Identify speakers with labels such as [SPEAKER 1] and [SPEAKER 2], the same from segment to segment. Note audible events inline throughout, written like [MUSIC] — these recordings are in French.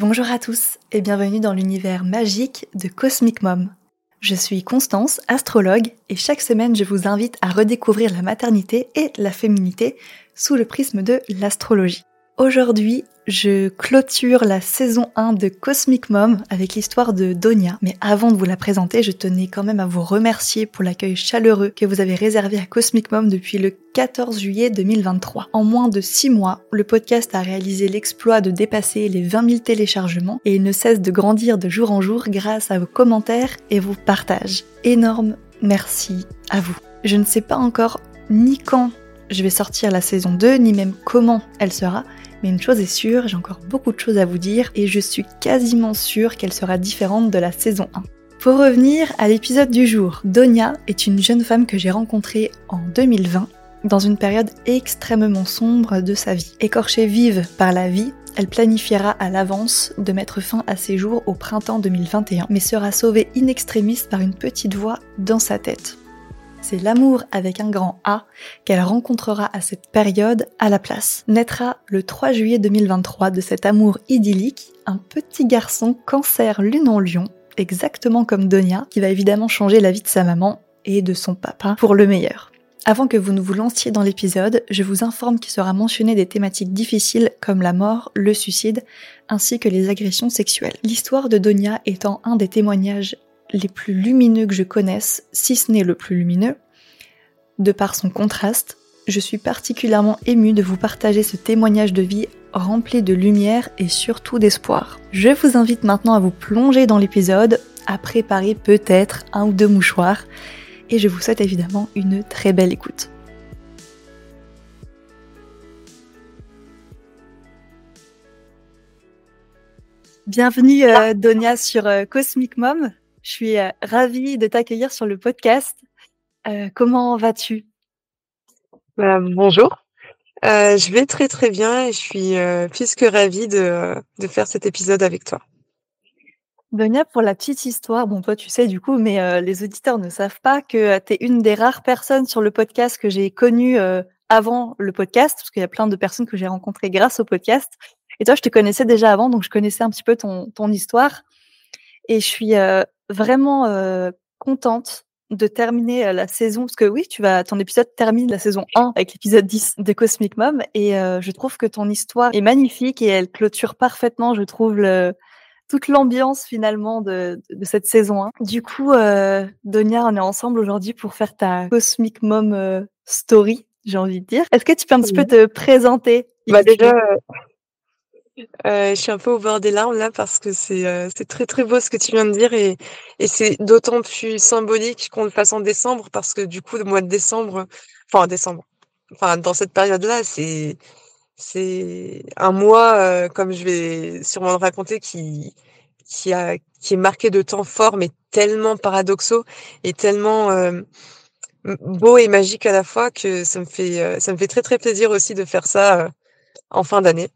[SPEAKER 1] Bonjour à tous et bienvenue dans l'univers magique de Cosmic Mom. Je suis Constance, astrologue, et chaque semaine je vous invite à redécouvrir la maternité et la féminité sous le prisme de l'astrologie. Aujourd'hui, je clôture la saison 1 de Cosmic Mom avec l'histoire de Donia. Mais avant de vous la présenter, je tenais quand même à vous remercier pour l'accueil chaleureux que vous avez réservé à Cosmic Mom depuis le 14 juillet 2023. En moins de 6 mois, le podcast a réalisé l'exploit de dépasser les 20 000 téléchargements et il ne cesse de grandir de jour en jour grâce à vos commentaires et vos partages. Énorme merci à vous. Je ne sais pas encore ni quand je vais sortir la saison 2, ni même comment elle sera, mais une chose est sûre, j'ai encore beaucoup de choses à vous dire et je suis quasiment sûre qu'elle sera différente de la saison 1. Pour revenir à l'épisode du jour, Donia est une jeune femme que j'ai rencontrée en 2020 dans une période extrêmement sombre de sa vie. Écorchée vive par la vie, elle planifiera à l'avance de mettre fin à ses jours au printemps 2021, mais sera sauvée in extremis par une petite voix dans sa tête. C'est l'amour avec un grand A qu'elle rencontrera à cette période à la place. Naîtra le 3 juillet 2023 de cet amour idyllique un petit garçon cancer lune en lion, exactement comme Donia, qui va évidemment changer la vie de sa maman et de son papa pour le meilleur. Avant que vous ne vous lanciez dans l'épisode, je vous informe qu'il sera mentionné des thématiques difficiles comme la mort, le suicide, ainsi que les agressions sexuelles. L'histoire de Donia étant un des témoignages les plus lumineux que je connaisse, si ce n'est le plus lumineux, de par son contraste, je suis particulièrement émue de vous partager ce témoignage de vie rempli de lumière et surtout d'espoir. Je vous invite maintenant à vous plonger dans l'épisode, à préparer peut-être un ou deux mouchoirs, et je vous souhaite évidemment une très belle écoute. Bienvenue euh, Donia sur euh, Cosmic Mom. Je suis euh, ravie de t'accueillir sur le podcast. Euh, comment vas-tu?
[SPEAKER 2] Bah, Bonjour. Euh, je vais très très bien et je suis plus que ravie de, de faire cet épisode avec toi.
[SPEAKER 1] Donia, pour la petite histoire, bon toi tu sais du coup, mais les auditeurs ne savent pas que tu es une des rares personnes sur le podcast que j'ai connues avant le podcast, parce qu'il y a plein de personnes que j'ai rencontrées grâce au podcast. Et toi, je te connaissais déjà avant, donc je connaissais un petit peu ton, ton histoire. Et je suis vraiment contente de terminer la saison, parce que oui, tu vas, ton épisode termine la saison 1 avec l'épisode 10 de Cosmic Mom, et je trouve que ton histoire est magnifique et elle clôture parfaitement, je trouve, le, toute l'ambiance finalement de, de, cette saison 1. Du coup, euh, Donia, on est ensemble aujourd'hui pour faire ta Cosmic Mom story, j'ai envie de dire. Est-ce que tu peux un petit peu te présenter
[SPEAKER 2] bah déjà, euh, je suis un peu au bord des larmes là parce que c'est euh, très très beau ce que tu viens de dire et, et c'est d'autant plus symbolique qu'on le fasse en décembre parce que du coup le mois de décembre, enfin en décembre, enfin dans cette période-là, c'est c'est un mois euh, comme je vais sûrement le raconter qui qui a qui est marqué de temps fort mais tellement paradoxaux et tellement euh, beau et magique à la fois que ça me fait ça me fait très très plaisir aussi de faire ça en fin d'année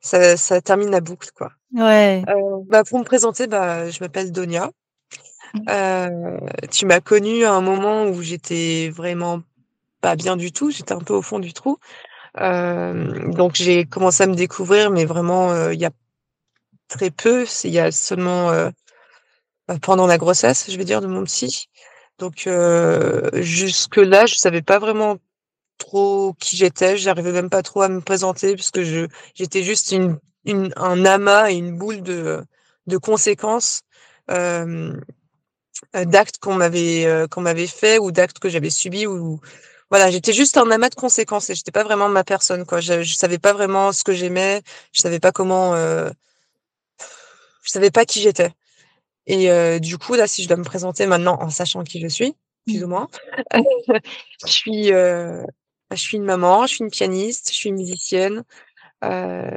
[SPEAKER 2] ça, ça termine la boucle, quoi.
[SPEAKER 1] Ouais.
[SPEAKER 2] Euh, bah, pour me présenter, bah, je m'appelle Donia. Mmh. Euh, tu m'as connue à un moment où j'étais vraiment pas bien du tout. J'étais un peu au fond du trou. Euh, donc j'ai commencé à me découvrir, mais vraiment euh, il y a très peu. Il y a seulement euh, bah, pendant la grossesse, je vais dire, de mon psy. Donc euh, jusque là, je savais pas vraiment trop qui j'étais, j'arrivais même pas trop à me présenter puisque je j'étais juste une, une, un amas et une boule de de conséquences euh, d'actes qu'on m'avait euh, qu'on m'avait fait ou d'actes que j'avais subis ou voilà, j'étais juste un amas de conséquences et j'étais pas vraiment ma personne quoi. Je, je savais pas vraiment ce que j'aimais, je savais pas comment euh, je savais pas qui j'étais. Et euh, du coup là si je dois me présenter maintenant en sachant qui je suis, plus mmh. ou moins. [LAUGHS] [LAUGHS] je suis euh, je suis une maman, je suis une pianiste, je suis une musicienne. Euh,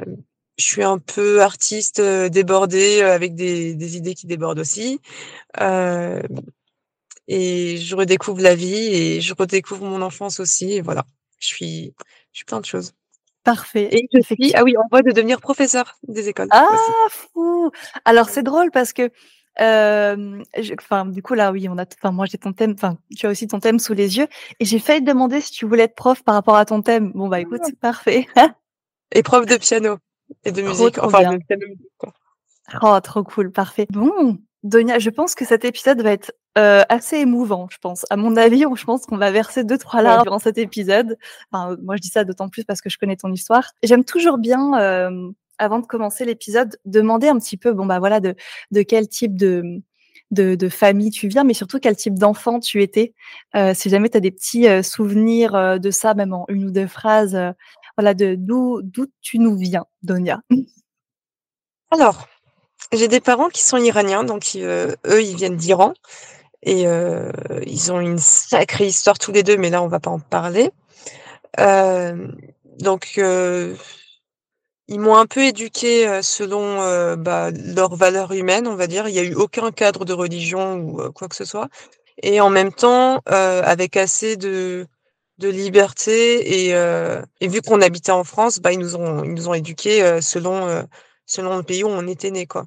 [SPEAKER 2] je suis un peu artiste euh, débordée euh, avec des, des, idées qui débordent aussi. Euh, et je redécouvre la vie et je redécouvre mon enfance aussi. Et voilà, je suis, je suis plein de choses.
[SPEAKER 1] Parfait.
[SPEAKER 2] Et je suis, ah oui, en voie de devenir professeur des écoles.
[SPEAKER 1] Ah, fou Alors, c'est drôle parce que enfin, du coup, là, oui, on a, enfin, moi, j'ai ton thème, enfin, tu as aussi ton thème sous les yeux. Et j'ai failli te demander si tu voulais être prof par rapport à ton thème. Bon, bah, écoute, c'est parfait.
[SPEAKER 2] et prof de piano et de musique. enfin, de piano,
[SPEAKER 1] Oh, trop cool, parfait. Bon, Donia, je pense que cet épisode va être euh, assez émouvant, je pense. À mon avis, je pense qu'on va verser deux, trois larmes durant cet épisode. Enfin, moi, je dis ça d'autant plus parce que je connais ton histoire. J'aime toujours bien, euh, avant de commencer l'épisode, demander un petit peu, bon, bah voilà, de, de quel type de, de, famille tu viens, mais surtout quel type d'enfant tu étais. Euh, si jamais tu as des petits euh, souvenirs euh, de ça, même en une ou deux phrases, voilà, de d'où d'où tu nous viens, Donia?
[SPEAKER 2] Alors, j'ai des parents qui sont iraniens, donc eux, ils viennent d'Iran et ils ont une sacrée histoire tous les deux, mais là, on va pas en parler. donc ils m'ont un peu éduquée selon bah, leurs valeurs humaines, on va dire. Il n'y a eu aucun cadre de religion ou quoi que ce soit. Et en même temps, avec assez de, de liberté et, et vu qu'on habitait en France, bah, ils nous ont, ils nous ont éduqués selon, selon le pays où on était né, quoi.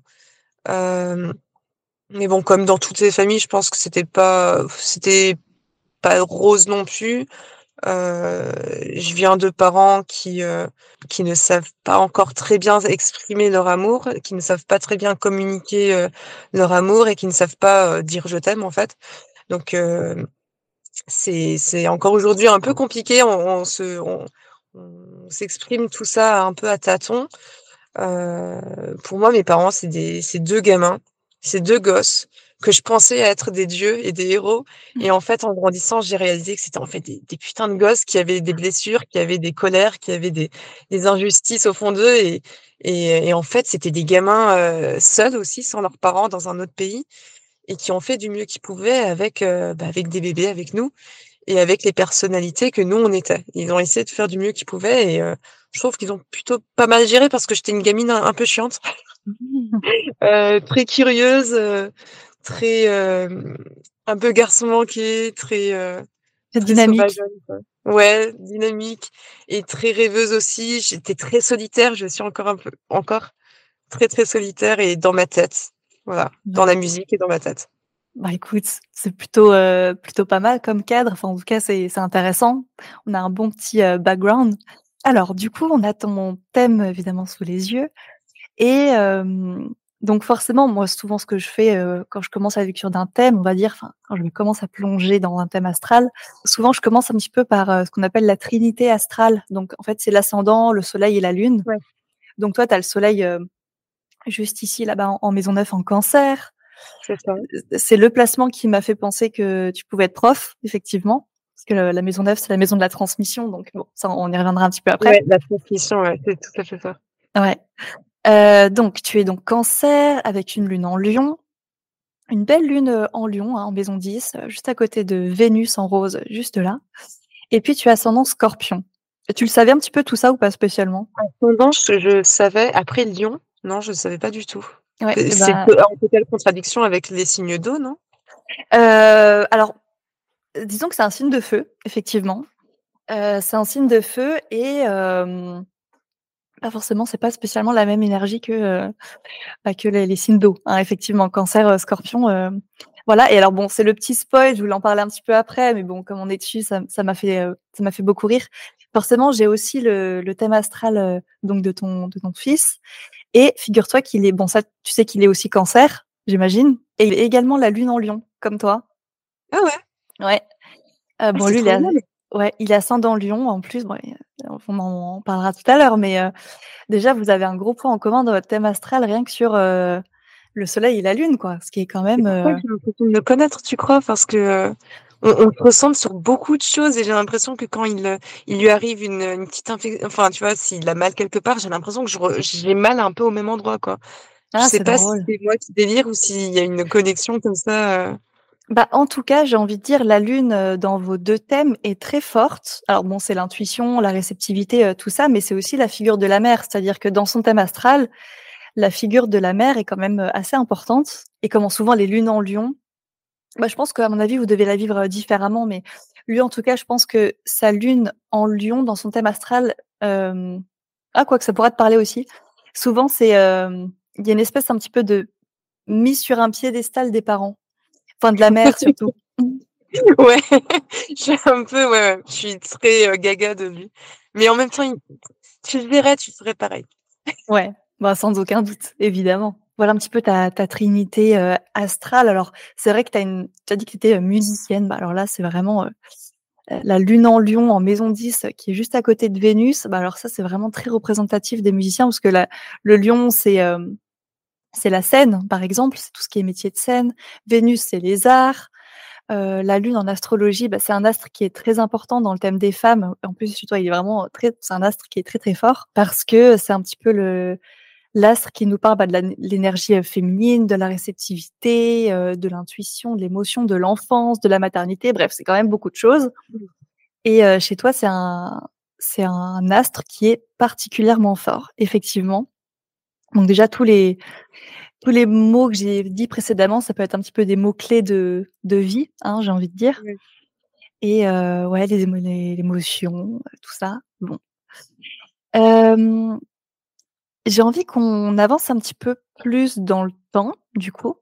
[SPEAKER 2] mais bon, comme dans toutes les familles, je pense que c'était pas, c'était pas rose non plus. Euh, je viens de parents qui euh, qui ne savent pas encore très bien exprimer leur amour, qui ne savent pas très bien communiquer euh, leur amour et qui ne savent pas dire je t'aime en fait. Donc c'est c'est encore aujourd'hui un peu compliqué. On, on se on, on s'exprime tout ça un peu à tâtons. pour moi, mes parents, c'est des c'est deux gamins, c'est deux gosses que je pensais être des dieux et des héros. Et en fait, en grandissant, j'ai réalisé que c'était en fait des, des, putains de gosses qui avaient des blessures, qui avaient des colères, qui avaient des, des injustices au fond d'eux. Et, et, et, en fait, c'était des gamins euh, seuls aussi, sans leurs parents, dans un autre pays, et qui ont fait du mieux qu'ils pouvaient avec, euh, bah, avec des bébés, avec nous, et avec les personnalités que nous, on était. Ils ont essayé de faire du mieux qu'ils pouvaient. Et euh, je trouve qu'ils ont plutôt pas mal géré parce que j'étais une gamine un, un peu chiante. Euh, très curieuse, euh, très euh, un peu garçon manqué, très, euh,
[SPEAKER 1] très dynamique.
[SPEAKER 2] ouais, dynamique et très rêveuse aussi. J'étais très solitaire, je suis encore un peu encore très très solitaire et dans ma tête. Voilà, dans la musique et dans ma tête.
[SPEAKER 1] Bah écoute, c'est plutôt euh, plutôt pas mal comme cadre. Enfin en tout cas c'est c'est intéressant. On a un bon petit background. Alors du coup on a ton thème évidemment sous les yeux et euh, donc forcément, moi, souvent, ce que je fais euh, quand je commence à la lecture d'un thème, on va dire, enfin, quand je commence à plonger dans un thème astral, souvent, je commence un petit peu par euh, ce qu'on appelle la trinité astrale. Donc, en fait, c'est l'ascendant, le soleil et la lune.
[SPEAKER 2] Ouais.
[SPEAKER 1] Donc, toi, tu as le soleil euh, juste ici, là-bas, en, en, maison neuf, en cancer. C'est le placement qui m'a fait penser que tu pouvais être prof, effectivement. Parce que la, la maison neuf, c'est la maison de la transmission. Donc, bon, ça, on y reviendra un petit peu après.
[SPEAKER 2] Ouais, la transmission, ouais, c'est tout à fait ça.
[SPEAKER 1] Ouais. Euh, donc, tu es donc cancer avec une lune en lion. Une belle lune en lion, hein, en maison 10, juste à côté de Vénus en rose, juste là. Et puis, tu as ascendant scorpion. Tu le savais un petit peu tout ça ou pas spécialement?
[SPEAKER 2] Ascendant, je, je savais. Après lion, non, je ne savais pas du tout.
[SPEAKER 1] Ouais,
[SPEAKER 2] c'est bah... en totale contradiction avec les signes d'eau, non?
[SPEAKER 1] Euh, Alors, disons que c'est un signe de feu, effectivement. Euh, c'est un signe de feu et euh, pas forcément, c'est pas spécialement la même énergie que euh, bah, que les, les signes d'eau. Hein, effectivement, cancer, euh, scorpion, euh, voilà. Et alors bon, c'est le petit spoil. Je voulais en parler un petit peu après, mais bon, comme on est dessus, ça, ça m'a fait euh, ça m'a fait beaucoup rire. Forcément, j'ai aussi le, le, thème astral donc de ton de ton fils. Et figure-toi qu'il est bon, ça, tu sais qu'il est aussi cancer, j'imagine. Et il est également la lune en Lion, comme toi.
[SPEAKER 2] Ah ouais?
[SPEAKER 1] Ouais. Euh, bon, ah, lui, il est, ouais, il est ascendant Lion en plus. Bon, on en parlera tout à l'heure, mais euh, déjà, vous avez un gros point en commun dans votre thème astral, rien que sur euh, le soleil et la lune, quoi. Ce qui est quand même.
[SPEAKER 2] Euh... J'ai l'impression de le connaître, tu crois, parce que on, on se ressemble sur beaucoup de choses et j'ai l'impression que quand il, il lui arrive une, une petite infection, enfin, tu vois, s'il a mal quelque part, j'ai l'impression que j'ai mal un peu au même endroit, quoi. Ah, je sais pas drôle. si c'est moi qui délire ou s'il y a une connexion comme ça.
[SPEAKER 1] Bah, en tout cas, j'ai envie de dire, la lune dans vos deux thèmes est très forte. Alors bon, c'est l'intuition, la réceptivité, tout ça, mais c'est aussi la figure de la mère. C'est-à-dire que dans son thème astral, la figure de la mère est quand même assez importante. Et comment souvent les lunes en lion, bah, je pense qu'à mon avis, vous devez la vivre différemment, mais lui, en tout cas, je pense que sa lune en lion dans son thème astral, euh... ah, quoi que ça pourra te parler aussi. Souvent, c'est, euh... il y a une espèce un petit peu de mise sur un piédestal des parents. De la mère [LAUGHS] surtout.
[SPEAKER 2] ouais, [LAUGHS] je suis un peu, ouais, ouais. je suis très euh, gaga de lui. Mais en même temps, il... tu le verrais, tu ferais pareil.
[SPEAKER 1] ouais, bah, sans aucun doute, évidemment. voilà un petit peu ta ta trinité, heu, astrale. Alors, c'est vrai que tu as une as dit que tu étais, heu, musicienne. Bah, alors là, c'est vraiment, la lune en lion en maison 10 qui est juste à côté de Vénus. Bah, alors ça, c'est vraiment très représentatif des musiciens parce que la le lion, c'est, c'est la scène, par exemple, c'est tout ce qui est métier de scène. Vénus, c'est les arts. Heu, la lune en astrologie, bah, c'est un astre qui est très important dans le thème des femmes. En plus, toi, il est vraiment très c'est un astre qui est très, très fort parce que c'est un petit peu le l'astre qui nous parle, bah, de l'énergie, heu, féminine, de la réceptivité, heu, de l'intuition, de l'émotion, de l'enfance, de la maternité. Bref, c'est quand même beaucoup de choses et chez toi, c'est un c'est un astre qui est particulièrement fort, effectivement. Donc déjà tous les tous les mots que j'ai dit précédemment, ça peut être un petit peu des mots clés de de vie, hein, j'ai envie de dire
[SPEAKER 2] Oui.
[SPEAKER 1] et heu, ouais, les émo les l'émotion, heu, tout ça, bon. J'ai envie qu'on avance un petit peu plus dans le temps, du coup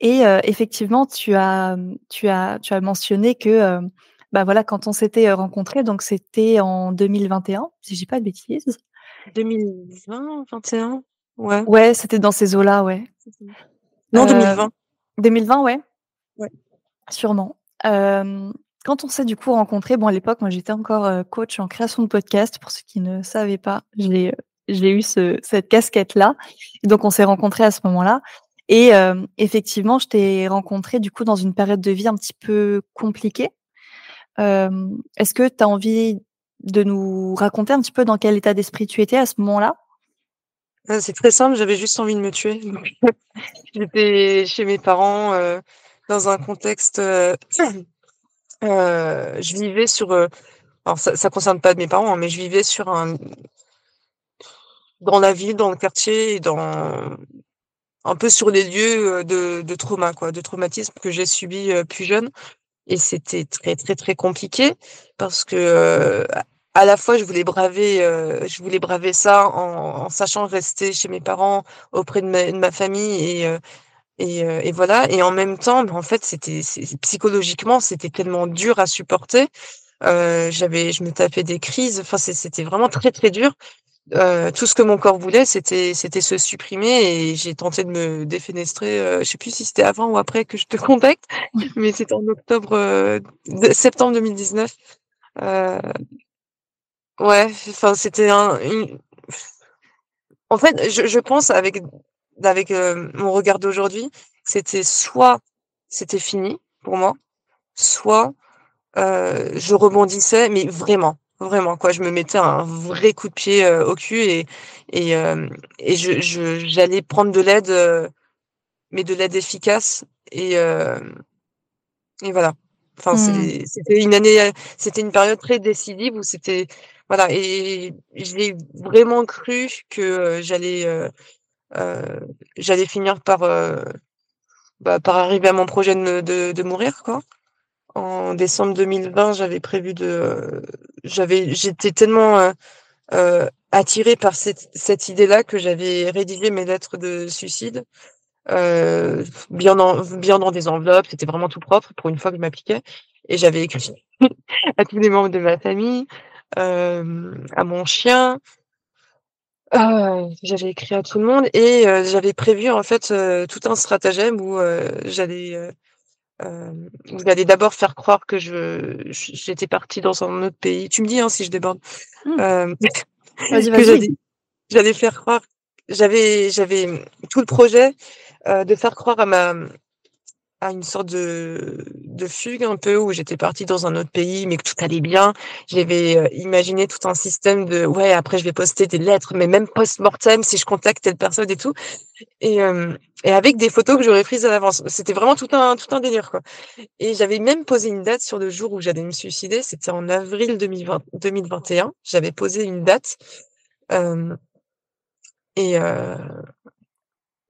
[SPEAKER 1] et heu, effectivement, tu as, tu as tu as mentionné que, heu, bah, voilà, quand on s'était, rencontrés, donc c'était en 2021, si je dis pas de bêtises.
[SPEAKER 2] 2020-21? Ouais.
[SPEAKER 1] Ouais, c'était dans ces eaux-là, ouais.
[SPEAKER 2] Non,
[SPEAKER 1] Hem,
[SPEAKER 2] 2020.
[SPEAKER 1] 2020, ouais.
[SPEAKER 2] Ouais.
[SPEAKER 1] Sûrement. Hem, quand on s'est du coup rencontrés, bon à l'époque, moi j'étais encore, heu, coach en création de podcast pour ceux qui ne savaient pas. J'ai, eu ce cette casquette-là. Donc on s'est rencontrés à ce moment-là et hem, effectivement, je t'ai rencontré du coup dans une période de vie un petit peu compliquée. Hem, est-ce que tu as envie de nous raconter un petit peu dans quel état d'esprit tu étais à ce moment-là?
[SPEAKER 2] Heu, c'est très simple, j'avais juste envie de me tuer. [LAUGHS] J'étais chez mes parents, heu, dans un contexte, heu heu, je vivais sur, heu alors ça ça concerne pas mes parents, hein, mais je vivais sur un dans la ville, dans le quartier dans un peu sur les lieux, heu, de de trauma quoi, de traumatisme que j'ai subi, plus jeune et c'était très, très, très compliqué parce que, heu, à la fois je voulais braver, heu, je voulais braver ça en en sachant rester chez mes parents, auprès de ma de ma famille et heu et heu et voilà et en même temps, bah, en fait, c'était psychologiquement, c'était tellement dur à supporter. J'avais je me tapais des crises, enfin c'était vraiment très, très dur. Tout ce que mon corps voulait, c'était c'était se supprimer et j'ai tenté de me défenestrer, je sais plus si c'était avant ou après que je te contacte, mais c'était en octobre, septembre 2019. Heu ouais, enfin c'était un une en fait, je je pense avec avec, heu, mon regard d'aujourd'hui, c'était soit c'était fini pour moi, soit, heu, je rebondissais, mais vraiment, vraiment quoi. Je me mettais un vrai coup de pied, heu, au cul et et hem et je je j'allais prendre de l'aide, heu, mais de l'aide efficace et hem et voilà. Enfin,
[SPEAKER 1] Mmh.
[SPEAKER 2] c'était une année, c'était une période très décisive où c'était voilà et j'ai vraiment cru que, heu, j'allais, heu heu, j'allais finir par, bah, par arriver à mon projet de de de mourir quoi. En décembre 2020, j'avais prévu de j'avais j'étais tellement, attirée par cette cette idée-là que j'avais rédigé mes lettres de suicide, heu, bien dans bien dans des enveloppes, c'était vraiment tout propre pour une fois que je m'appliquais et j'avais écrit [LAUGHS] à tous les membres de ma famille, hem, à mon chien, heu, j'avais écrit à tout le monde et j'avais prévu en fait, tout un stratagème où, j'allais, j'allais d'abord faire croire que je j'étais partie dans un autre pays. Tu me dis, hein, si je déborde.
[SPEAKER 1] Mmh.
[SPEAKER 2] Hem,
[SPEAKER 1] Vas-y, [LAUGHS] vas-y.
[SPEAKER 2] j'allais faire croire j'avais j'avais, tout le projet, heu, de faire croire à ma, à une sorte de de fugue un peu où j'étais partie dans un autre pays, mais que tout allait bien. J'avais, heu, imaginé tout un système de: «Ouais, après je vais poster des lettres, mais même post-mortem si je contacte telle personne et tout» et hem et avec des photos que j'aurais prises à l'avance. C'était vraiment tout un tout un délire, quoi. Et j'avais même posé une date sur le jour où j'allais me suicider, c'était en avril 2020-2021. J'avais posé une date, et heu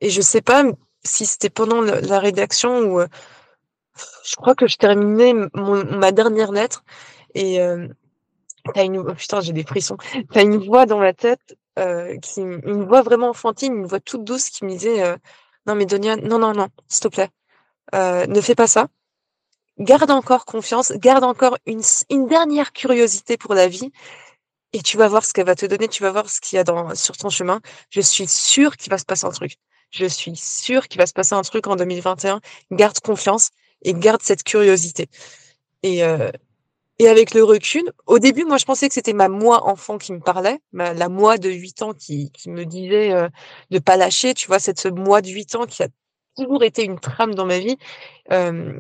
[SPEAKER 2] et je sais pas si c'était pendant la rédaction ou, heu, je crois que je terminais mon ma dernière lettre et hem, tu une oh putain, j'ai des frissons. [LAUGHS] Tu as une voix dans ma tête, heu, qui une voix vraiment enfantine, une voix toute douce qui me disait, heu: «Non mais Donia, non, non, non, s'il te plaît, ne fais pas ça. Garde encore confiance, garde encore une une dernière curiosité pour la vie et tu vas voir ce qu'elle va te donner, tu vas voir ce qu'il y a dans sur ton chemin. Je suis sûre qu'il va se passer un truc. Je suis sûre qu'il va se passer un truc en 2021. Garde confiance et garde cette curiosité. Et, euh, et avec le recul, au début, moi, je pensais que c'était ma moi enfant qui me parlait, la moi de 8 ans qui, qui me disait euh, de pas lâcher, tu vois, cette moi de 8 ans qui a toujours été une trame dans ma vie. Euh,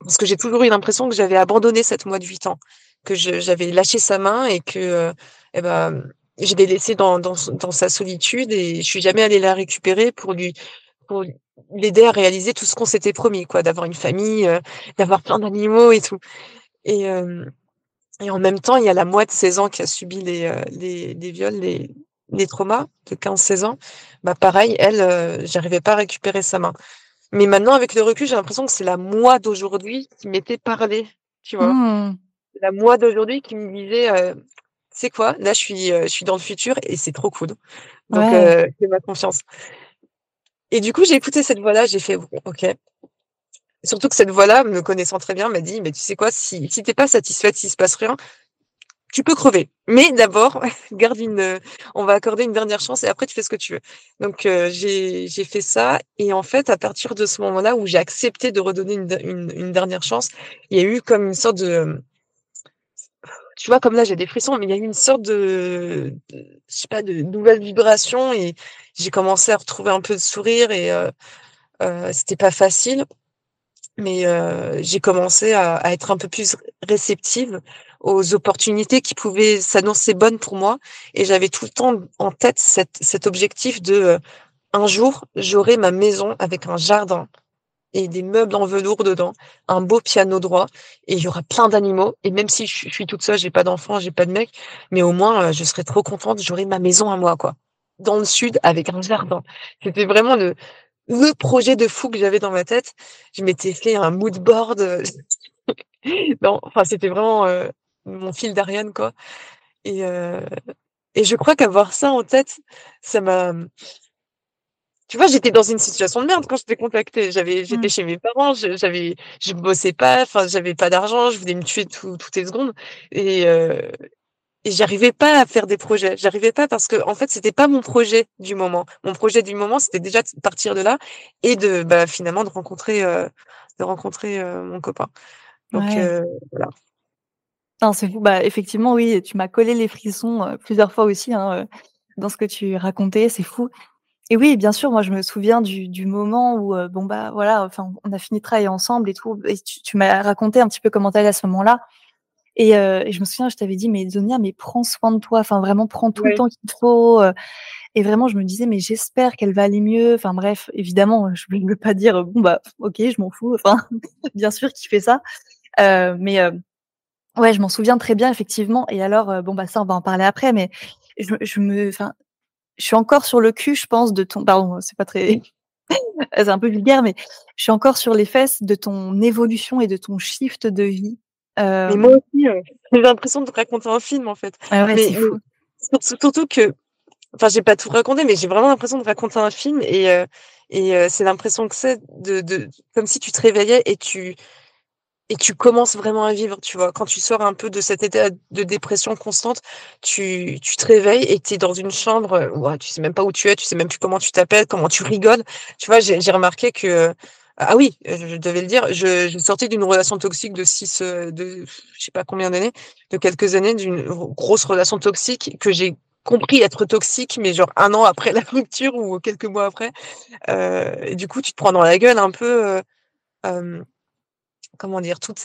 [SPEAKER 2] parce que j'ai toujours eu l'impression que j'avais abandonné cette moi de 8 ans, que j'avais lâché sa main et que euh, eh ben, je l'ai laissé dans, dans, dans, sa solitude et je suis jamais allée la récupérer pour lui pour l'aider à réaliser tout ce qu'on s'était promis, quoi, d'avoir une famille, euh, d'avoir plein d'animaux et tout. Et, euh, et en même temps, il y a la moi de 16 ans qui a subi les, euh, les, les viols, les, les traumas de 15-16 ans. Bah pareil, elle, euh, j'arrivais pas à récupérer sa main. Mais maintenant, avec le recul, j'ai l'impression que c'est la moi d'aujourd'hui qui m'était parlé, tu vois. Mmh. La moi d'aujourd'hui qui me disait, c'est quoi Là, je suis, je suis dans le futur et c'est trop cool. Donc, ouais. ma confiance. Et du coup, j'ai écouté cette voix-là, j'ai fait, ok, Surtout que cette voix-là, me connaissant très bien, m'a dit, mais tu sais quoi, si, si t'es pas satisfaite, s'il se passe rien, tu peux crever. Mais d'abord, [LAUGHS] garde une, on va accorder une dernière chance et après tu fais ce que tu veux. Donc euh, j'ai j'ai fait ça et en fait à partir de ce moment-là où j'ai accepté de redonner une, une, une, dernière chance, il y a eu comme une sorte de, tu vois comme là j'ai des frissons, mais il y a eu une sorte de, je sais pas de nouvelle vibration et j'ai commencé à retrouver un peu de sourire et euh, euh, c'était pas facile mais euh, j'ai commencé à, être un peu plus réceptive aux opportunités qui pouvaient s'annoncer bonnes pour moi. Et j'avais tout le temps en tête cet, cet objectif de euh, un jour, j'aurai ma maison avec un jardin et des meubles en velours dedans, un beau piano droit, et il y aura plein d'animaux. Et même si je, suis toute seule, j'ai pas d'enfant, j'ai pas de mec, mais au moins euh, je serais trop contente, j'aurai ma maison à moi, quoi, dans le sud avec un jardin. C'était vraiment le le projet de fou que j'avais dans ma tête. Je m'étais fait un mood board. Euh, [LAUGHS] non, enfin, c'était vraiment euh, mon fil d'Ariane, quoi. Et, euh, et je crois qu'avoir ça en tête, ça m'a. Tu vois, j'étais dans une situation de merde quand je t'ai contacté. J'avais, j'étais mmh. chez mes parents, j'avais, je bossais pas, enfin, j'avais pas d'argent, je voulais me tuer tout, toutes les secondes. Et, et j'arrivais pas à faire des projets. J'arrivais pas parce que en fait c'était pas mon projet du moment. Mon projet du moment c'était déjà de partir de là et de bah, finalement de rencontrer euh, de rencontrer euh, mon copain. Donc euh, voilà.
[SPEAKER 1] c'est fou. Bah effectivement oui, tu m'as collé les frissons plusieurs fois aussi hein, dans ce que tu racontais. C'est fou. Et oui, bien sûr, moi je me souviens du, du moment où bon bah voilà, enfin on a fini de travailler ensemble et tout. Et tu, tu m'as raconté un petit peu comment t'allais à ce moment-là. Et, euh, et, je me souviens, je t'avais dit, mais Zonia, mais prends soin de toi, enfin vraiment prends tout le temps qu'il faut. Euh. et vraiment, je me disais, mais j'espère qu'elle va aller mieux. Enfin bref, évidemment, je ne veux pas dire, bon bah ok, je m'en fous. Enfin, [LAUGHS] bien sûr qu'il fait ça. Euh, mais euh, ouais, je m'en souviens très bien effectivement. Et alors, euh, bon bah ça, on va en parler après. Mais je, je me, enfin, je suis encore sur le cul, je pense, de ton. Pardon, c'est pas très. [LAUGHS] c'est un peu vulgaire, mais je suis encore sur les fesses de ton évolution et de ton shift de vie
[SPEAKER 2] mais moi aussi, [LAUGHS] j'ai l'impression de raconter un film en fait.
[SPEAKER 1] Ah ouais,
[SPEAKER 2] mais,
[SPEAKER 1] fou.
[SPEAKER 2] surtout que, enfin, j'ai pas tout raconté, mais j'ai vraiment l'impression de raconter un film et euh, et euh, c'est l'impression que c'est de, de comme si tu te réveillais et tu et tu commences vraiment à vivre, tu vois. Quand tu sors un peu de cet état de dépression constante, tu, tu te réveilles et tu es dans une chambre, ouais, tu sais même pas où tu es, tu sais même plus comment tu t'appelles, comment tu rigoles. Tu vois, j'ai remarqué que ah oui, je devais le dire, je, sortais d'une relation toxique de six, euh, de je sais pas combien d'années, de quelques années, d'une grosse relation toxique que j'ai compris être toxique, mais genre un an après [LAUGHS] la rupture ou quelques mois après. Euh, du coup, tu te prends dans la gueule un peu, euh, euh, comment dire, toute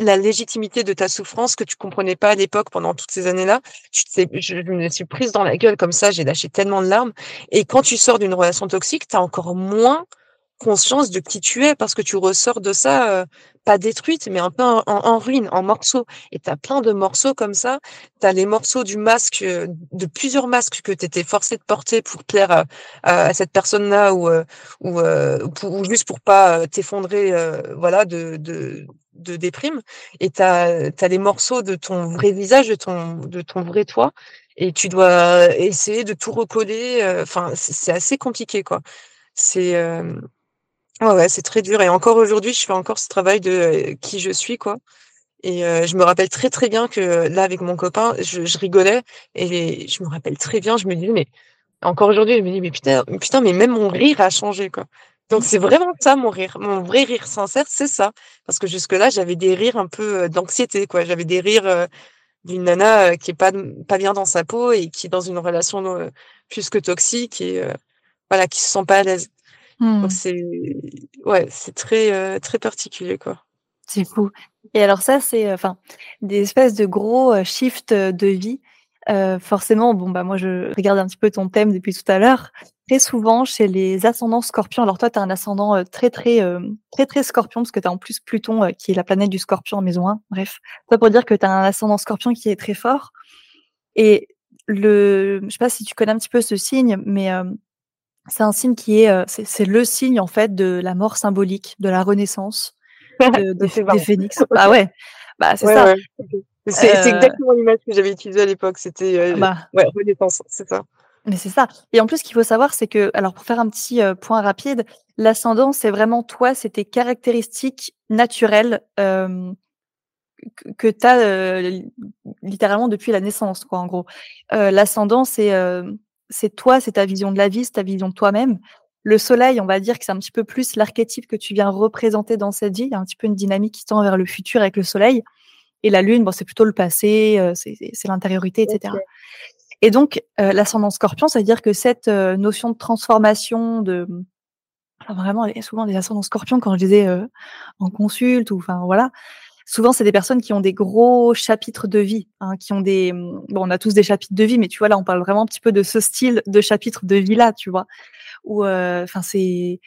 [SPEAKER 2] la légitimité de ta souffrance que tu comprenais pas à l'époque pendant toutes ces années-là. Sais, je me suis prise dans la gueule comme ça, j'ai lâché tellement de larmes. Et quand tu sors d'une relation toxique, tu as encore moins conscience de qui tu es parce que tu ressors de ça euh, pas détruite mais un peu en, en, ruine en morceaux. Et tu as plein de morceaux comme ça. Tu as les morceaux du masque euh, de plusieurs masques que tu étais forcé de porter pour plaire à, à, cette personne là ou euh, ou, pour, ou, juste pour pas t'effondrer voilà de, de de déprime. Et tu as, les morceaux de ton vrai visage de ton de ton vrai toi. Et tu dois essayer de tout recoller enfin c'est assez compliqué quoi. C'est Ouais, ouais, c'est très dur et encore aujourd'hui, je fais encore ce travail de euh, qui je suis, quoi. Et euh, je me rappelle très très bien que là, avec mon copain, je, rigolais et je me rappelle très bien, je me disais mais Encore aujourd'hui, je me dis: «Mais putain putain, mais même mon rire a changé, quoi». Donc c'est vraiment ça mon rire. Mon vrai rire sincère, c'est ça. Parce que jusque-là, j'avais des rires un peu, heu, d'anxiété, quoi. J'avais des rires, d'une nana, qui est pas pas bien dans sa peau et qui est dans une relation, plus que toxique et voilà, qui se sent pas à l'aise. Donc
[SPEAKER 1] Mmh.
[SPEAKER 2] c'est ouais, c'est très, heu, très particulier, quoi.
[SPEAKER 1] C'est fou et alors ça, c'est, heu, enfin, des espèces de gros, heu, shifts, de vie. Forcément, bon, bah, moi, je regarde un petit peu ton thème depuis tout à l'heure. Très souvent, chez les ascendants Scorpions alors toi, tu as un ascendant, très, très, très, très Scorpion parce que tu as en plus Pluton, qui est la planète du Scorpion en maison 1, bref. Ça pour dire que tu as un ascendant Scorpion qui est très fort et le je sais pas si tu connais un petit peu ce signe, mais c'est un signe qui est, heu, c'est le signe, en fait, de la mort symbolique, de la renaissance, [LAUGHS] de
[SPEAKER 2] Mais
[SPEAKER 1] des phénix. [LAUGHS] Bah, ouais, bah, c'est
[SPEAKER 2] Ouais,
[SPEAKER 1] ça.
[SPEAKER 2] ouais, OK. C'est exactement l'image que j'avais utilisée à l'époque. C'était, heu,
[SPEAKER 1] Bah
[SPEAKER 2] ouais, renaissance, c'est ça.
[SPEAKER 1] Mais c'est ça et en plus, ce qu'il faut savoir, c'est que alors pour faire un petit, heu, point rapide, l'ascendant, c'est vraiment toi, c'est tes caractéristiques naturelles, que tu as, littéralement depuis la naissance, quoi, en gros. L'ascendant, c'est, c'est toi, c'est ta vision de la vie, c'est ta vision de toi-même. Le soleil, on va dire que c'est un petit peu plus l'archétype que tu viens représenter dans cette vie. Il y a un petit peu une dynamique qui tend vers le futur avec le soleil et la lune, bon, c'est plutôt le passé, heu, c'est l'intériorité et cetera
[SPEAKER 2] OK.
[SPEAKER 1] et donc heu, l'ascendant Scorpion, ça veut dire que cette, heu, notion de transformation, de, enfin, vraiment souvent les ascendants Scorpions quand je les ai, heu, en consulte ou enfin, voilà, souvent, c'est des personnes qui ont des gros chapitres de vie, hein, qui ont des, bon, on a tous des chapitres de vie, mais tu vois, là, on parle vraiment un petit peu de ce style de chapitre de vie-là, tu vois? Où, heu, enfin, c'est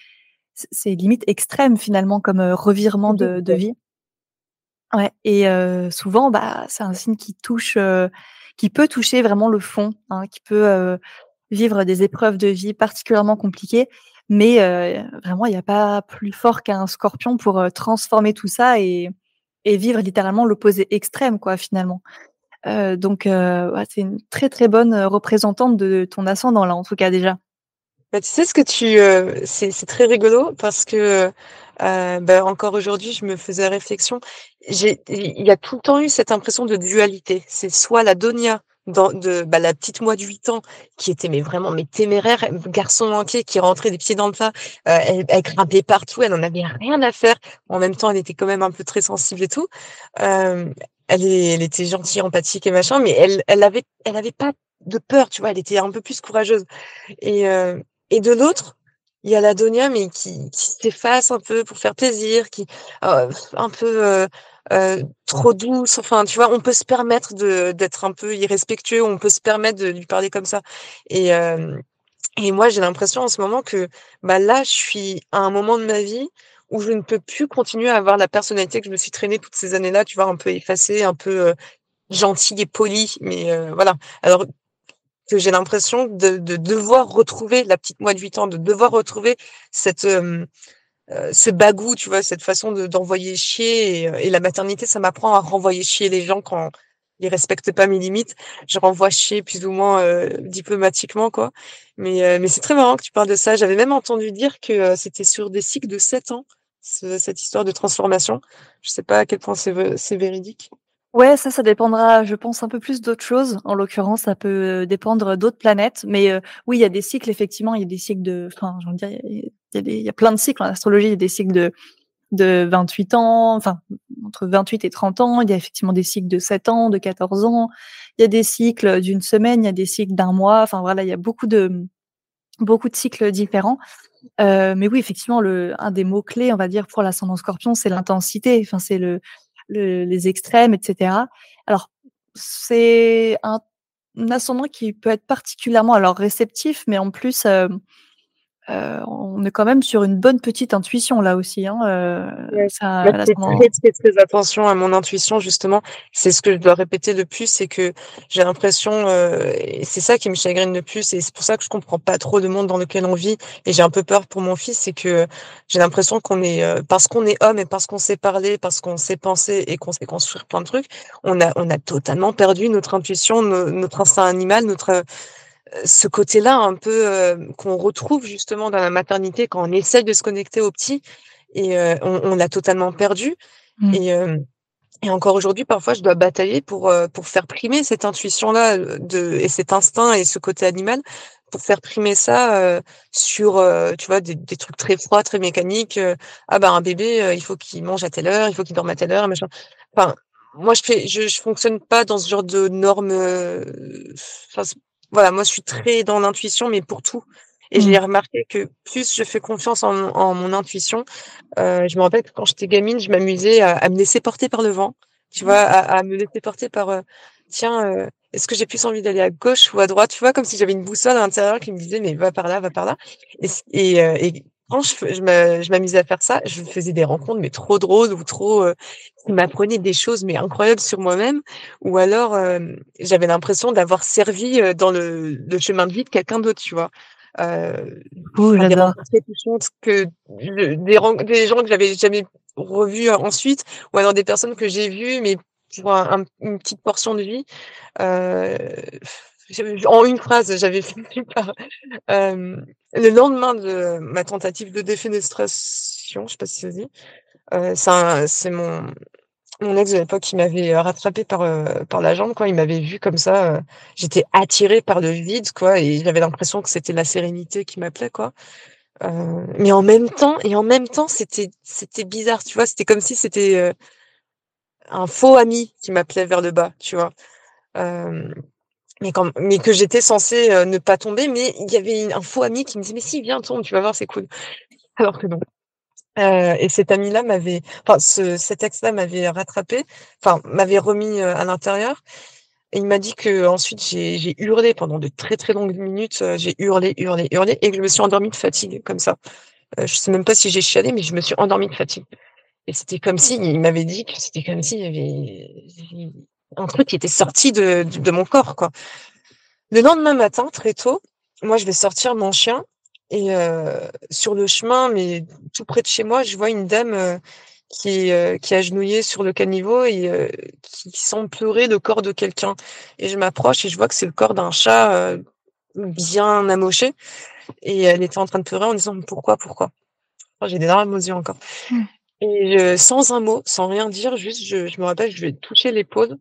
[SPEAKER 1] c'est limite extrême finalement comme, heu, revirement de de vie. Ouais et heu, souvent, bah, c'est un signe qui touche, qui peut toucher vraiment le fond, hein, qui peut, vivre des épreuves de vie particulièrement compliquées. Mais vraiment, il y a pas plus fort qu'un Scorpion pour, transformer tout ça et et vivre littéralement l'opposé extrême, quoi, finalement. Heu, donc ouais, c'est une très, très bonne, heu, représentante de ton ascendant, là, en tout cas, déjà.
[SPEAKER 2] Bah, tu sais ce que tu, c'est c'est très rigolo parce que, bah, encore aujourd'hui, je me faisais réflexion. J'ai il y a tout le temps eu cette impression de dualité. C'est soit la Donia de bah, la petite moi de 8 ans qui était mais vraiment mais téméraire, garçon manqué qui rentrait les pieds dans le plat, heu, elle elle grimpait partout, elle en avait rien à faire. En même temps, elle était quand même un peu très sensible et tout. Hem, elle elle était gentille, empathique et machin, mais elle elle avait elle avait pas de peur, tu vois? Elle était un peu plus courageuse et heu et de l'autre, il y a la Donia, mais qui qui s'efface un peu pour faire plaisir, qui, heu, un peu, heu heu, trop douce, enfin, tu vois? On peut se permettre de d'être un peu irrespectueux, on peut se permettre de lui parler comme ça et hem et moi, j'ai l'impression en ce moment que, bah, là, je suis à un moment de ma vie où je ne peux plus continuer à avoir la personnalité que je me suis traînée toutes ces années-là, tu vois? Un peu effacée, un peu, heu, gentille et polie, mais voilà. Alors que j'ai l'impression de de devoir retrouver la petite moi de 8 ans, de devoir retrouver cette, heu, ce bagou, tu vois? Cette façon de d'envoyer chier et heu et la maternité, ça m'apprend à renvoyer chier les gens quand ils respectent pas mes limites. Je renvoie chier plus ou moins, heu, diplomatiquement, quoi. Mais heu, mais c'est très marrant que tu parles de ça. J'avais même entendu dire que, heu, c'était sur des cycles de 7 ans, ce cette histoire de transformation. Je sais pas à quel point c'est véridique.
[SPEAKER 1] Ouais, ça, ça dépendra, je pense, un peu plus d'autres choses. En l'occurrence, ça peut dépendre d'autres planètes, mais heu, oui, il y a des cycles, effectivement, il y a des cycles de enfin, de dire, il y a plein de cycles en astrologie. Il y a des cycles de de 28 ans, enfin, entre 28 et 30 ans. Il y a effectivement des cycles de 7 ans, de 14 ans. Il y a des cycles d'une semaine, il y a des cycles d'un mois. Enfin, voilà, il y a beaucoup de, beaucoup de cycles différents. Heu, mais oui, effectivement, le un des mots clés, on va dire, pour l'ascendant Scorpion, c'est l'intensité. Enfin, c'est le le les extrêmes et cetera. Alors, c'est un ascendant qui peut être particulièrement alors réceptif, mais en plus, hem, heu, on est quand même sur une bonne petite intuition là aussi, hein, heu,
[SPEAKER 2] Ouais,
[SPEAKER 1] ça
[SPEAKER 2] fais
[SPEAKER 1] l'ascendant
[SPEAKER 2] très, attention à mon intuition justement. C'est ce que je dois répéter le plus, c'est que j'ai l'impression, heu et c'est ça qui me chagrine le plus et c'est pour ça que je comprends pas trop le monde dans lequel on vit et j'ai un peu peur pour mon fils, c'est que j'ai l'impression qu'on est, heu, parce qu'on est homme et parce qu'on sait parler, parce qu'on sait penser et qu'on sait construire plein de trucs, on a on a totalement perdu notre intuition, no notre instinct animal, notre, ce côté-là un peu, heu, qu'on retrouve justement dans la maternité quand on essaie de se connecter au petit et heu, on on l'a totalement perdu
[SPEAKER 1] mmh.
[SPEAKER 2] et hem et encore aujourd'hui, parfois, je dois batailler pour, pour faire primer cette intuition-là, de et cet instinct et ce côté animal pour faire primer ça, sur, tu vois, des des trucs très froids, très mécaniques, ah bah, un bébé, il faut qu'il mange à telle heure, il faut qu'il dorme à telle heure, machin. Enfin, moi je fais je je fonctionne pas dans ce genre de normes, enfin voilà, moi je suis très dans l'intuition, mais pour tout et j'ai
[SPEAKER 1] Mmh.
[SPEAKER 2] remarqué que plus je fais confiance en mon en mon intuition, heu, je me rappelle que quand j'étais gamine, je m'amusais à à me laisser porter par le vent, tu vois? À à me laisser porter par, heu, tiens, heu, est-ce que j'ai plus envie d'aller à gauche ou à droite? Tu vois? Comme si j'avais une boussole à l'intérieur qui me disait: «Mais va par là, va par là» et et quand je m'amusais à faire ça, je faisais des rencontres, mais trop drôles ou trop, qui m'apprenaient des choses, mais incroyables sur moi-même ou alors, hem, j'avais l'impression d'avoir servi, heu, dans le le chemin de vie de quelqu'un d'autre, tu vois?
[SPEAKER 1] Cool,
[SPEAKER 2] enfin des
[SPEAKER 1] j'adore.
[SPEAKER 2] rencontres touchantes que de des des gens que j'avais jamais revus ensuite ou alors des personnes que j'ai vues, mais pour un un une petite portion de vie. En une phrase, j'avais [LAUGHS] fini par, hem, le lendemain de ma tentative de défenestration, je sais pas si ça se dit, heu, c'est mon ex de l'époque qui m'avait, heu, rattrapée par, par la jambe, quoi. Il m'avait vue comme ça, j'étais attirée par le vide, quoi et j'avais l'impression que c'était la sérénité qui m'appelait, quoi. Mais en même temps et en même temps, c'était c'était bizarre, tu vois? C'était comme si c'était, un faux ami qui m'appelait vers le bas, tu vois? Mais que j'étais censée, heu, ne pas tomber, mais il y avait un faux ami qui me disait: «Mais si, viens, tombe, tu vas voir, c'est cool». Alors que non. Heu et cet ami-là m'avait enfin ce cet ex-là m'avait rattrapée, enfin m'avait remis, heu, à l'intérieur et il m'a dit qu'ensuite j'ai j'ai hurlé pendant de très, très longues minutes, j'ai hurlé, hurlé, hurlé et que je me suis endormie de fatigue comme ça. Heu, je sais même pas si j'ai chialé, mais je me suis endormie de fatigue et c'était comme si il m'avait dit que c'était comme s'il y avait un truc qui était sorti de de mon corps, quoi. Le lendemain matin, très tôt, moi je vais sortir mon chien et heu, sur le chemin, mais tout près de chez moi, je vois une dame, heu, qui est, heu, qui est agenouillée sur le caniveau et qui semble pleurer le corps de quelqu'un et je m'approche et je vois que c'est le corps d'un chat, bien amoché et elle était en train de pleurer en disant: «Pourquoi? Pourquoi?» j'ai des larmes aux yeux encore
[SPEAKER 1] Mmh.
[SPEAKER 2] Et sans un mot, sans rien dire, juste je me rappelle, je lui ai touché l'épaule.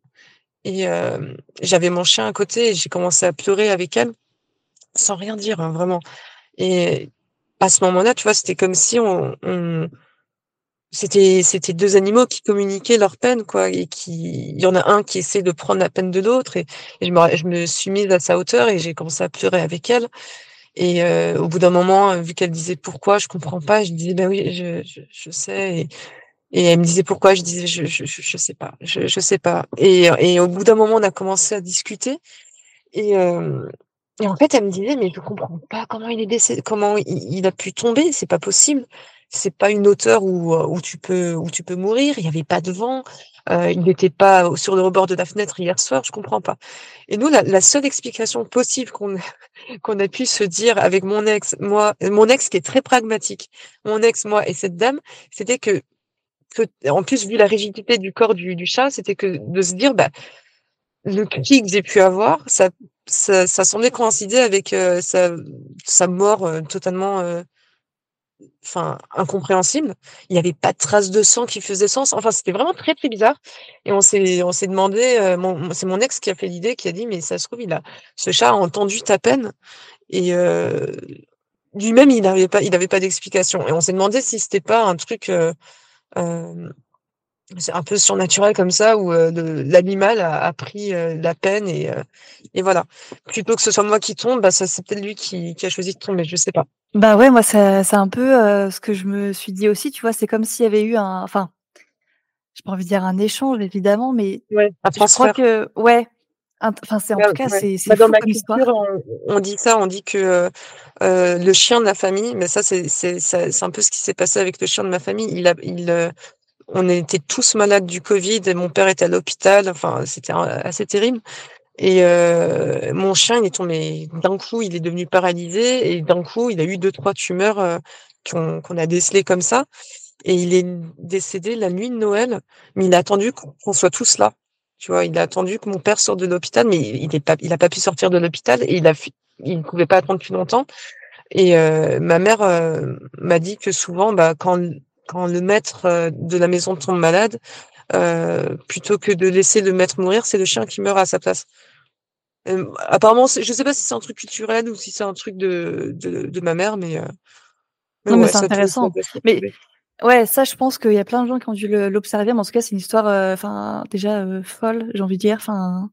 [SPEAKER 2] Et hem, j'avais mon chien à côté et j'ai commencé à pleurer avec elle, sans rien dire, hein, vraiment. Et à ce moment-là, tu vois, c'était comme si on c'était c'était 2 animaux qui communiquaient leur peine, quoi et qui il y en a un qui essaie de prendre la peine de l'autre. Et je me suis mise à sa hauteur et j'ai commencé à pleurer avec elle et heu, au bout d'un moment, vu qu'elle disait: «Pourquoi? Je comprends pas», je disais: «Bah oui, je je je sais» et et elle me disait: «Pourquoi?» je disais: «Je je je sais pas, je je sais pas» et et au bout d'un moment, on a commencé à discuter et hem et en fait, elle me disait: «Mais je comprends pas comment il est décé comment il il a pu tomber, c'est pas possible. C'est pas une hauteur où, où tu peux où tu peux mourir, il y avait pas de vent, heu, il était pas sur le rebord de la fenêtre hier soir, je comprends pas» et nous, la la seule explication possible qu'on [LAUGHS] qu'on a pu se dire avec mon ex, moi mon ex qui est très pragmatique, mon ex, moi et cette dame, c'était que que en plus, vu la rigidité du corps du du chat, c'était que de se dire: «Bah, le cri que j'ai pu avoir, ça ça ça semblait coïncider avec, heu, sa sa mort, heu, totalement, heu, enfin incompréhensible». Il y avait pas de traces de sang qui faisaient sens. Enfin, c'était vraiment très, très bizarre et on s'est on s'est demandé, mon c'est mon ex qui a fait l'idée, qui a dit: «Mais ça se trouve, il a ce chat a entendu ta peine et heu, lui-même, il avait pas il avait pas d'explication» et on s'est demandé si c'était pas un truc, hem, c'est un peu surnaturel comme ça où, le l'animal a a pris, la peine et et voilà. Plutôt que ce soit moi qui tombe, bah, ça c'est peut-être lui qui qui a choisi de tomber, je sais pas.
[SPEAKER 1] Bah, ouais, moi, c'est c'est un peu, heu, ce que je me suis dit aussi, tu vois? C'est comme s'il y avait eu un enfin, j'ai pas envie de dire un échange évidemment, mais
[SPEAKER 2] Ouais, un
[SPEAKER 1] je crois
[SPEAKER 2] transfert.
[SPEAKER 1] que ouais, int enfin, c'est en
[SPEAKER 2] Ouais,
[SPEAKER 1] tout cas,
[SPEAKER 2] ouais.
[SPEAKER 1] c'est
[SPEAKER 2] Bah, dans
[SPEAKER 1] fou
[SPEAKER 2] ma
[SPEAKER 1] comme
[SPEAKER 2] culture,
[SPEAKER 1] histoire.
[SPEAKER 2] on on dit ça, on dit que, heu heu, le chien de la famille mais ça, c'est c'est ça c'est un peu ce qui s'est passé avec le chien de ma famille. Il a il, heu on était tous malades du covid et mon père était à l'hôpital, enfin, c'était assez terrible et heu, mon chien, il est tombé d'un coup, il est devenu paralysé et d'un coup, il a eu 2-3 tumeurs, heu, qu'on a décelées comme ça et il est décédé la nuit de Noël, mais il a attendu qu'on soit tous là. Tu vois? Il a attendu que mon père sorte de l'hôpital, mais il est pas il a pas pu sortir de l'hôpital et il a il ne pouvait pas attendre plus longtemps et heu, ma mère, heu, m'a dit que souvent, bah, quand quand le maître, heu, de la maison tombe malade, heu, plutôt que de laisser le maître mourir, c'est le chien qui meurt à sa place. apparemment, je sais pas si c'est un truc culturel ou si c'est un truc de de de ma mère, mais
[SPEAKER 1] non, mais c'est intéressant. Mais ouais, ça, je pense qu'il y a plein de gens qui ont dû l'observer, mais en tout cas, c'est une histoire, enfin, déjà folle, j'ai envie de dire. Enfin,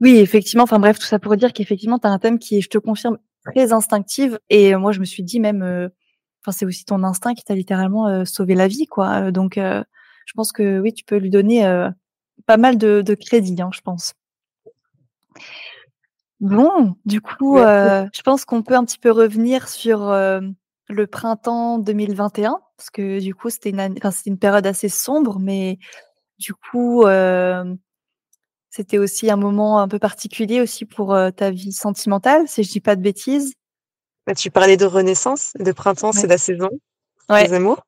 [SPEAKER 1] oui, effectivement. Enfin bref, tout ça pour dire qu'effectivement, tu as un thème qui est, je te confirme, très instinctive. Et moi, je me suis dit même, enfin, c'est aussi ton instinct qui t'a littéralement sauvé la vie, quoi. Donc, je pense que oui, tu peux lui donner pas mal de, de crédit, hein, je pense. Bon, du coup, je pense qu'on peut un petit peu revenir sur le printemps 2021, parce que du coup, c'était une, enfin, une période assez sombre, mais du coup, c'était aussi un moment un peu particulier aussi pour ta vie sentimentale, si je dis pas de bêtises.
[SPEAKER 2] Bah, tu parlais de renaissance, de printemps, c'est la saison ouais. des amours.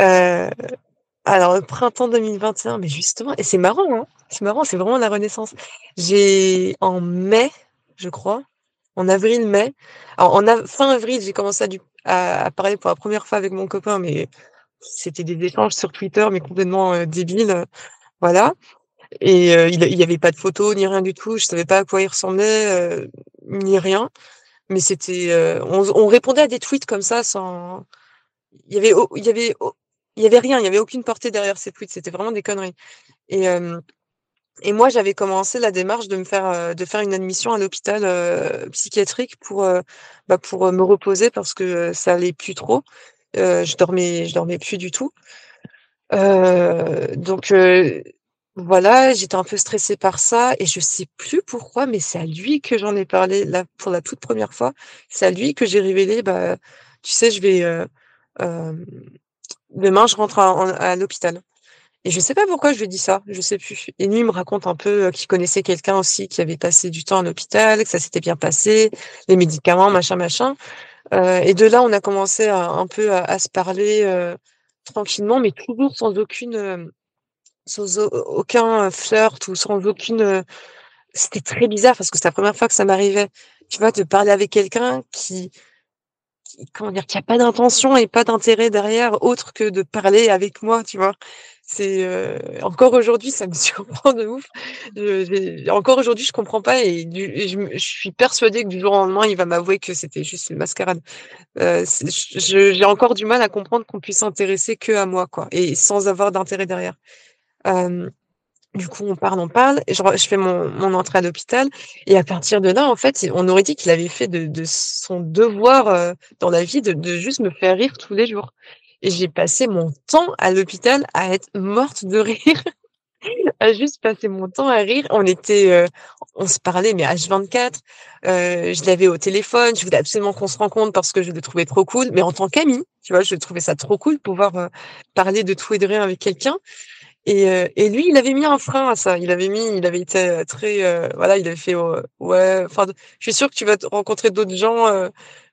[SPEAKER 2] Euh, alors, le printemps 2021, mais justement, et c'est marrant, hein c'est marrant, c'est vraiment la renaissance. J'ai, en mai, je crois, en avril-mai, en fin avril, j'ai commencé à, parler pour la première fois avec mon copain, mais c'était des échanges sur Twitter, mais complètement euh, débiles, voilà. Et euh, il n'y avait pas de photos ni rien du tout. Je savais pas à quoi il ressemblait euh, ni rien. Mais c'était, on, on, répondait à des tweets comme ça sans. Il y avait, il y avait, il y avait rien. Il y avait aucune portée derrière ces tweets. C'était vraiment des conneries. Et et moi, j'avais commencé la démarche de me faire, de faire une admission à l'hôpital psychiatrique pour, bah, pour me reposer parce que ça allait plus trop. je dormais, je dormais plus du tout. donc voilà, j'étais un peu stressée par ça et je sais plus pourquoi, mais c'est à lui que j'en ai parlé là pour la toute première fois. C'est à lui que j'ai révélé, bah, tu sais, je vais demain, je rentre à l'hôpital. Et je sais pas pourquoi je lui ai dit ça, je sais plus. Et lui, il me raconte un peu euh, qu'il connaissait quelqu'un aussi qui avait passé du temps à l'hôpital, que ça s'était bien passé, les médicaments, machin, machin. Euh, et de là, on a commencé à, un peu à, se parler euh, tranquillement, mais toujours sans aucune, euh, sans aucun flirt ou sans aucune. C'était très bizarre parce que c'est la première fois que ça m'arrivait. Tu vois, de parler avec quelqu'un qui, comment dire, qui a pas d'intention et pas d'intérêt derrière autre que de parler avec moi, tu vois. C'est euh, encore aujourd'hui, ça me [LAUGHS] surprend de ouf. encore aujourd'hui, je comprends pas et, je, suis persuadée que du jour au lendemain, il va m'avouer que c'était juste une mascarade. Euh, j'ai encore du mal à comprendre qu'on puisse s'intéresser que à moi, quoi, et sans avoir d'intérêt derrière. Euh, du coup, on parle, on parle. Je, je fais mon, entrée à l'hôpital. Et à partir de là, en fait, on aurait dit qu'il avait fait de, son devoir euh, dans la vie de, juste me faire rire tous les jours. Et j'ai passé mon temps à l'hôpital à être morte de rire, [LAUGHS] à juste passer mon temps à rire. On était, euh, on se parlait, mais H24. Euh, je l'avais au téléphone. Je voulais absolument qu'on se rencontre parce que je le trouvais trop cool. Mais en tant qu'ami, tu vois, je trouvais ça trop cool de pouvoir parler de tout et de rien avec quelqu'un. Et, euh, et, lui, il avait mis un frein à ça. Il avait mis, il avait été très, euh, voilà, il avait fait, ouais. Enfin, je suis sûre que tu vas rencontrer d'autres gens euh,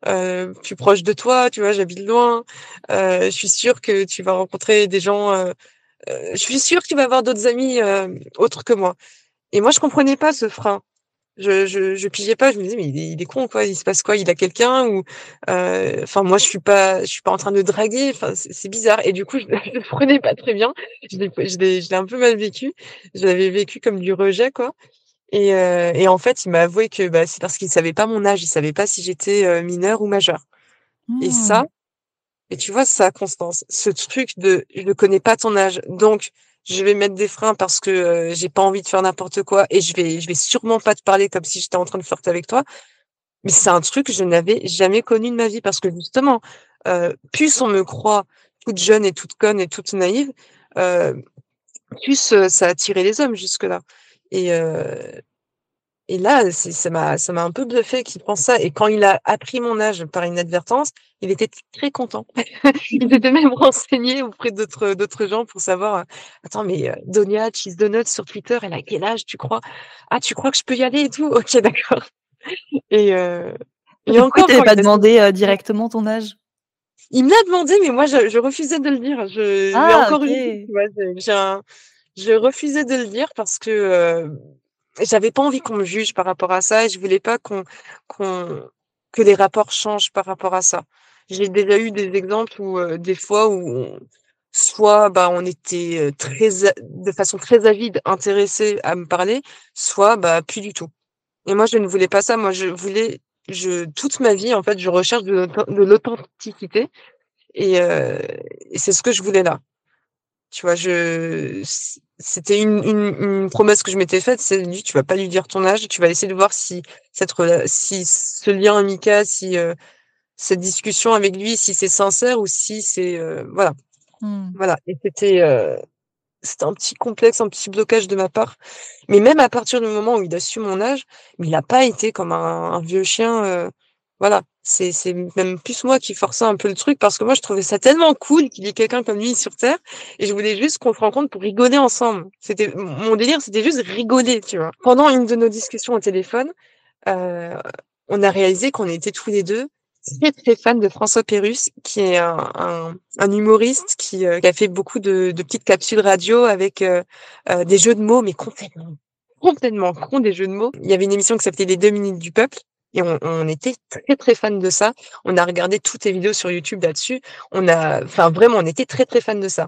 [SPEAKER 2] euh, plus proches de toi. Tu vois, j'habite loin. je suis sûre que tu vas rencontrer des gens. je suis sûre que tu vas avoir d'autres amis autres que moi. Et moi, je comprenais pas ce frein je, je, je pigeais pas je me disais mais il est, con quoi il se passe quoi il a quelqu'un ou euh, enfin moi je suis pas je suis pas en train de draguer enfin c'est bizarre. Et du coup [LAUGHS] je, ne prenais pas très bien. Je l'ai je l'ai un peu mal vécu. Je l'avais vécu comme du rejet quoi. Et, euh, et en fait il m'a avoué que bah, c'est parce qu'il savait pas mon âge. Il savait pas si j'étais euh, mineure ou majeure. Et ça mmh. et tu vois ça Constance ce truc de je ne connais pas ton âge donc je vais mettre des freins parce que euh, j'ai pas envie de faire n'importe quoi et je vais je vais sûrement pas te parler comme si j'étais en train de flirter avec toi. Mais c'est un truc que je n'avais jamais connu de ma vie parce que justement euh, plus on me croit toute jeune et toute conne et toute naïve euh, plus euh, ça a attiré les hommes jusque là et et là, ça m'a, ça m'a un peu bluffé qu'il pense ça. Et quand il a appris mon âge par inadvertance, il était très content. [LAUGHS] il s'était même [LAUGHS] renseigné auprès d'autres, d'autres gens pour savoir, euh, attends, mais euh, Donia Cheese Donuts sur Twitter, elle a quel âge, tu crois? Ah, tu crois que je peux y aller et tout? Ok, d'accord. [LAUGHS] Et, euh,
[SPEAKER 1] et encore. Tu pas demandé euh, directement ton âge?
[SPEAKER 2] Il me l'a demandé, mais moi, je, je, refusais de le dire. Je, ah, encore une fois, je refusais de le dire parce que, j'avais pas envie qu'on me juge par rapport à ça et je voulais pas qu'on qu'on que les rapports changent par rapport à ça. J'ai déjà eu des exemples où euh, des fois où soit bah on était très de façon très avide intéressé à me parler, soit bah plus du tout. Et moi, je ne voulais pas ça. Moi, je voulais, je toute ma vie, en fait, je recherche de l'authenticité et, euh, et c'est ce que je voulais là. Tu vois, je c'était une, une, une, promesse que je m'étais faite, c'est dit tu vas pas lui dire ton âge, tu vas essayer de voir si cette si ce lien amical, si euh, cette discussion avec lui, si c'est sincère ou si c'est euh, voilà. Mmh. Voilà, et c'était euh, c'était un petit complexe, un petit blocage de ma part. Mais même à partir du moment où il a su mon âge, il n'a pas été comme un, un vieux chien. Euh, voilà, c'est même plus moi qui forçais un peu le truc parce que moi je trouvais ça tellement cool qu'il y ait quelqu'un comme lui sur terre et je voulais juste qu'on se rencontre pour rigoler ensemble. C'était mon délire, c'était juste rigoler, tu vois. Pendant une de nos discussions au téléphone, euh, on a réalisé qu'on était tous les deux très très fan de François Pérus, qui est un, un, un humoriste qui, euh, qui, a fait beaucoup de, de, petites capsules radio avec euh, euh, des jeux de mots, mais complètement complètement con des jeux de mots. Il y avait une émission qui s'appelait Les deux minutes du peuple et on, était très très fan de ça. On a regardé toutes les vidéos sur YouTube là-dessus. On a, enfin vraiment, on était très très fan de ça.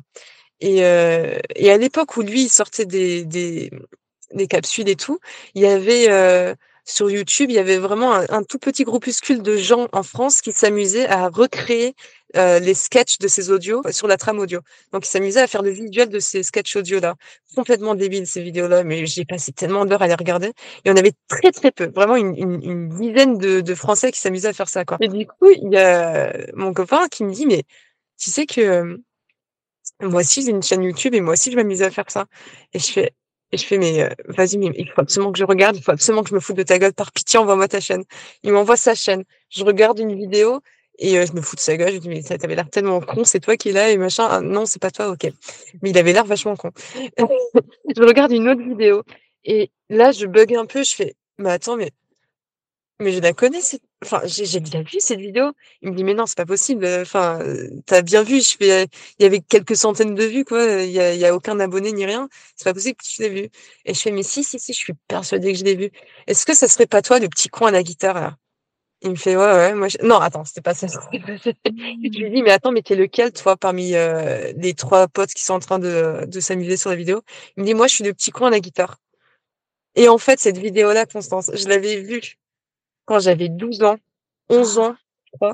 [SPEAKER 2] Et, euh, et à l'époque où lui sortait des, des, des capsules et tout, il y avait euh, sur YouTube, il y avait vraiment un, tout petit groupuscule de gens en France qui s'amusaient à recréer euh, les sketchs de ces audios sur la trame audio. Donc, ils s'amusaient à faire le visuel de ces sketchs audio-là. Complètement débiles, ces vidéos-là, mais j'ai passé tellement d'heures à les regarder. Et on avait très, très peu, vraiment une, une, une dizaine de, de, Français qui s'amusaient à faire ça. Quoi. Et du coup, il y a mon copain qui me dit, mais tu sais que euh, moi aussi, j'ai une chaîne YouTube et moi aussi, je m'amusais à faire ça. Et je fais, et je fais, mais euh, vas-y, mais il faut absolument que je regarde, il faut absolument que je me foute de ta gueule. Par pitié, envoie-moi ta chaîne. Il m'envoie sa chaîne. Je regarde une vidéo et euh, je me fous de sa gueule. Je dis, mais ça t'avait l'air tellement con, c'est toi qui es là et machin. Ah, non, c'est pas toi, ok. Mais il avait l'air vachement con. [LAUGHS] je regarde une autre vidéo et là, je bug un peu. Je fais, mais attends, mais mais je la connais. Enfin, j'ai bien vu cette vidéo. Il me dit, mais non, c'est pas possible. Enfin, t'as bien vu. Je fais, il y avait quelques centaines de vues, quoi. Il y a, y a aucun abonné ni rien. C'est pas possible que tu l'aies vu. Et je fais, mais si, si, si, je suis persuadée que je l'ai vu. Est-ce que ça serait pas toi, le petit coin à la guitare, là? Il me fait, ouais, ouais, moi, non, attends, c'était pas ça. [LAUGHS] je lui dis, mais attends, mais t'es lequel, toi, parmi euh, les trois potes qui sont en train de, de s'amuser sur la vidéo? Il me dit, moi, je suis le petit coin à la guitare. Et en fait, cette vidéo-là, Constance, je l'avais vue quand j'avais 12 ans, 11 ans,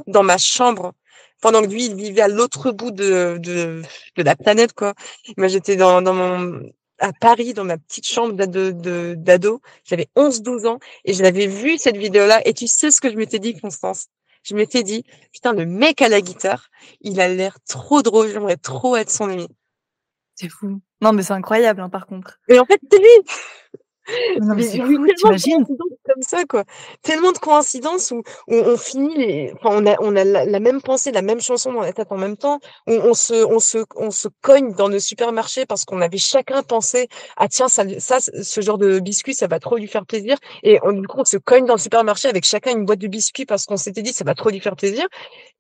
[SPEAKER 2] dans ma chambre, pendant que lui, il vivait à l'autre bout de, de, de, la planète, quoi. Moi, j'étais dans, dans mon, à Paris, dans ma petite chambre d'ado, d'ado. J'avais 11, 12 ans, et je l'avais vu, cette vidéo-là, et tu sais ce que je m'étais dit, Constance? Je m'étais dit, putain, le mec à la guitare, il a l'air trop drôle, j'aimerais trop être son ami.
[SPEAKER 1] C'est fou. Non, mais c'est incroyable, hein, par contre.
[SPEAKER 2] Et en fait, c'est lui!
[SPEAKER 1] Non, mais, c'est fou, t'imagines
[SPEAKER 2] comme ça quoi. Tellement de coïncidences où, où on finit les enfin on a on a la, même pensée, la même chanson dans la tête en même temps, on, on se on se on se cogne dans le supermarché parce qu'on avait chacun pensé ah tiens ça ça ce genre de biscuit ça va trop lui faire plaisir et on, du coup on se cogne dans le supermarché avec chacun une boîte de biscuits parce qu'on s'était dit ça va trop lui faire plaisir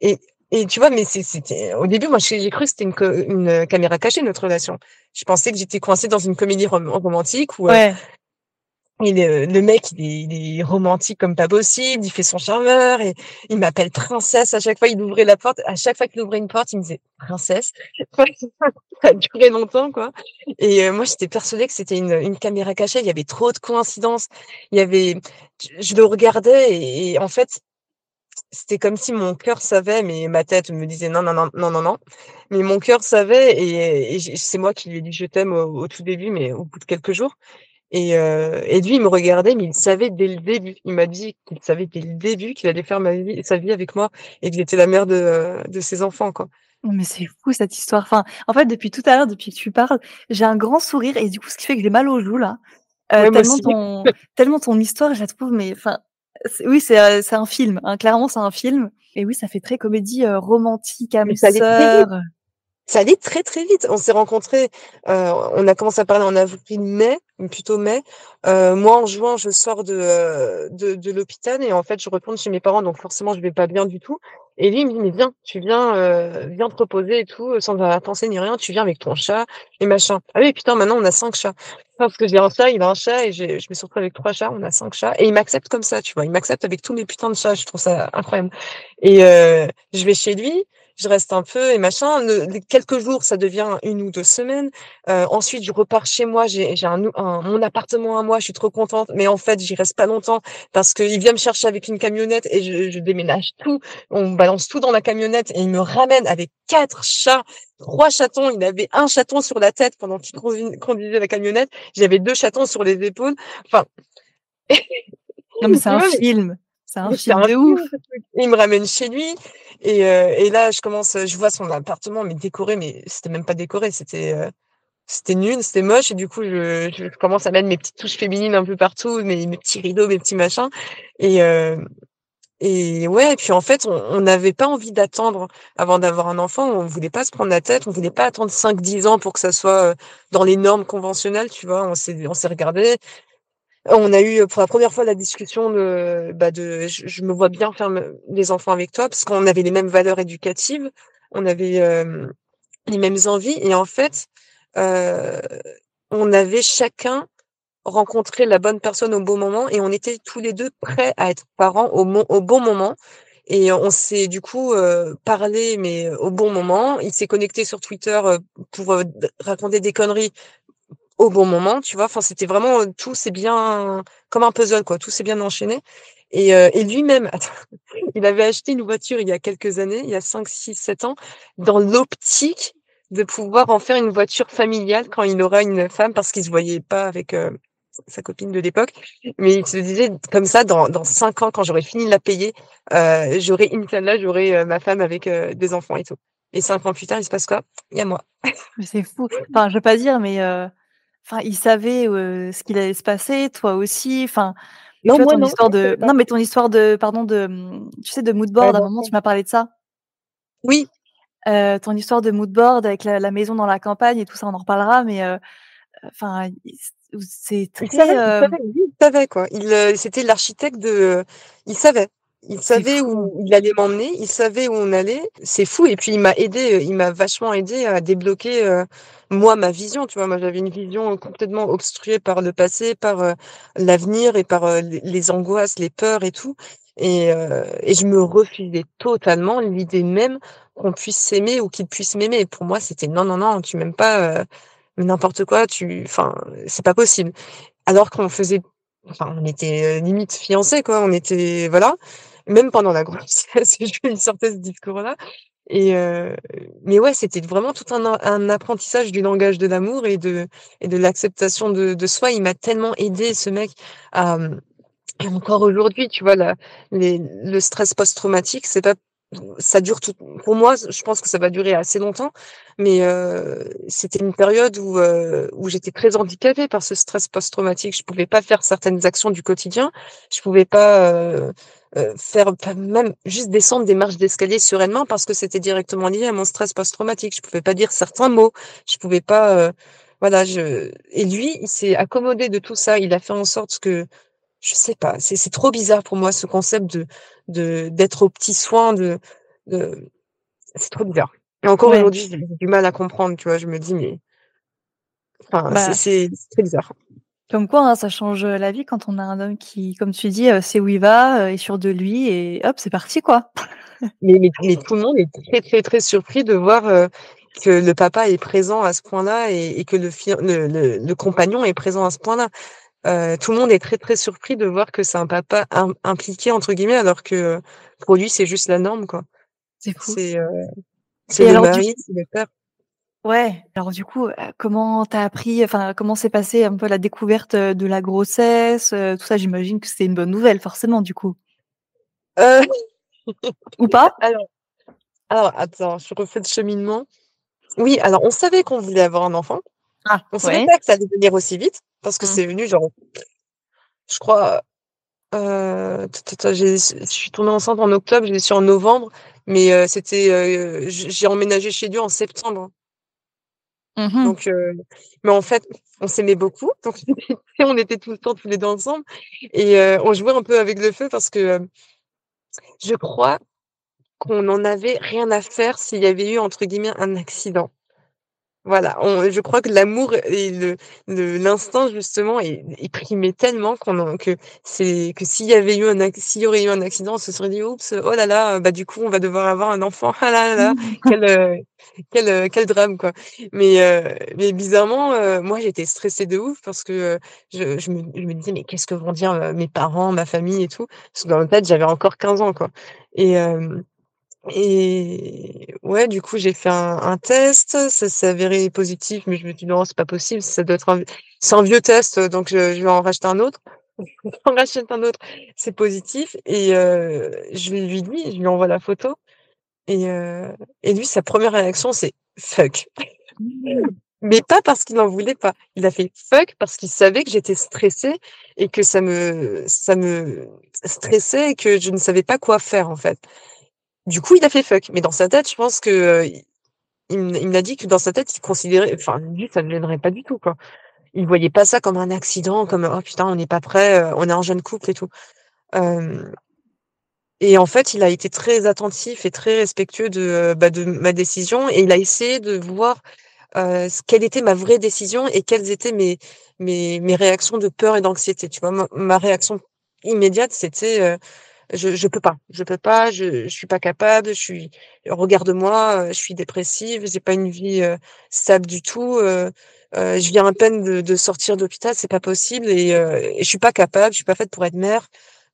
[SPEAKER 2] et et tu vois, mais c'était au début, moi, j'ai cru que c'était une, une, caméra cachée notre relation. Je pensais que j'étais coincée dans une comédie romantique où, euh,
[SPEAKER 1] ouais.
[SPEAKER 2] Est, le mec, il est, romantique comme pas possible. Il fait son charmeur et il m'appelle princesse à chaque fois. Il ouvrait la porte. À chaque fois qu'il ouvrait une porte, il me disait princesse. [LAUGHS] ça a duré longtemps, quoi. Et euh, moi, j'étais persuadée que c'était une, caméra cachée. Il y avait trop de coïncidences. Il y avait, je le regardais et, en fait, c'était comme si mon cœur savait, mais ma tête me disait non, non, non, non, non, non. Mais mon cœur savait et, c'est moi qui lui ai dit je t'aime au tout début, mais au bout de quelques jours. Et, euh, et lui, il me regardait, mais il savait dès le début. Il m'a dit qu'il savait dès le début qu'il allait faire ma vie, sa vie avec moi et que j'étais la mère de, de ses enfants, quoi.
[SPEAKER 1] Mais c'est fou cette histoire. Enfin, en fait, depuis tout à l'heure, depuis que tu parles, j'ai un grand sourire et du coup, ce qui fait que j'ai mal aux joues là. Euh, ouais, tellement ton, tellement ton histoire, je la trouve, mais enfin, oui, c'est euh, c'est un film. Hein, clairement, c'est un film. Et oui, ça fait très comédie euh, romantique, âme sœur
[SPEAKER 2] ça allait très très vite. On s'est rencontrés, euh, on a commencé à parler en avril-mai, plutôt mai. Euh, moi, en juin, je sors de, euh, de, de l'hôpital et en fait, je retourne chez mes parents, donc forcément, je vais pas bien du tout. Et lui, il me dit, mais viens, tu viens, euh, viens te reposer et tout, sans avoir pensé ni rien, tu viens avec ton chat et machin. Ah oui, putain, maintenant, on a cinq chats. Parce que j'ai un chat, il a un chat et je me suis retrouvée avec trois chats, on a cinq chats. Et il m'accepte comme ça, tu vois. Il m'accepte avec tous mes putains de chats, je trouve ça incroyable. Et euh, je vais chez lui, je reste un peu et machin. Quelques jours, ça devient 1 ou 2 semaines. Heu, ensuite, je repars chez moi, j'ai un un mon appartement à moi, je suis trop contente, mais en fait, j'y reste pas longtemps parce qu'il vient me chercher avec une camionnette et je je déménage tout. On balance tout dans la camionnette et il me ramène avec 4 chats, 3 chatons. Il avait 1 chaton sur la tête pendant qu'il conduis conduisait la camionnette. J'avais 2 chatons sur les épaules. Enfin
[SPEAKER 1] mais c'est un [LAUGHS] film. C'est un film de ouf.
[SPEAKER 2] Il me ramène chez lui et heu et là, je commence, je vois son appartement, mais décoré, mais c'était même pas décoré, c'était, heu, c'était nul, c'était moche et du coup, je je commence à mettre mes petites touches féminines un peu partout, mes mes petits rideaux, mes petits machins et hem et ouais et puis en fait, on n'avait pas envie d'attendre avant d'avoir un enfant. On voulait pas se prendre la tête, on voulait pas attendre 5-10 ans pour que ça soit, heu, dans les normes conventionnelles, tu vois? On s'est on s'est regardés. On a eu, pour la 1re fois la discussion de, bah, de je me vois bien faire des enfants avec toi parce qu'on avait les mêmes valeurs éducatives, on avait, hem, les mêmes envies et en fait, heu, on avait chacun rencontré la bonne personne au bon moment et on était tous les 2 prêts à être parents au au bon moment et on s'est du coup, heu, parlé mais au bon moment. Il s'est connecté sur Twitter, heu, pour, heu, d raconter des conneries au bon moment, tu vois? Enfin, c'était vraiment, heu, tout s'est bien comme un puzzle, quoi, tout s'est bien enchaîné et heu et lui-même, [LAUGHS] il avait acheté une voiture il y a quelques années, il y a 5-6-7 ans, dans l'optique de pouvoir en faire une voiture familiale quand il aura une femme parce qu'il se voyait pas avec, heu, sa copine de l'époque. Mais il se disait comme ça: «Dans dans 5 ans, quand j'aurai fini de la payer, j'aurai Inch'Allah, j'aurai, heu, ma femme avec, des enfants et tout» et 5 ans plus tard, il se passe quoi? Il y a moi.
[SPEAKER 1] C'est fou. Enfin, je veux pas dire, mais enfin, il savait, heu, ce qu'il allait se passer, toi aussi. Enfin,
[SPEAKER 2] Non,
[SPEAKER 1] tu vois
[SPEAKER 2] moi
[SPEAKER 1] ton
[SPEAKER 2] non,
[SPEAKER 1] histoire de non, mais ton histoire de pardon, de, mmh, tu sais, de mood
[SPEAKER 2] Ouais,
[SPEAKER 1] board, à un moment, tu m'as parlé de ça?
[SPEAKER 2] Oui.
[SPEAKER 1] Heu, ton histoire de mood board avec la la maison dans la campagne et tout ça, on en reparlera, mais enfin, c'est
[SPEAKER 2] Il savait,
[SPEAKER 1] très,
[SPEAKER 2] il savait, il savait, quoi. Il, c'était l'architecte de, il savait. Il savait où il allait m'emmener, il savait où on allait. C'est fou et puis il m'a aidée, heu, il m'a vachement aidée à débloquer, heu, moi, ma vision, tu vois? Moi, j'avais une vision complètement obstruée par le passé, par, heu, l'avenir et par, heu, les angoisses, les peurs et tout et et je me refusais totalement l'idée même qu'on puisse s'aimer ou qu'il puisse m'aimer. Pour moi, c'était: «Non, non, non, tu m'aimes pas, n'importe quoi, tu enfin, c'est pas possible». Alors qu'on faisait enfin, on était, limite fiancés, quoi, on était voilà. Même pendant la grossesse, [LAUGHS] je sortais ce discours-là et heu, mais ouais, c'était vraiment tout un apprentissage du langage de l'amour et de et de l'acceptation de soi. Il m'a tellement aidée ce mec et encore aujourd'hui, tu vois, le stress post-traumatique, c'est pas ça dure toute pour moi, je pense que ça va durer assez longtemps, mais heu, c'était une période où, heu, où j'étais très handicapée par ce stress post-traumatique. Je pouvais pas faire certaines actions du quotidien. Je pouvais pas, heu heu, faire même juste descendre des marches d'escalier sereinement parce que c'était directement lié à mon stress post-traumatique. Je pouvais pas dire certains mots. Je pouvais pas, heu, voilà, et lui, il s'est accommodé de tout ça. Il a fait en sorte que je sais pas, c'est trop bizarre pour moi ce concept de de d'être aux petits soins, de de c'est trop bizarre et encore
[SPEAKER 1] Ouais.
[SPEAKER 2] aujourd'hui, j'ai du mal à comprendre, tu vois? Je me dis: «Mais» enfin, c'est
[SPEAKER 1] Bah
[SPEAKER 2] c'est très bizarre.
[SPEAKER 1] comme quoi, hein, ça change, heu, la vie quand on a un homme qui, comme tu dis, heu, sait où il va, est sûr de lui et hop, c'est parti, quoi. [LAUGHS]
[SPEAKER 2] Mais mais mais tout le monde est très, très, très surpris de voir, que le papa est présent à ce point-là et et que le le le compagnon est présent à ce point-là. Heu, tout le monde est très, très surpris de voir que c'est un papa «im impliqué» entre guillemets alors que, pour lui, c'est juste la norme, quoi.
[SPEAKER 1] C'est fou.
[SPEAKER 2] C'est, c'est c'est père.
[SPEAKER 1] Ouais, alors du coup, heu, comment tu as appris enfin, comment s'est passée un peu la découverte, heu, de la grossesse, tout ça? J'imagine que c'était une bonne nouvelle forcément, du coup?
[SPEAKER 2] Heu, [LAUGHS]
[SPEAKER 1] Ou pas?
[SPEAKER 2] alors alors attends, je refais le cheminement. Oui, alors on savait qu'on voulait avoir un enfant.
[SPEAKER 1] Ah,
[SPEAKER 2] On savait
[SPEAKER 1] ouais.
[SPEAKER 2] pas que ça allait venir aussi vite parce que
[SPEAKER 1] Mmh.
[SPEAKER 2] c'est venu genre je crois, j'ai je suis tombée enceinte en octobre, je l'ai su en novembre, mais heu, c'était, heu, j j'ai emménagé chez lui en septembre.
[SPEAKER 1] Mmh mh.
[SPEAKER 2] Donc mais en fait, on s'aimait beaucoup, donc [LAUGHS] on était tout le temps tous les 2 ensemble et on jouait un peu avec le feu parce que, je crois qu'on en avait rien à faire s'il y avait eu entre guillemets «un accident». Voilà, on je crois que l'amour et le l'instinct justement est est primé tellement qu'on en que c'est que s'il y avait eu un s'il y aurait eu un accident, on se serait dit: «Oups, oh là là, bah, du coup, on va devoir avoir un enfant. [LAUGHS] Ah là là là, [LAUGHS] quel, heu, quel, heu, quel drame, quoi». Mais, heu, mais bizarrement, heu, moi, j'étais stressée de ouf parce que, heu, je je me je me disais: «Mais qu'est-ce que vont dire, mes parents, ma famille et tout?» parce que dans ma tête, j'avais encore 15 ans, quoi et et ouais, du coup, j'ai fait un test, ça s'est avéré positif, mais je me dis: «Non, c'est pas possible, ça doit être un un vieux test, donc je je vais en racheter un autre». [LAUGHS] J'en rachète un autre, c'est positif et heu, je lui dis, je lui envoie la photo et heu et lui, sa première réaction, c'est: «Fuck». [LAUGHS] Mais pas parce qu'il en voulait pas. Il a fait: «Fuck» parce qu'il savait que j'étais stressée et que ça me ça me stressait et que je ne savais pas quoi faire, en fait. Du coup, il a fait: «Fuck», mais dans sa tête, je pense que, heu, il m'a dit que dans sa tête, il considérait enfin, lui, ça ne gênerait pas du tout, quoi. Il voyait pas ça comme un accident, comme: «Oh putain, on n'est pas prêts, heu, on est un jeune couple et tout». Et en fait, il a été très attentif et très respectueux de, heu, bah, ma décision et il a essayé de voir, quelle était ma vraie décision et quelles étaient mes réactions de peur et d'anxiété, tu vois? Ma réaction immédiate, c'était, je je peux pas, je peux pas, je je suis pas capable, je suis regarde-moi, heu, je suis dépressive, j'ai pas une vie, heu, stable du tout, heu heu, je viens à peine de de sortir d'hôpital, c'est pas possible et heu et je suis pas capable, je suis pas faite pour être mère.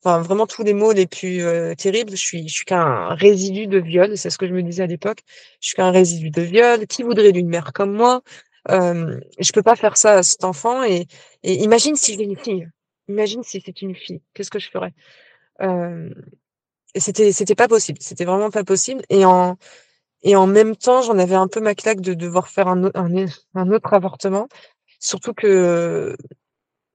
[SPEAKER 2] Enfin, vraiment tous les mots les plus, heu, terribles. Je suis je suis qu'un résidu de viol, c'est ce que je me disais à l'époque. Je suis qu'un résidu de viol. Qui voudrait d'une mère comme moi? Hem, je peux pas faire ça à cet enfant et et imagine si j'ai une fille. Imagine si c'est une fille, qu'est-ce que je ferais? Et c'était c'était pas possible, c'était vraiment pas possible et en et en même temps, j'en avais un peu ma claque de devoir faire un un un autre avortement. Surtout que,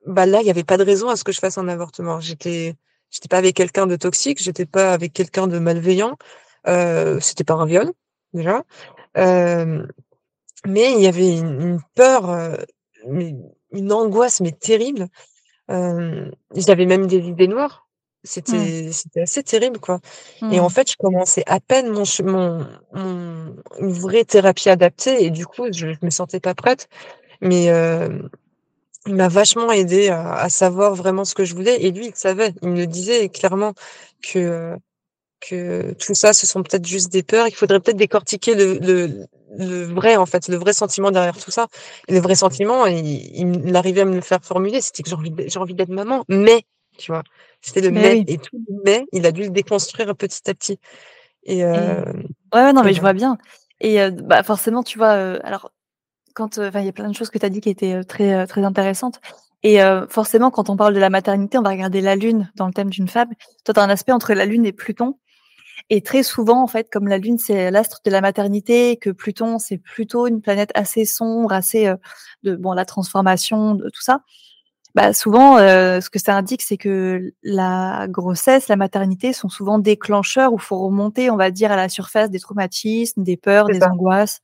[SPEAKER 2] bah, là, il y avait pas de raison à ce que je fasse un avortement. J'étais j'étais pas avec quelqu'un de toxique, j'étais pas avec quelqu'un de malveillant, heu, c'était pas un viol, déjà. Hem, mais il y avait une une peur, mais une angoisse, mais terrible. Hem, j'avais même des idées noires.
[SPEAKER 1] Mmh.
[SPEAKER 2] C'était c'était assez terrible, quoi et en
[SPEAKER 1] Mmh.
[SPEAKER 2] fait, je commençais à peine mon mon mon une vraie thérapie adaptée et du coup, je je me sentais pas prête mais hem, il m'a vachement aidée à à savoir vraiment ce que je voulais et lui, il savait. Il me le disait clairement que, que tout ça, ce sont peut-être juste des peurs qu'il faudrait peut-être décortiquer le le le vrai, en fait, le vrai sentiment derrière tout ça et le vrai sentiment, il il il arrivait à me le faire formuler, c'était que j'ai envie envie d'être maman, mais, tu vois? C'était le mais
[SPEAKER 1] oui
[SPEAKER 2] et tout le mais, il a dû le déconstruire petit à petit et
[SPEAKER 1] et
[SPEAKER 2] hem
[SPEAKER 1] ouais, ouais, non,
[SPEAKER 2] et
[SPEAKER 1] mais je vois bien et heu, bah, forcément, tu vois, heu, alors quand, il y a plein de choses que tu as dit qui étaient, très, très intéressantes et forcément, quand on parle de la maternité, on va regarder la lune dans le thème d'une femme. Toi, tu as un aspect entre la lune et Pluton et très souvent, en fait, comme la lune, c'est l'astre de la maternité, que Pluton, c'est plutôt une planète assez sombre, assez, de bon, la transformation, de tout ça. Bah, souvent, heu, ce que ça indique, c'est que la grossesse, la maternité sont souvent déclencheurs où faut remonter, on va dire, à la surface des traumatismes, des peurs, des
[SPEAKER 2] ça.
[SPEAKER 1] angoisses.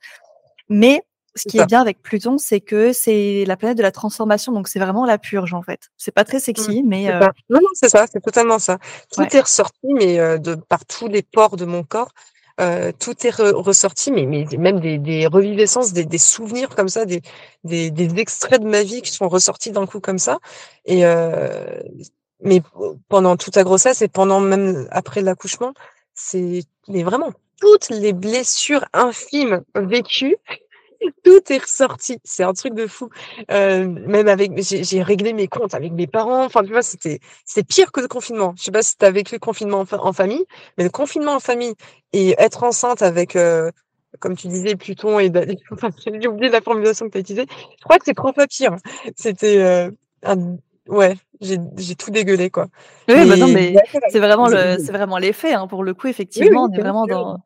[SPEAKER 1] Mais ce qui est bien avec Pluton, c'est que c'est la planète de la transformation, donc c'est vraiment la purge, en fait. C'est pas très
[SPEAKER 2] Mmh,
[SPEAKER 1] sexy, mais
[SPEAKER 2] ça. Non, non, c'est ça, c'est totalement ça.
[SPEAKER 1] ouais.
[SPEAKER 2] Tout est ressorti, mais heu, de par tous les pores de mon corps, heu, tout est re ressorti, mais mais même des des reviviscences, des des souvenirs comme ça, des des des extraits de ma vie qui sont ressortis d'un coup comme ça. Et heu, mais pendant toute la grossesse et pendant même après l'accouchement, c'est mais vraiment toutes les blessures infimes vécues tout est ressorti, c'est un truc de fou. Heu, même avec j'ai réglé mes comptes avec mes parents, enfin, tu vois? C'était c'est pire que le confinement. Je sais pas si tu as vécu le confinement en fa en famille, mais le confinement en famille et être enceinte avec, heu, comme tu disais Pluton et [LAUGHS] enfin, j'ai oublié la formulation que tu as utilisée. Je crois que c'est 3 fois pire. C'était, un ouais, j'ai tout dégueulé, quoi.
[SPEAKER 1] Oui, bah, non,
[SPEAKER 2] Mais
[SPEAKER 1] c'est vraiment le c'est vraiment les faits, hein, pour le coup, effectivement,
[SPEAKER 2] oui,
[SPEAKER 1] on est vraiment dans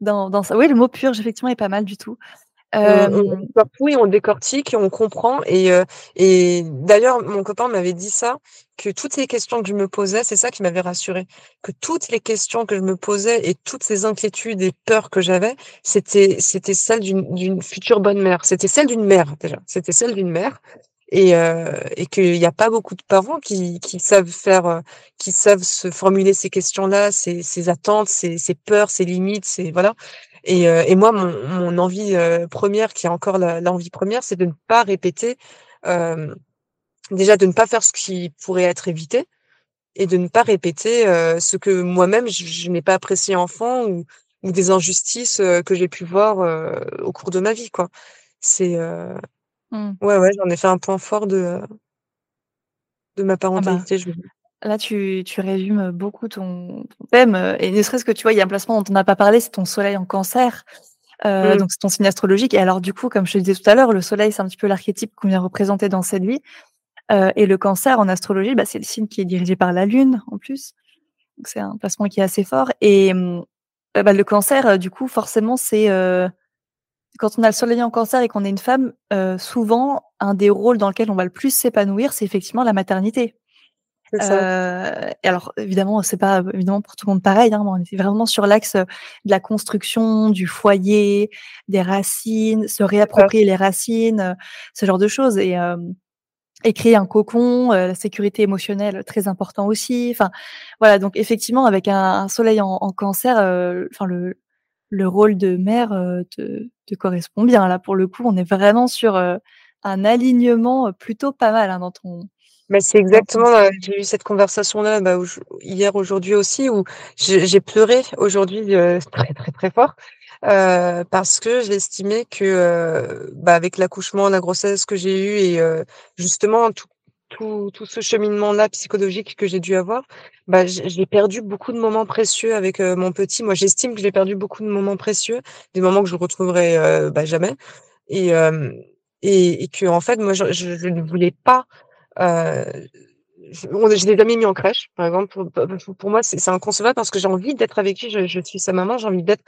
[SPEAKER 1] dans dans ça. Oui, le mot purge, effectivement, est pas mal du tout.
[SPEAKER 2] On on on et on décortique on comprend et heu et d'ailleurs, mon copain m'avait dit ça, que toutes les questions que je me posais, c'est ça qui m'avait rassurée, que toutes les questions que je me posais et toutes ces inquiétudes et peurs que j'avais, c'était c'était celles d'une future bonne mère. C'était celle d'une mère, déjà. C'était celle d'une mère et heu et qu'il y a pas beaucoup de parents qui qui savent faire, heu, qui savent se formuler ces questions-là, ces ces attentes, ces ces peurs, ces limites, ces voilà Et, et moi, mon, mon envie première, qui est encore l'envie première, c'est de ne pas répéter, déjà de ne pas faire ce qui pourrait être évité, et de ne pas répéter ce que moi-même je, n'ai pas apprécié enfant ou, ou des injustices que j'ai pu voir au cours de ma vie, quoi. C'est mmh. ouais, ouais, j'en ai fait un point fort de de ma ah bah, parentalité. je...
[SPEAKER 1] Là, tu, tu résumes beaucoup ton, thème, et ne serait-ce que tu vois, il y a un placement dont on n'a pas parlé, c'est ton soleil en cancer. Euh, mmh. Donc c'est ton signe astrologique. Et alors du coup, comme je te disais tout à l'heure, le soleil, c'est un petit peu l'archétype qu'on vient représenter dans cette vie. Euh, et le cancer en astrologie, bah, c'est le signe qui est dirigé par la Lune en plus. Donc c'est un placement qui est assez fort. Et mmh, bah, le cancer, euh, du coup, forcément, c'est euh, quand on a le soleil en cancer et qu'on est une femme, euh, souvent, un des rôles dans lequel on va le plus s'épanouir, c'est effectivement la maternité. Euh, et alors, évidemment, c'est pas évidemment pour tout le monde pareil. Hein, on est vraiment sur l'axe de la construction, du foyer, des racines, se réapproprier les racines, ce genre de choses. Et, et créer un cocon, euh, la sécurité émotionnelle très important aussi. Enfin, voilà. Donc effectivement, avec un, soleil en, cancer, euh, enfin le le rôle de mère euh, te, te, correspond bien. Là, pour le coup, on est vraiment sur un alignement plutôt pas mal hein, dans ton.
[SPEAKER 2] Mais c'est exactement. j'ai eu cette conversation là bah, hier, aujourd'hui aussi, où j'ai pleuré aujourd'hui [LAUGHS] très très très fort euh, parce que j'ai estimé que euh, bah, avec l'accouchement, la grossesse que j'ai eue et euh, justement tout, tout, tout, ce cheminement-là psychologique que j'ai dû avoir, bah, j'ai perdu beaucoup de moments précieux avec mon petit. Moi, j'estime que j'ai perdu beaucoup de moments précieux, des moments que je retrouverai bah, jamais, et, et, et, que en fait, moi, je, je, je ne voulais pas je, je l'ai jamais mis en crèche, par exemple. Pour, moi, c'est inconcevable parce que j'ai envie d'être avec lui. Je, suis sa maman. J'ai envie d'être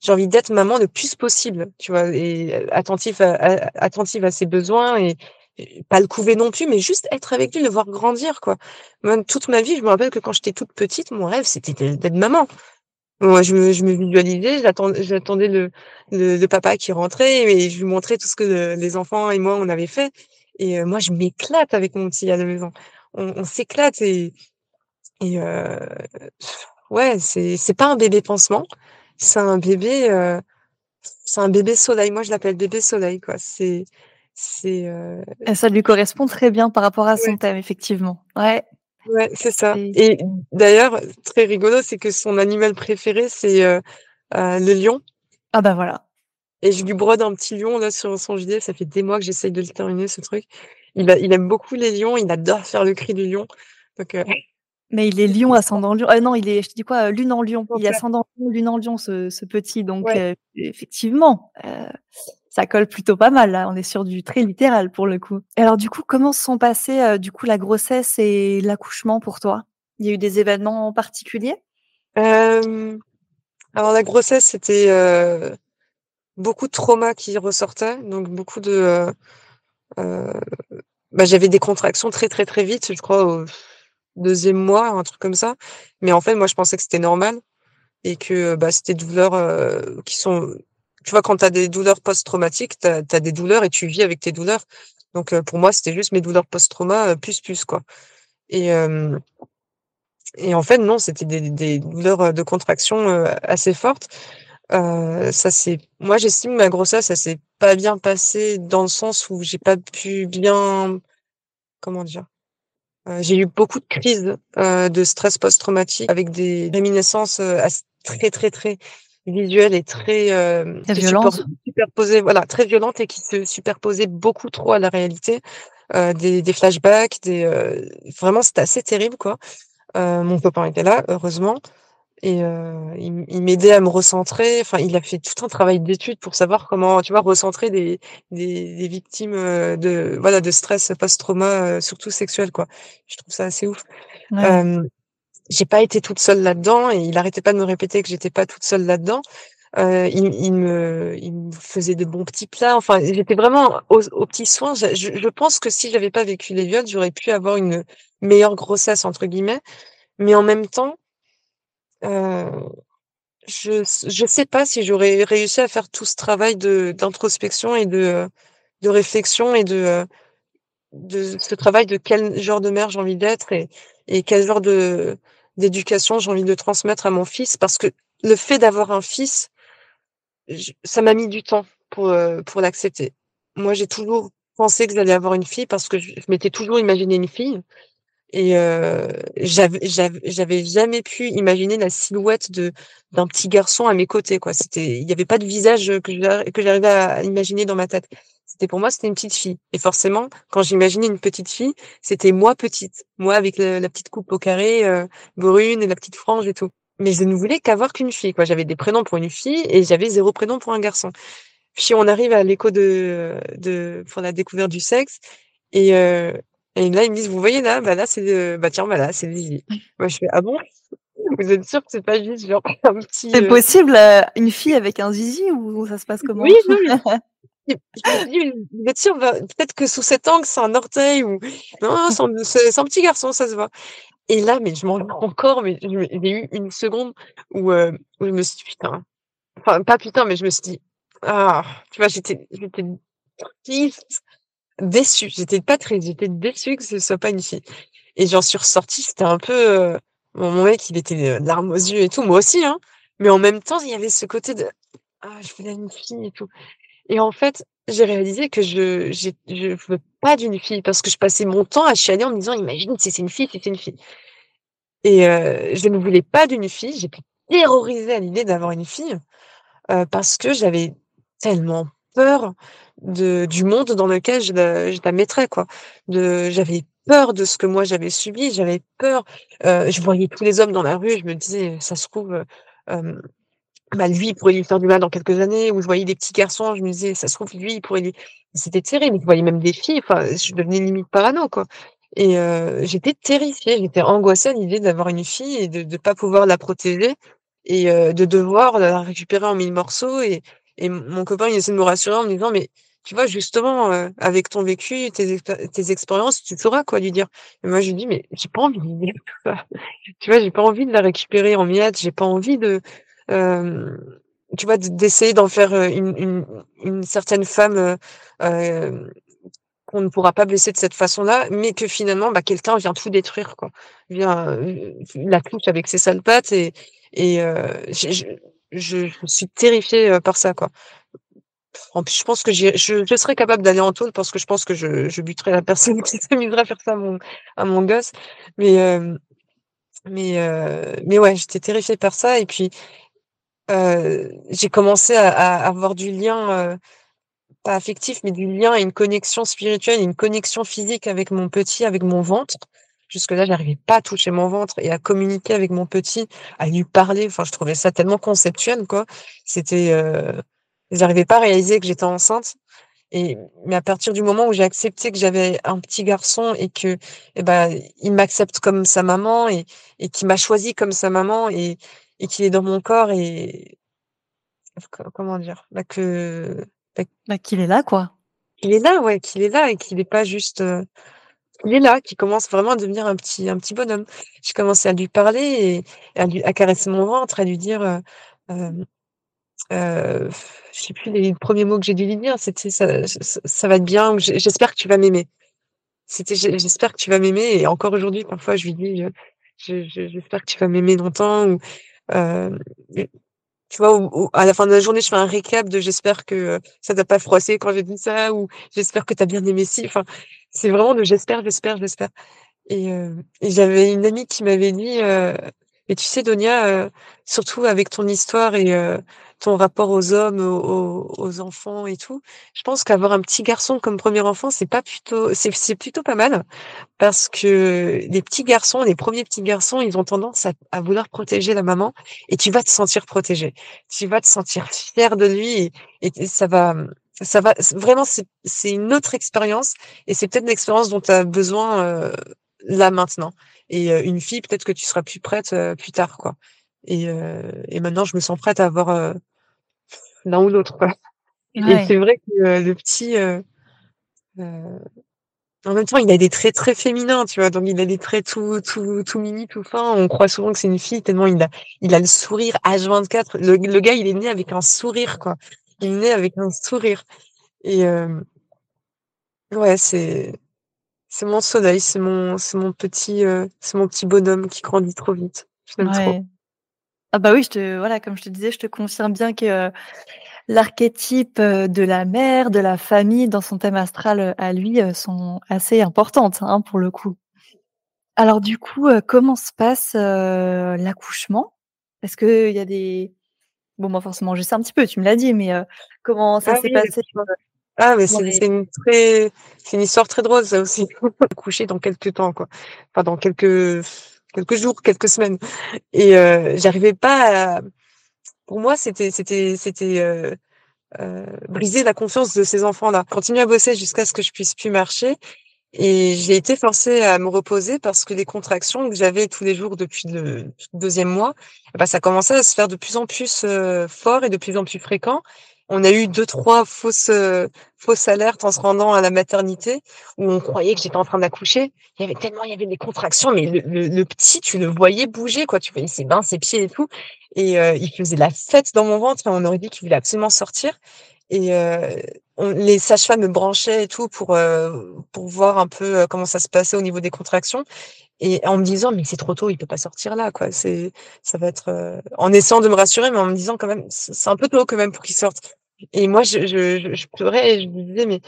[SPEAKER 2] j'ai envie d'être maman le plus possible, tu vois, et attentif à, attentive à ses besoins et, pas le couver non plus, mais juste être avec lui, le voir grandir, quoi. Toute ma vie, je me rappelle que quand j'étais toute petite, mon rêve, c'était d'être maman. Moi, je me, je me visualisais, j'attendais le, papa qui rentrait et je lui montrais tout ce que les enfants et moi on avait fait. Et moi, je m'éclate avec mon petit à la maison. On, on s'éclate et, et euh, ouais, c'est c'est pas un bébé pansement, c'est un bébé euh, c'est un bébé soleil. Moi, je l'appelle bébé soleil quoi. C'est c'est euh...
[SPEAKER 1] ça lui correspond très bien par rapport à son thème effectivement. Ouais.
[SPEAKER 2] Ouais, c'est ça. Et d'ailleurs, très rigolo, c'est que son animal préféré, c'est euh, le lion.
[SPEAKER 1] Ah bah voilà.
[SPEAKER 2] Et je lui brode un petit lion là sur son gilet. Ça fait des mois que j'essaye de le terminer ce truc. Il, a, il aime beaucoup les lions. Il adore faire le cri du lion. Donc, euh...
[SPEAKER 1] Mais il est lion ascendant lion. Ah non, il est, je te dis quoi, lune en lion. Il est ascendant lune en lion, ce, ce petit. Donc euh, effectivement, euh, ça colle plutôt pas mal. Là, on est sur du très littéral pour le coup. Et alors du coup, comment se sont passés euh, du coup la grossesse et l'accouchement pour toi? Il y a eu des événements particuliers?
[SPEAKER 2] Euh, Alors la grossesse, c'était beaucoup de traumas qui ressortaient, donc beaucoup de. Euh, euh, bah, j'avais des contractions très très très vite, je crois au deuxième mois, un truc comme ça. Mais en fait, moi, je pensais que c'était normal et que bah, c'était des douleurs euh, qui sont. Tu vois, quand tu as des douleurs post-traumatiques, tu as, des douleurs et tu vis avec tes douleurs. Donc pour moi, c'était juste mes douleurs post-trauma plus plus quoi. Et et en fait, non, c'était des douleurs de contraction assez fortes. Euh, ça c'est, moi j'estime ma grossesse, ça s'est pas bien passé dans le sens où j'ai pas pu bien, comment dire, euh, j'ai eu beaucoup de crises euh, de stress post-traumatique avec des réminiscences euh, très très très visuelles et très
[SPEAKER 1] euh,
[SPEAKER 2] superposées, voilà, très violentes et qui se superposaient beaucoup trop à la réalité. des, des flashbacks, des vraiment c'était assez terrible quoi. mon copain était là, heureusement. Et euh, il, il m'aidait à me recentrer. Enfin, il a fait tout un travail d'étude pour savoir comment, tu vois, recentrer des, des, des victimes euh, de voilà de stress post-trauma, euh, surtout sexuel, quoi. Je trouve ça assez ouf. Euh, j'ai pas été toute seule là-dedans et il arrêtait pas de me répéter que j'étais pas toute seule là-dedans. Euh, il, il, me, il me faisait de bons petits plats. Enfin, j'étais vraiment aux, aux, petits soins. Je, je pense que si j'avais pas vécu les viols, j'aurais pu avoir une meilleure grossesse entre guillemets. Mais en même temps, je je sais pas si j'aurais réussi à faire tout ce travail d'introspection et de de réflexion et de de ce travail de quel genre de mère j'ai envie d'être et et quel genre de d'éducation j'ai envie de transmettre à mon fils parce que le fait d'avoir un fils, ça m'a mis du temps pour, euh, pour l'accepter. Moi, j'ai toujours pensé que j'allais avoir une fille parce que je, m'étais toujours imaginé une fille. Et euh, j'avais jamais pu imaginer la silhouette de d'un petit garçon à mes côtés quoi. C'était il y avait pas de visage que que j'arrivais à imaginer dans ma tête. C'était pour moi c'était une petite fille. Et forcément, quand j'imaginais une petite fille, c'était moi petite, moi avec la petite coupe au carré euh, brune et la petite frange et tout. Mais je ne voulais qu'avoir qu'une fille quoi. J'avais des prénoms pour une fille et j'avais zéro prénom pour un garçon. Puis on arrive à l'écho de de pour la découverte du sexe et euh, et là, ils me disent, vous voyez là, bah là, c'est, bah tiens, bah là, c'est Vivi. Moi, je fais, ah bon? [LAUGHS] Vous êtes sûr que c'est pas juste genre [LAUGHS] un petit.
[SPEAKER 1] C'est euh possible, euh, une fille avec un zizi ou ça se passe comment?
[SPEAKER 2] Oui, non, mais... [LAUGHS] vous êtes sûr, bah, peut-être que sous cet angle, c'est un orteil ou. Non, c'est un, petit garçon, ça se voit. Et là, mais je m'en encore, mais j'ai eu une seconde où, euh, où je me suis dit, putain. Enfin, pas putain, mais je me suis dit, ah, tu vois, j'étais, j'étais triste déçue. J'étais pas très, j'étais déçue que ce soit pas une fille. Et j'en suis ressortie, c'était un peu, euh, mon mec, il était euh, larmes aux yeux et tout, moi aussi, hein. Mais en même temps, il y avait ce côté de, ah, je voulais une fille et tout. Et en fait, j'ai réalisé que je, je veux pas d'une fille parce que je passais mon temps à chialer en me disant, imagine si c'est une fille, si c'est une fille. Et euh, je ne voulais pas d'une fille. J'étais terrorisée à l'idée d'avoir une fille parce que j'avais tellement peur de, du monde dans lequel je la, je mettrais, quoi. De, j'avais peur de ce que moi j'avais subi, j'avais peur. Euh, je voyais tous les hommes dans la rue, je me disais, ça se trouve, euh, bah, lui, il pourrait lui faire du mal dans quelques années. Ou je voyais des petits garçons, je me disais, ça se trouve, lui, il pourrait lui. C'était terrible. Je voyais même des filles, je devenais limite parano, quoi. Et euh, j'étais terrifiée, j'étais angoissée à l'idée d'avoir une fille et de ne pas pouvoir la protéger et euh, de devoir la récupérer en mille morceaux. Et, et mon copain, il essaie de me rassurer en me disant, mais tu vois, justement, euh, avec ton vécu, tes, tes expériences, tu sauras quoi lui dire. Et moi, je lui dis, mais j'ai pas envie de dire tout ça. [LAUGHS] Tu vois, j'ai pas envie de la récupérer en miettes, j'ai pas envie de, euh, tu vois, d'essayer d'en faire euh, une, une, une, certaine femme euh, qu'on ne pourra pas blesser de cette façon-là, mais que finalement, bah, quelqu'un vient tout détruire, quoi. Vient la touche avec ses sales pattes et, et je, suis terrifiée par ça, quoi. En plus, je pense que je, serais capable d'aller en taule parce que je pense que je, je buterais la personne [LAUGHS] qui s'amuserait à faire ça à mon, gosse. Mais, euh, mais, euh, mais ouais, j'étais terrifiée par ça. Et puis, euh, j'ai commencé à, à, avoir du lien, euh, pas affectif, mais du lien et une connexion spirituelle, une connexion physique avec mon petit, avec mon ventre. Jusque-là, j'arrivais pas à toucher mon ventre et à communiquer avec mon petit, à lui parler. Enfin, je trouvais ça tellement conceptuel, quoi. C'était, euh, J'arrivais pas à réaliser que j'étais enceinte. Et mais à partir du moment où j'ai accepté que j'avais un petit garçon et que eh ben il m'accepte comme sa maman et et qu'il m'a choisi comme sa maman et et qu'il est dans mon corps et comment dire bah que
[SPEAKER 1] bah, bah, qu'il est là quoi
[SPEAKER 2] il est là ouais qu'il est là et qu'il est pas juste euh, il est là qui commence vraiment à devenir un petit un petit bonhomme j'ai commencé à lui parler et à lui à caresser mon ventre à lui dire euh, euh, je sais plus les premiers mots que j'ai dû lui dire, c'était ça, ça, va être bien, j'espère que tu vas m'aimer. C'était j'espère que tu vas m'aimer et encore aujourd'hui parfois je lui dis j'espère que tu vas m'aimer longtemps ou euh, tu vois à la fin de la journée je fais un récap de j'espère que ça t'a pas froissé quand j'ai dit ça ou j'espère que tu as bien aimé si enfin c'est vraiment de j'espère j'espère j'espère. Et, euh, et j'avais une amie qui m'avait dit euh, et tu sais, Donia, euh, surtout avec ton histoire et euh, ton rapport aux hommes, aux, aux, enfants et tout, je pense qu'avoir un petit garçon comme premier enfant, c'est pas plutôt, c'est plutôt pas mal parce que les petits garçons, les premiers petits garçons, ils ont tendance à, à vouloir protéger la maman et tu vas te sentir protégé, tu vas te sentir fier de lui et, ça va, ça va vraiment, c'est une autre expérience et c'est peut-être une expérience dont tu as besoin euh, là maintenant. Et une fille, peut-être que tu seras plus prête plus tard, quoi. Et, et maintenant, je me sens prête à avoir [LAUGHS] l'un ou l'autre, quoi. Et c'est vrai que le petit, en même temps, il a des traits très féminins, tu vois. Donc, il a des traits tout, tout, tout mini, tout fin. On croit souvent que c'est une fille tellement il a, il a le sourire H24. Le, le gars, il est né avec un sourire, quoi. Il est né avec un sourire. Et ouais, c'est c'est mon soleil, c'est mon, c'est mon petit, euh, c'est mon petit bonhomme qui grandit trop vite. Je l'aime trop.
[SPEAKER 1] Ah bah oui, je te voilà, comme je te disais, je te confirme bien que, l'archétype, de la mère, de la famille dans son thème astral, à lui, sont assez importantes, hein, pour le coup. Alors du coup, comment se passe, l'accouchement? Est-ce qu'il y a des bon moi forcément je sais un petit peu, tu me l'as dit, mais, comment ça
[SPEAKER 2] Ah
[SPEAKER 1] s'est
[SPEAKER 2] oui,
[SPEAKER 1] passé?
[SPEAKER 2] Ah mais c'est une très c'est une histoire très drôle ça aussi. [LAUGHS] Accoucher dans quelques temps quoi, enfin dans quelques quelques jours, quelques semaines et heu, j'arrivais pas à pour moi c'était c'était c'était, heu heu, briser la confiance de ces enfants-là. Continuer à bosser jusqu'à ce que je puisse plus marcher et j'ai été forcée à me reposer parce que les contractions que j'avais tous les jours depuis le 2e mois, bah, ça commençait à se faire de plus en plus, heu, fort et de plus en plus fréquent. On a eu 2-3 fausses, heu, fausses alertes en se rendant à la maternité où on croyait que j'étais en train d'accoucher. Il y avait tellement il y avait des contractions, mais le petit, tu le voyais bouger quoi, tu voyais ses mains, ses pieds et tout. Et heu, il faisait la fête dans mon ventre et on aurait dit qu'il voulait absolument sortir. Et on les sages-femmes me branchaient et tout pour, pour voir un peu, comment ça se passait au niveau des contractions et en me disant: «Mais c'est trop tôt, il peut pas sortir là quoi, c'est ça va être, heu» en essayant de me rassurer, mais en me disant quand même: «C'est un peu tôt quand même pour qu'il sorte» et moi je je je pleurais et je me disais: «Mais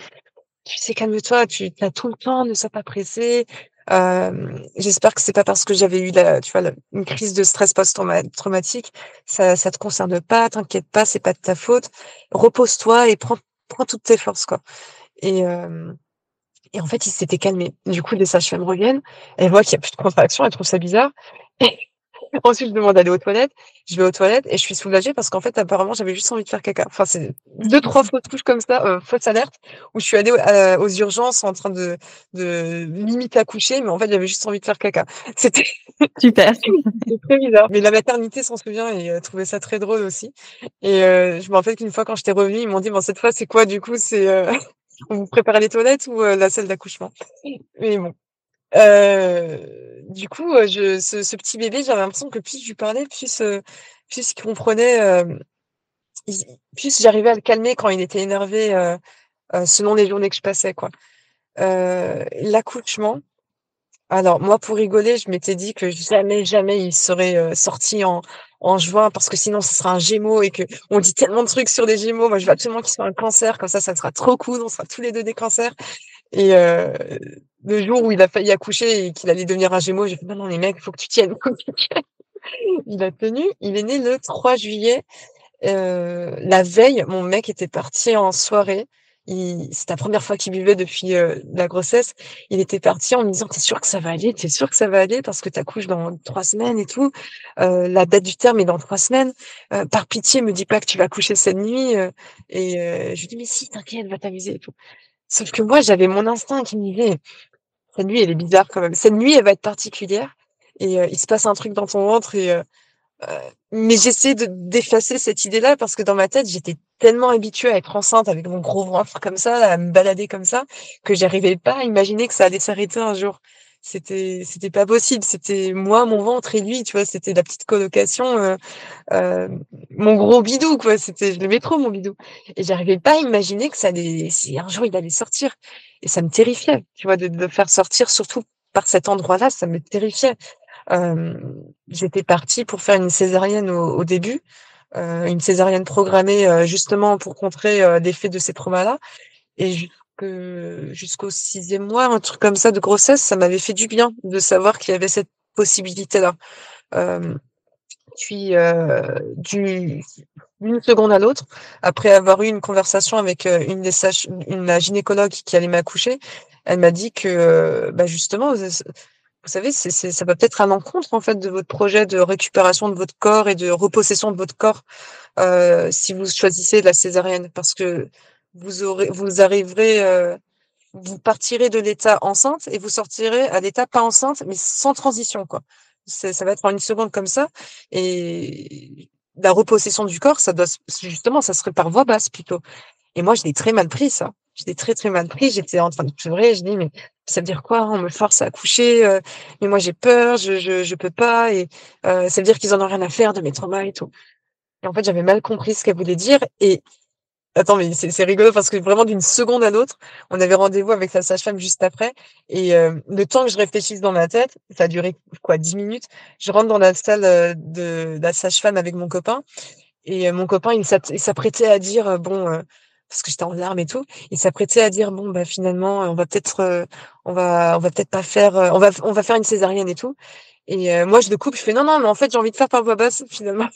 [SPEAKER 2] tu sais, calme-toi, tu as tout le temps, ne sois pas pressé, hem, j'espère que c'est pas parce que j'avais eu la tu vois, une crise de stress post-trauma traumatique, ça ça te concerne pas, t'inquiète pas, c'est pas de ta faute. Repose-toi et prends prends toutes tes forces quoi» et hem et en fait, il s'était calmé. Du coup, les sages-femmes reviennent, elles voient qu'il y a plus de contractions, elles trouvent ça bizarre [LAUGHS] et ensuite je demande d'aller aux toilettes. Je vais aux toilettes et je suis soulagée parce qu'en fait, apparemment, j'avais juste envie de faire caca. Enfin, c'est 2-3 fausses couches comme ça, heu, fausses alertes où je suis allée, heu, aux urgences en train de de limite accoucher, mais en fait, j'avais juste envie de faire caca. [LAUGHS] C'était
[SPEAKER 1] Super. [LAUGHS]
[SPEAKER 2] c'était très bizarre, mais la maternité s'en souvient et heu, trouvait ça très drôle aussi et heu, je me rappelle qu'une fois quand j'étais revenue, ils m'ont dit: «Bon cette fois, c'est quoi du coup? C'est, heu, on vous prépare les toilettes ou, heu, la salle d'accouchement?» mais bon, heu, du coup, heu, je ce ce petit bébé, j'avais l'impression que plus je lui parlais, plus, il comprenait, il plus j'arrivais à le calmer quand il était énervé, selon les journées que je passais quoi. L'accouchement, alors moi pour rigoler, je m'étais dit que jamais, jamais il serait, sorti en en juin parce que sinon ce sera un Gémeaux et qu'on dit tellement de trucs sur les Gémeaux. Moi, je veux absolument qu'il soit un Cancer, comme ça, ça sera trop cool, on sera tous les 2 des Cancers et heu, le jour où il a failli accoucher et qu'il allait devenir un Gémeaux, j'ai fait: «Non, non, les mecs, il faut que tu tiennes, que tu tiennes». [LAUGHS] Il a tenu, il est né le 3 juillet, heu, la veille, mon mec était parti en soirée. C'était la 1re fois qu'il buvait depuis, heu, la grossesse. Il était parti en me disant: «Tu es sûr que ça va aller? Tu es sûr que ça va aller? Parce que tu accouches dans 3 semaines et tout, heu, la date du terme est dans 3 semaines, heu, par pitié, me dis pas que tu vas accoucher cette nuit, heu» et je lui dis: «Mais si, t'inquiète, va t'amuser et tout». Sauf que moi, j'avais mon instinct qui me disait: «Cette nuit, elle est bizarre quand même. Cette nuit, elle va être particulière et il se passe un truc dans ton ventre» et mais j'essayais de d'effacer cette idée-là parce que dans ma tête, j'étais tellement habituée à être enceinte avec mon gros ventre comme ça, à me balader comme ça, que j'arrivais pas à imaginer que ça allait s'arrêter un jour. C'était c'était pas possible, c'était moi, mon ventre et lui, tu vois? C'était la petite colocation, heu heu, mon gros bidou quoi, c'était je l'aimais trop mon bidou et j'arrivais pas à imaginer que ça allait si un jour il allait sortir et ça me terrifiait, tu vois? De de faire sortir surtout par cet endroit-là, ça me terrifiait. J'étais partie pour faire une césarienne au début, une césarienne programmée, justement pour contrer, heu, l'effet de ces traumas-là et jusqu'au 6e mois, un truc comme ça de grossesse, ça m'avait fait du bien de savoir qu'il y avait cette possibilité-là. Puis, d'une seconde à l'autre, après avoir eu une conversation avec, une des sages une gynécologue qui allait m'accoucher, elle m'a dit que, bah, justement, vous savez, ça va peut-être à l'encontre en fait de votre projet de récupération de votre corps et de repossession de votre corps, heu, si vous choisissez la césarienne parce que vous aurez vous arriverez, heu, vous partirez de l'état enceinte et vous sortirez à l'état pas enceinte, mais sans transition quoi. Ça va être en une seconde comme ça et la repossession du corps, ça doit justement, ça serait par voie basse plutôt et moi, je l'ai très mal pris ça. Je l'ai très, très mal pris. J'étais en train de pleurer, je dis: «Mais ça veut dire quoi? On me force à accoucher, heu, mais moi j'ai peur, je je peux pas et heu, ça veut dire qu'ils en ont rien à faire de mes traumas et tout» et en fait, j'avais mal compris ce qu'elle voulait dire et attends, mais c'est rigolo parce que vraiment d'une seconde à l'autre, on avait rendez-vous avec la sage-femme juste après. Et euh, le temps que je réfléchisse dans ma tête, ça a duré quoi, dix minutes. Je rentre dans la salle euh, de, la sage-femme avec mon copain. Et euh, mon copain, il s'apprêtait à dire, bon, parce que j'étais en larmes et tout, il s'apprêtait à dire, bon, bah finalement, on va peut-être, on va, on va peut-être pas faire, on va, on va faire une césarienne et tout. Et moi, je le coupe, je fais, non, non, mais en fait, j'ai envie de faire par voix basse, [LAUGHS] finalement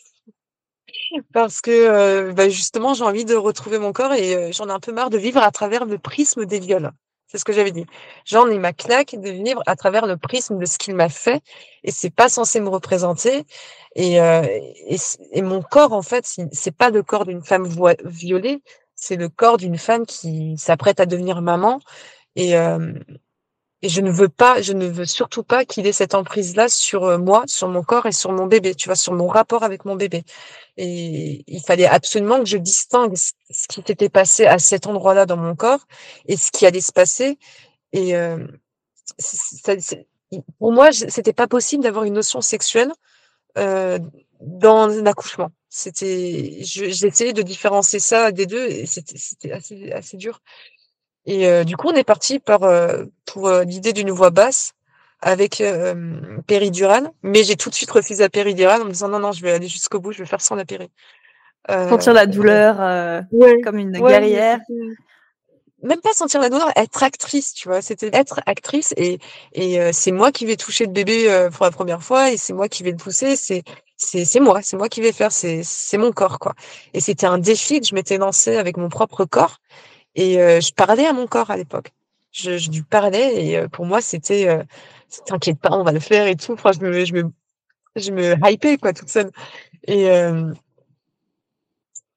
[SPEAKER 2] parce que bah, justement j'ai envie de retrouver mon corps et j'en ai un peu marre de vivre à travers le prisme des viols. C'est ce que j'avais dit. J'en ai ma claque de vivre à travers le prisme de ce qu'il m'a fait et c'est pas censé me représenter. Et, et, mon corps en fait, c'est pas le corps d'une femme violée, c'est le corps d'une femme qui s'apprête à devenir maman et je ne veux pas, je ne veux surtout pas qu'il ait cette emprise-là sur moi, sur mon corps et sur mon bébé, tu vois, sur mon rapport avec mon bébé. Et il fallait absolument que je distingue ce qui s'était passé à cet endroit-là dans mon corps et ce qui allait se passer. Et pour moi, c'était pas possible d'avoir une notion sexuelle dans l'accouchement. C'était, j'essayais de différencier ça des deux et c'était assez, assez dur. Et euh, du coup, on est parti par euh, pour euh, l'idée d'une voix basse avec péridurale, mais j'ai tout de suite refusé la péridurale en me disant non non, je vais aller jusqu'au bout, je vais faire sans la péri.
[SPEAKER 1] sentir la douleur comme une guerrière.
[SPEAKER 2] Même pas sentir la douleur, être actrice, tu vois. C'était être actrice et et c'est moi qui vais toucher le bébé pour la première fois et c'est moi qui vais le pousser. C'est c'est moi, c'est moi qui vais faire. C'est mon corps quoi. Et c'était un défi que je m'étais lancé avec mon propre corps et euh, je parlais à mon corps à l'époque. Je, je lui parlais et euh, pour moi, c'était euh, t'inquiète pas, on va le faire et tout. Enfin, je me, je me, je me hypais, quoi, toute seule. Et,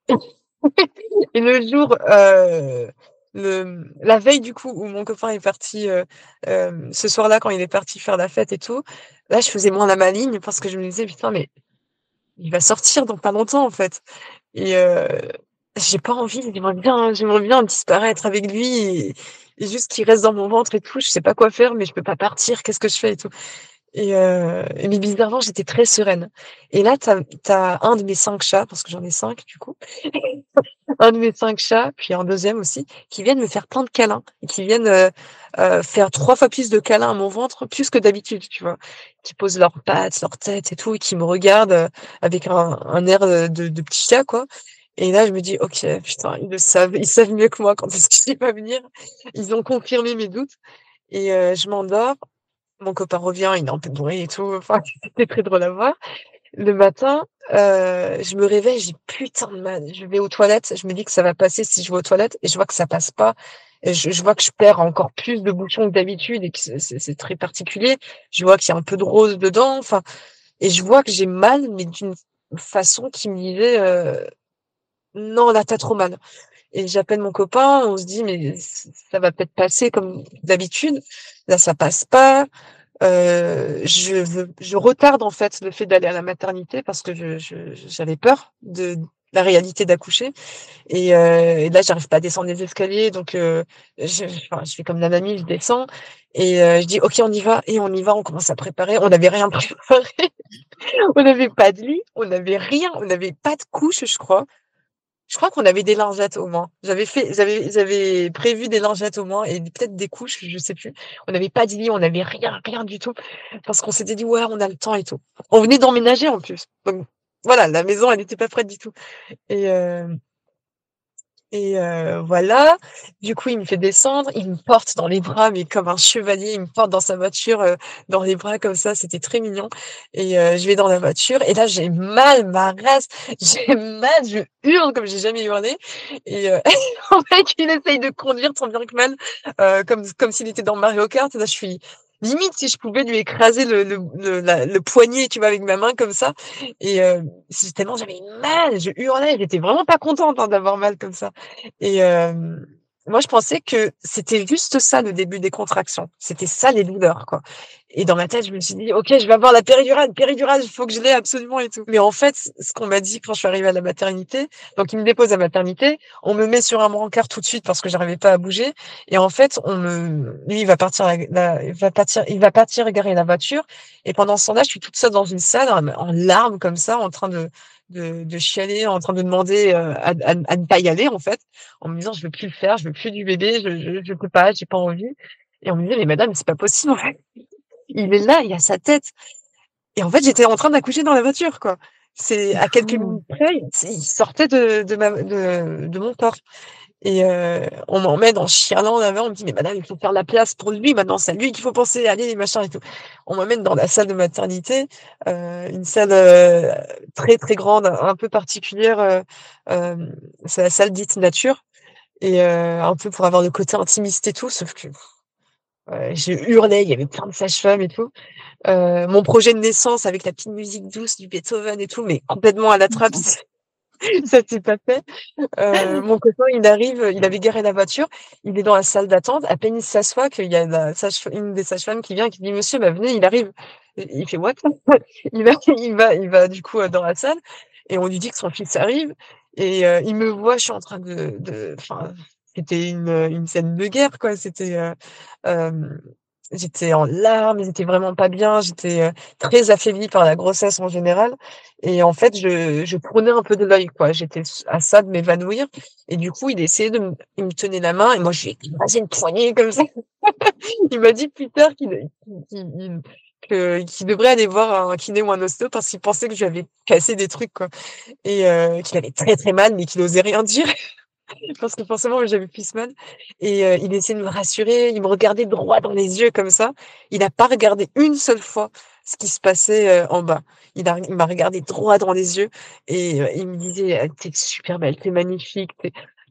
[SPEAKER 2] [LAUGHS] le jour, le, la veille du coup où mon copain est parti, ce soir-là quand il est parti faire la fête et tout, là je faisais moins la maligne parce que je me disais putain mais il va sortir dans pas longtemps en fait. Et, euh, j'ai pas envie, j'aimerais bien, j'aimerais bien disparaître avec lui et, juste qu'il reste dans mon ventre et tout. Je sais pas quoi faire, mais je peux pas partir. Qu'est-ce que je fais et tout. Et, euh, mais bizarrement, j'étais très sereine. Et là, tu as, un de mes cinq chats, parce que j'en ai cinq du coup, [LAUGHS] un de mes cinq chats, puis un deuxième aussi, qui viennent me faire plein de câlins, et qui viennent euh, euh, faire trois fois plus de câlins à mon ventre, plus que d'habitude, tu vois, qui posent leurs pattes, leur tête et tout, et qui me regardent euh, avec un, un air de, de petit chat, quoi. Et là, je me dis, ok, putain, ils le savent, ils savent mieux que moi quand est-ce qu'il va venir. Ils ont confirmé mes doutes. Et je m'endors. Mon copain revient, il est un peu bourré et tout. Enfin, [LAUGHS] c'était très drôle à voir. Le matin, euh, je me réveille, j'ai putain de mal. Je vais aux toilettes, je me dis que ça va passer si je vais aux toilettes et je vois que ça passe pas. Je vois que je perds encore plus de bouchons que d'habitude et que c'est très particulier. Je vois qu'il y a un peu de rose dedans. Enfin, et je vois que j'ai mal, mais d'une façon qui me disait, euh, non, là, t'as trop mal. Et j'appelle mon copain, on se dit, mais ça va peut-être passer comme d'habitude. Là, ça passe pas. Euh, je, je retarde en fait le fait d'aller à la maternité parce que j'avais je, peur de la réalité d'accoucher. Et, euh, et, là, j'arrive pas à descendre les escaliers, donc euh, je, je fais comme la mamie, je descends et euh, je dis ok, on y va et on y va. On commence à préparer. On n'avait rien [LAUGHS] préparé. on n'avait pas de lit, on n'avait rien, on n'avait pas de couche, je crois. Je crois qu'on avait des lingettes au moins. J'avais fait, j'avais, j'avais prévu des lingettes au moins et peut-être des couches, je sais plus. On n'avait pas de on n'avait rien, rien du tout, parce qu'on s'était dit ouais, on a le temps et tout. On venait d'emménager en plus, donc voilà, la maison elle n'était pas prête du tout. Et euh, et euh, voilà. Du coup, il me fait descendre, il me porte dans les bras, mais comme un chevalier, il me porte dans sa voiture, euh, dans les bras comme ça. C'était très mignon. Et euh, je vais dans la voiture, et là, j'ai mal, ma race, [LAUGHS] j'ai mal, je hurle comme j'ai jamais hurlé. Et [LAUGHS] en fait, il essaye de conduire tant bien que mal, comme comme s'il était dans Mario Kart. Et là, je suis limite si je pouvais lui écraser le, le, le, poignet, tu vois, avec ma main comme ça. Et euh, tellement j'avais mal, je hurlais, j'étais vraiment pas contente hein, d'avoir mal comme ça. Et euh, moi, je pensais que c'était juste ça le début des contractions. C'était ça les douleurs, quoi. Et dans ma tête, je me suis dit, OK, je vais avoir la péridurale, péridurale, il faut que je l'ai absolument et tout. Mais en fait, ce qu'on m'a dit quand je suis arrivée à la maternité, donc il me dépose la maternité, on me met sur un brancard tout de suite parce que j'arrivais pas à bouger. Et en fait, on me, lui, il va partir, il va partir, il va partir garer la voiture. Et pendant ce temps-là, je suis toute seule dans une salle, en larmes comme ça, en train de, de de chialer en train de demander, heu, à à à ne pas y aller en fait, en me disant: «Je veux plus le faire, je veux plus du bébé, je je je peux pas, j'ai pas envie» et on me disait: «Mais madame, c'est pas possible en fait, il est là, il a sa tête» et en fait, j'étais en train d'accoucher dans la voiture quoi. C'est à quelques
[SPEAKER 1] fou.
[SPEAKER 2] minutes près, il il sortait de de ma de de mon corps et heu, on m'emmène en chialant là-bas, on me dit: «Mais madame, il faut faire la place pour lui maintenant, c'est à lui qu'il faut penser, allez» machin et tout. On m'emmène dans la salle de maternité, heu, une salle, heu, très, très grande, un peu particulière, c'est la salle dite nature et un peu pour avoir le côté intimiste et tout, sauf que, je hurlais, il y avait plein de sages-femmes et tout. Mon projet de naissance avec la petite musique douce du Beethoven et tout, mais complètement à la trappe, [LAUGHS] ça s'est pas fait. Heu, [LAUGHS] mon copain, il arrive, il avait garé la voiture, il est dans la salle d'attente, à peine il s'assoit qu'il y a la sage une des sages-femmes qui vient, qui dit: «Monsieur, bah, venez, il arrive». Et il fait: «What?» [LAUGHS] il va il va il va du coup, dans la salle et on lui dit que son fils arrive et heu, il me voit, je suis en train de c'était une, une scène de guerre quoi, c'était, heu, hem, j'étais en larmes, j'étais vraiment pas bien, j'étais, heu, très affaiblie par la grossesse en général. Et en fait, je je tournais un peu de l'œil quoi, j'étais à ça de m'évanouir. Et du coup, il essayait de me il me tenait la main et moi, je lui ai écrasé une poignée comme ça. [LAUGHS] Il m'a dit plus tard qu'il qu'il qu'il devrait aller voir un kiné ou un ostéo parce qu'il pensait que je lui avais cassé des trucs quoi. Et heu, qu'il avait très, très mal mais qu'il osait rien dire [LAUGHS] [LAUGHS] parce que forcément j'avais plus mal et il essayait de me rassurer, il me regardait droit dans les yeux comme ça. Il a pas regardé une seule fois ce qui se passait, en bas. Il m'a regardé droit dans les yeux et il me disait: «Heu, tu es super belle, tu es magnifique,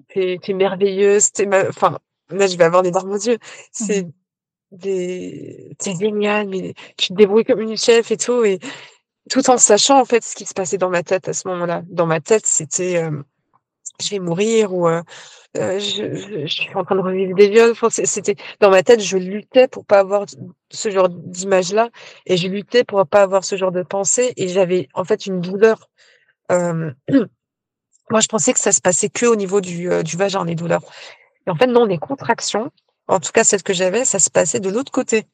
[SPEAKER 2] tu es merveilleuse, es ma» enfin, là, je vais avoir les larmes aux yeux.
[SPEAKER 1] Mmh
[SPEAKER 2] C'est des «Tu es géniale, mais tu te débrouilles comme une chef et tout» et tout en sachant en fait ce qui se passait dans ma tête à ce moment-là. Dans ma tête, c'était, «Je vais mourir» ou heu heu, «Je je je suis en train de revivre des viols». Enfin, c'était dans ma tête, je luttais pour pas avoir ce genre d'image-là et je luttais pour pas avoir ce genre de pensée et j'avais en fait une douleur, hem, [CLEARS THROAT] moi, je pensais que ça se passait qu'au niveau du, heu, du vagin, les douleurs et en fait, non, les contractions, en tout cas celles que j'avais, ça se passait de l'autre côté.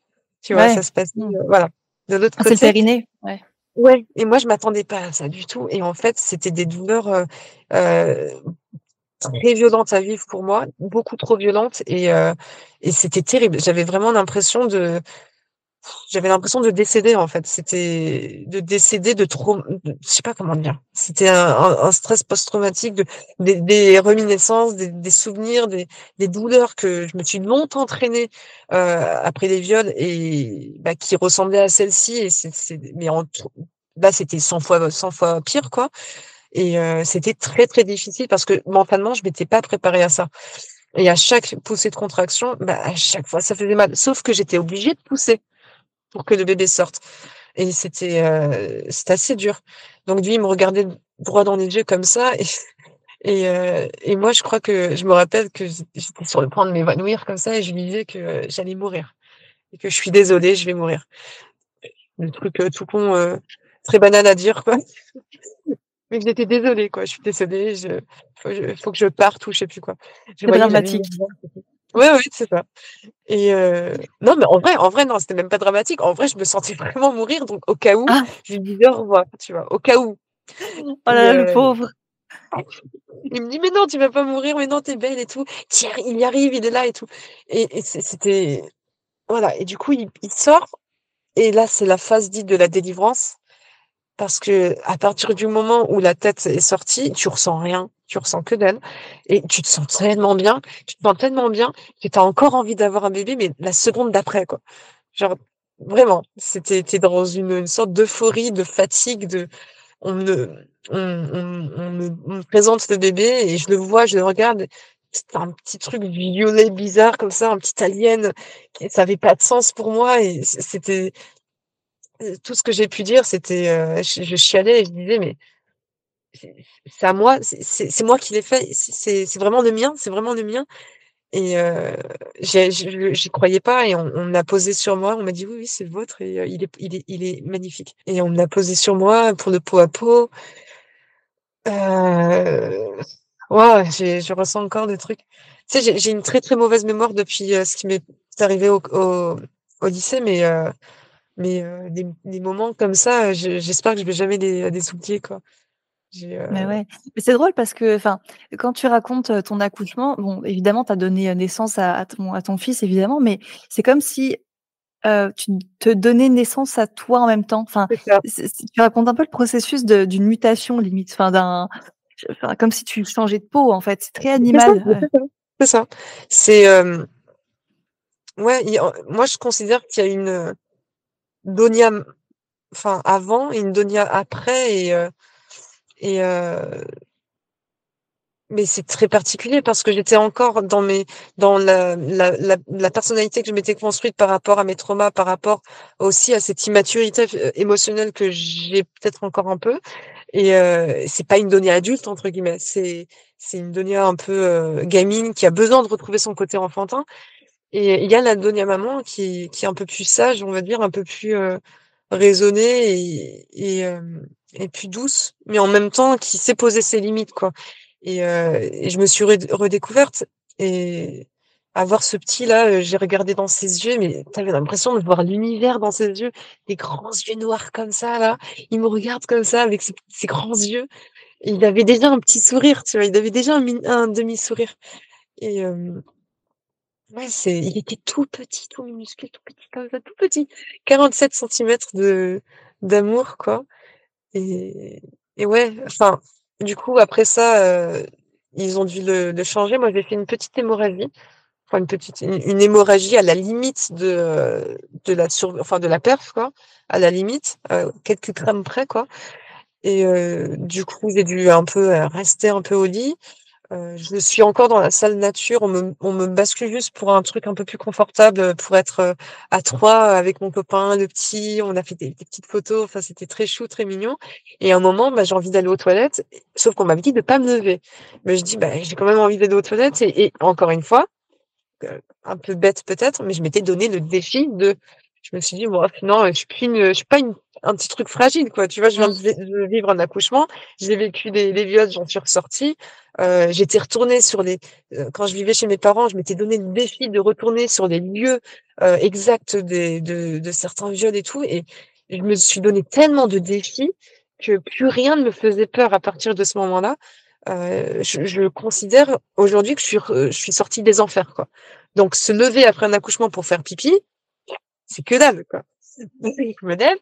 [SPEAKER 2] Tu vois?
[SPEAKER 1] Ouais.
[SPEAKER 2] Ça se passait,
[SPEAKER 1] Mmh.
[SPEAKER 2] heu, voilà, de l'autre
[SPEAKER 1] Ah, c'est le
[SPEAKER 2] côté
[SPEAKER 1] périnée? Ouais.
[SPEAKER 2] Ouais et moi, je m'attendais pas à ça du tout et en fait, c'était des douleurs, très violentes à vivre pour moi, beaucoup trop violentes et et c'était terrible. J'avais vraiment l'impression de j'avais l'impression de décéder en fait. C'était de décéder de de je sais pas comment dire. C'était un un stress post-traumatique de des des reminiscences, des des souvenirs, des des douleurs que je me suis longtemps traînées, heu, après les viols et bah, qui ressemblaient à celles-ci et c'est mais en là, c'était 100 fois 100 fois pire quoi et heu, c'était très, très difficile parce que mentalement, je m'étais pas préparée à ça et à chaque poussée de contraction, bah, à chaque fois, ça faisait mal. Sauf que j'étais obligée de pousser pour que le bébé sorte et c'était, heu, c'était assez dur. Donc lui, il me regardait droit dans les yeux comme ça et [LAUGHS] et heu et moi, je crois que je me rappelle que j'ét j'étais sur le point de m'évanouir comme ça et je lui disais que j'allais mourir et que: «Je suis désolée, je vais mourir». Le truc, tout con, très banal à dire quoi, [LAUGHS] mais que j'étais désolée quoi. «Je suis désolée, je faut je faut que je parte» ou je sais plus quoi.
[SPEAKER 1] C'est dramatique.
[SPEAKER 2] Ouais, ouais, c'est ça et heu, non, mais en vrai en vrai, non, c'était même pas dramatique. En vrai, je me sentais [LAUGHS] vraiment mourir donc au cas où,
[SPEAKER 1] Ah!
[SPEAKER 2] je lui disais: «Au revoir», tu vois? Au cas où
[SPEAKER 1] Oh
[SPEAKER 2] et
[SPEAKER 1] là là, le
[SPEAKER 2] heu,
[SPEAKER 1] pauvre!
[SPEAKER 2] il me dit: «Mais non, tu vas pas mourir, mais non, tu es belle et tout, tu y arri il y arrive, il est là et tout» et et c'est c'était voilà et du coup, il il sort et là, c'est la phase dite de la délivrance parce qu'à partir du moment où la tête est sortie, tu ressens rien, tu ressens que dalle et tu te sens tellement bien, tu te sens tellement bien que tu as encore envie d'avoir un bébé, mais la seconde d'après quoi. Genre vraiment, c'était tu es dans une sorte d'euphorie, de fatigue, de on me présente le bébé et je le vois, je le regarde, c'était un petit truc violet bizarre comme ça, un petit alien ça avait pas de sens pour moi et c'était tout ce que j'ai pu dire, c'était, heu, je chialais et je disais: «Mais c'est à moi, c'est moi qui l'ai fait, c'est vraiment le mien, c'est vraiment le mien» et je j'y croyais pas et on on l'a posé sur moi, on m'a dit: «Oui, oui, c'est le vôtre et heu, il est il est il est magnifique» et on l'a posé sur moi pour le pot à. Heu, waouh, j'ai je ressens encore des trucs. Tu sais, j'ai une très, très mauvaise mémoire depuis, ce qui m'est arrivé au au au lycée, mais mais heu, des des moments comme ça, je j'espère que je vais jamais les les oublier, quoi.
[SPEAKER 1] Mais ouais, mais c'est drôle parce que, enfin, quand tu racontes, ton accouchement, bon, évidemment, tu as donné, naissance à à ton à ton fils, évidemment, mais c'est comme si, tu te donnais naissance à toi en même temps. Enfin, tu racontes un peu le processus d'une mutation limite, enfin d'un comme si tu changeais de peau, en fait. C'est très animal,
[SPEAKER 2] c'est ça, c'est ouais, y moi, je considère qu'il y a une, Donia, enfin, avant et une Donia après et heu et heu mais c'est très particulier parce que j'étais encore dans mes dans la la la la personnalité que je m'étais construite par rapport à mes traumas, par rapport aussi à cette immaturité heu, émotionnelle que j'ai peut-être encore un peu et heu, c'est pas une Donia «adulte» entre guillemets, c'est c'est une Donia un peu, heu, gamine qui a besoin de retrouver son côté enfantin et il y a la Donia maman qui qui est un peu plus sage, on va dire, un peu plus, heu, raisonnée et et hem et plus douce, mais en même temps qui sait poser ses limites, quoi et heu et je me suis red redécouverte et avoir ce petit-là, heu, j'ai regardé dans ses yeux, mais tu avais l'impression de voir l'univers dans ses yeux, des grands yeux noirs comme ça là. Il me regarde comme ça avec ses ses grands yeux il avait déjà un petit sourire, tu vois? Il avait déjà un mi un demi-sourire et hem ouais, c'est il était tout petit, tout minuscule, tout petit comme ça, tout petit, 47 centimètres de d'amour, quoi et et ouais, enfin, du coup, après ça, heu, ils ont dû le le changer. Moi, j'ai fait une petite hémorragie, enfin une petite, une hémorragie à la limite de, heu, de la sur enfin de la perf, quoi, à la limite, heu, quelques grammes près, quoi et heu, du coup, j'ai dû un peu, heu, rester un peu au lit. Heu, je suis encore dans la salle nature, on me on me bascule juste pour un truc un peu plus confortable, heu, pour être, heu, à 3 avec mon copain, le petit. On a fait des petites photos, enfin, c'était très chou, très mignon et à un moment, bah, j'ai envie d'aller aux toilettes et sauf qu'on m'avait dit de pas me lever. Mais je dis: «Bah, j'ai quand même envie d'aller aux toilettes» et et encore une fois, un peu bête peut-être, mais je m'étais donné le défi de je me suis dit: «Bon, non, je suis plus une, je suis pas une un petit truc fragile, quoi». Tu vois? Je viens de vé de vivre un accouchement, j'ai vécu des des viols, j'en suis ressortie. Heu, j'étais retournée sur les heu, quand je vivais chez mes parents, je m'étais donné le défi de retourner sur les lieux, heu, exacts des de de certains viols et tout et je me suis donné tellement de défis que plus rien ne me faisait peur à partir de ce moment-là. Heu, je je considère aujourd'hui que je suis je suis sortie des enfers, quoi. Donc se lever après un accouchement pour faire pipi, c'est que dalle, quoi. Je me lève,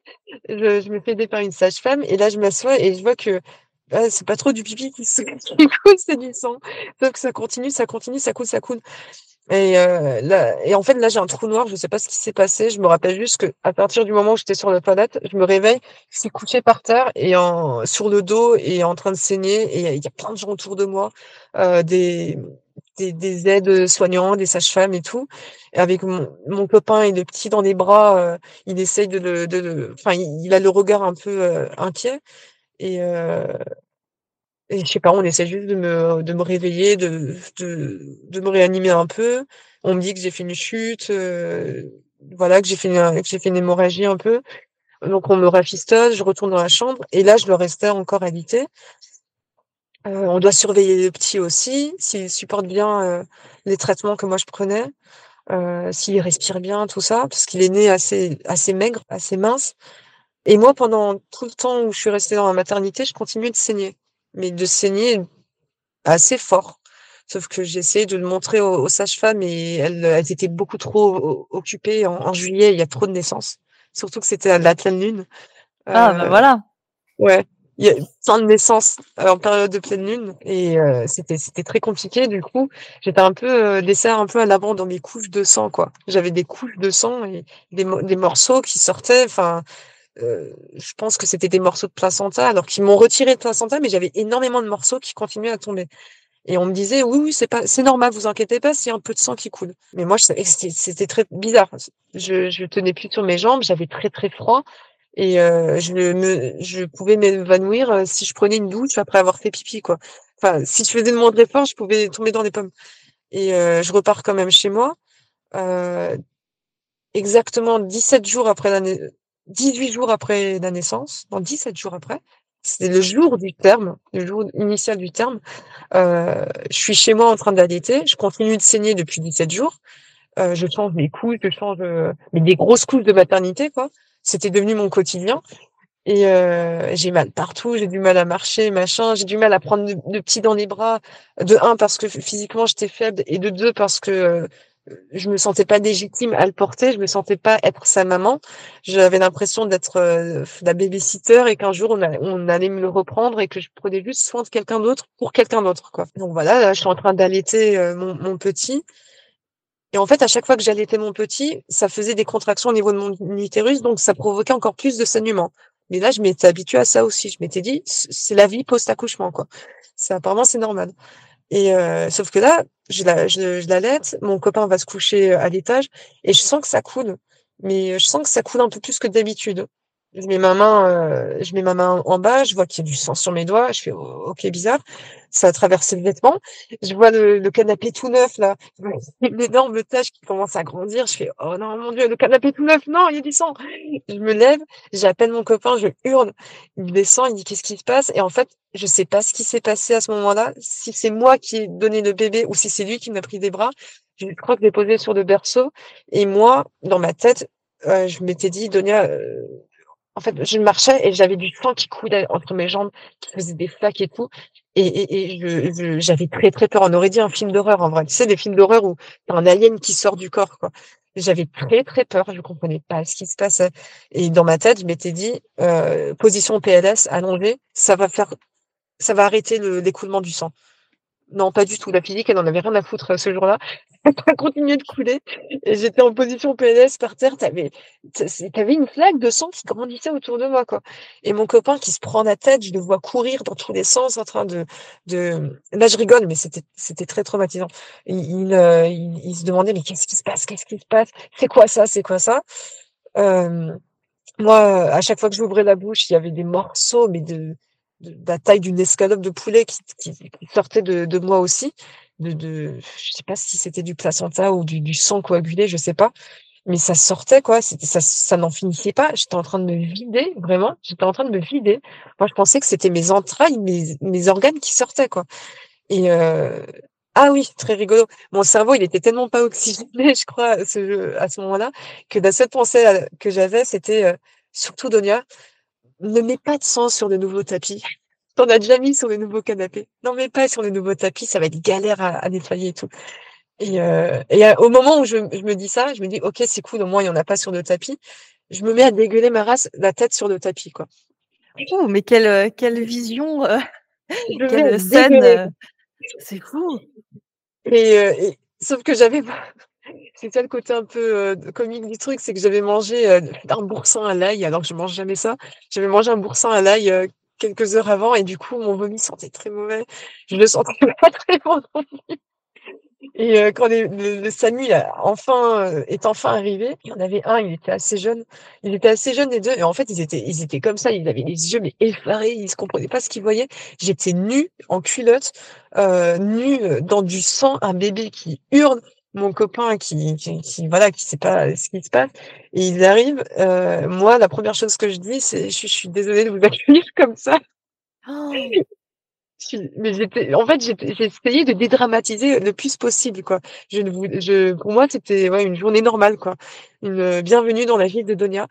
[SPEAKER 2] je je me fais aider par une sage-femme et là, je m'assois et je vois que, bah, c'est pas trop du pipi qui se qui coule, c'est du sang. Sauf que ça continue, ça continue, ça coule, ça coule et heu, là et en fait, là, j'ai un trou noir, je sais pas ce qui s'est passé. Je me rappelle juste qu'à partir du moment où j'étais sur la toilette, je me réveille, je suis couchée par terre et en sur le dos et en train de saigner et il y a plein de gens autour de moi, heu, des des des aides-soignants, des sages-femmes et tout avec mon mon copain et le petit dans les bras, heu, il essaye de le le il il a le regard un peu, heu, inquiet et et je sais pas, on essaie juste de me de me réveiller, de de me réanimer un peu. On me dit que j'ai fait une chute, voilà, que j'ai fait un que j'ai fait une hémorragie un peu. Donc on me rafistole, je retourne dans la chambre et là, je dois rester encore alitée. Heu, on doit surveiller le petit aussi, s'il supporte bien, heu, les traitements que moi je prenais, heu, s'il respire bien, tout ça, parce qu'il est né assez assez maigre, assez mince et moi, pendant tout le temps où je suis restée dans la maternité, je continuais de saigner, mais de saigner assez fort. Sauf que j'ai essayé de le montrer aux aux sages-femmes et elles elles étaient beaucoup trop occupées. En en juillet, il y a trop de naissances, surtout que c'était à la pleine lune.
[SPEAKER 1] Ah,
[SPEAKER 2] Heu,
[SPEAKER 1] voilà.
[SPEAKER 2] ouais, il y a plein de naissances, heu, en période de pleine lune et heu, c'était c'était très compliqué. Du coup, j'étais un peu, heu, laissée un peu à l'abandon dans mes couches de sang, quoi. J'avais des couches de sang et des des morceaux qui sortaient, enfin, heu, je pense que c'était des morceaux de placenta alors qu'ils m'ont retiré le placenta, mais j'avais énormément de morceaux qui continuaient à tomber et on me disait: «Oui, oui, c'est pas c'est normal, vous inquiétez pas, c'est un peu de sang qui coule». Mais moi, je c'était très bizarre. Je je tenais plus sur mes jambes, j'avais très, très froid et heu, je me je pouvais m'évanouir, heu, si je prenais une douche après avoir fait pipi, quoi. Enfin, si je faisais le moindre effort, je pouvais tomber dans les pommes et heu, je repars quand même chez moi. Heu, exactement 17 jours après la nai 18 jours après la naissance, non 17 jours après, c'était le jour du terme, le jour initial du terme. Heu, je suis chez moi en train d'allaiter, je continue de saigner depuis 17 jours. Heu, je change mes couches, je change, mais des grosses couches de maternité, quoi. C'était devenu mon quotidien Et heu, j'ai mal partout, j'ai du mal à marcher, machin, j'ai du mal à prendre le petit dans les bras. De 1 parce que physiquement j'étais faible et de 2 parce que, heu, je me sentais pas légitime à le porter, je me sentais pas être sa maman. J'avais l'impression d'être, heu, la baby-sitter et qu'un jour on allait me le reprendre et que je prenais juste soin de quelqu'un d'autre pour quelqu'un d'autre, quoi. Donc voilà, là je suis en train d'allaiter, heu, mon mon petit et en fait, à chaque fois que j'allaitais mon petit, ça faisait des contractions au niveau de mon utérus, donc ça provoquait encore plus de saignements. Mais là, je m'étais habituée à ça aussi. Je m'étais dit: c'est la vie post-accouchement, quoi. Ça apparemment, c'est normal» et heu, sauf que là, je la je je l'allaite, mon copain va se coucher, à l'étage et je sens que ça coule, mais je sens que ça coule un peu plus que d'habitude. Je mets ma main, heu, je mets ma main en bas, je vois qu'il y a du sang sur mes doigts, je fais: «OK, bizarre». Ça a traversé le vêtement. Je vois le le canapé tout neuf là, [LAUGHS] une énorme tache qui commence à grandir. Je fais: «Oh non, mon Dieu, le canapé tout neuf, non, il y a du sang!» Je me lève, j'appelle mon copain, je hurle. Il descend, il dit: «Qu'est-ce qui se passe?» et en fait, je sais pas ce qui s'est passé à ce moment-là, si c'est moi qui ai donné le bébé ou si c'est lui qui m'a pris des bras. Je crois que je l'ai posé sur le berceau et moi, dans ma tête, heu, je m'étais dit: «Donia, heu» en fait, je marchais et j'avais du sang qui coulait entre mes jambes, qui faisait des flaques et tout et j'avais très, très peur. On aurait dit un film d'horreur en vrai. Tu sais, des films d'horreur où tu as un alien qui sort du corps. J'avais très, très peur, je comprenais pas ce qui se passait et dans ma tête, je m'étais dit, heu: «Position PLS, allongée, ça va faire ça va arrêter le l'écoulement du sang». Non, pas du tout. La physique, elle en avait rien à foutre, ce jour-là. [LAUGHS] Ça continuait de couler et j'étais en position PLS par terre. Tu avais tu avais une flaque de sang qui grandissait autour de moi, quoi et mon copain qui se prend la tête, je le vois courir dans tous les sens en train de de là, je rigole, mais c'était très traumatisant. Il il, se demandait: «Mais qu'est-ce qui se passe? Qu'est-ce qui se passe? C'est quoi ça? C'est quoi ça?» hem, moi, à chaque fois que j'ouvrais la bouche, il y avait des morceaux, mais de de la taille d'une escalope de poulet qui sortaient de moi aussi, de de je sais pas si c'était du placenta ou du sang coagulé, je sais pas, mais ça sortait quoi, ça ça n'en finissait pas. J'étais en train de me vider, vraiment, j'étais en train de me vider. Moi, je pensais que c'était mes entrailles, mes organes qui sortaient, quoi et heu ah oui, très rigolo. Mon cerveau, il était tellement pas oxygéné, [LAUGHS] je crois, à ce moment-là, que la seule pensée, heu, que j'avais, c'était, heu: «Surtout Donia, ne mets pas de sang sur le nouveau tapis. Tu en as déjà mis sur le nouveau canapé. N'en mets pas sur le nouveau tapis, ça va être galère à à nettoyer et tout» et heu et heu, au moment où je je me dis ça, je me dis: «OK, c'est cool, au moins il y en a pas sur le tapis». Je me mets à dégueuler ma race, la tête sur le tapis, quoi.
[SPEAKER 1] Oh, mais quelle, heu, quelle vision, [LAUGHS] quelle scène, c'est fou!
[SPEAKER 2] Et sauf que j'avais c'est ça le côté un peu, heu, comique du truc, c'est que j'avais mangé, heu, un boursin à l'ail alors que je mange jamais ça. J'avais mangé un boursin à l'ail, heu, quelques heures avant et du coup, mon vomi sentait très mauvais. Je le sentais [LAUGHS] pas très bon non et quand le le est enfin arrivé, il y en avait un, il était assez jeune. Ils étaient assez jeunes les 2 et en fait, ils étaient ils comme ça, ils avaient les yeux effarés, ils se comprenaient pas ce qu'ils voyaient. J'étais nue, en culotte, heu, nue, dans du sang, un bébé qui hurle, mon copain qui qui qui voilà, qui sait pas ce qui se passe et ils arrivent, heu, moi, la 1re chose que je dis, c'est: «Je je suis désolée de vous [LAUGHS] accueillir comme ça». Suis mais j'étais en fait, j'étais j'essayais de dédramatiser le plus possible, quoi. Je ne voul je pour moi, c'était, ouais, une journée normale, quoi. Une, heu, bienvenue dans la vie de Donia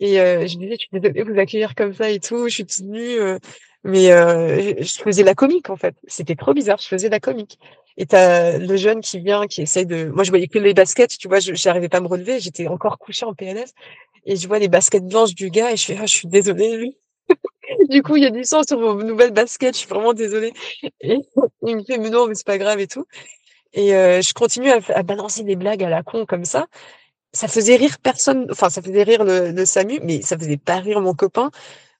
[SPEAKER 2] et heu, je disais: «Je suis désolée de vous accueillir comme ça et tout, je suis toute nue», heu, mais heu, je faisais la comique, en fait. C'était trop bizarre, je faisais la comique et tu as le jeune qui vient, qui essaye de moi, je voyais que les baskets, tu vois? J'arrivais pas à me relever, j'étais encore couchée en PLS et je vois les baskets blanches du gars et je fais: «Ah, je suis désolée». [LAUGHS] Du coup, il y a du sang sur vos nouvelles baskets, je suis vraiment désolée et [LAUGHS] il me fait: «Mais non, mais c'est pas grave et tout» et heu, je continue à balancer des blagues à la con comme ça. Ça faisait rire personne, enfin, ça faisait rire le le SAMU, mais ça faisait pas rire mon copain.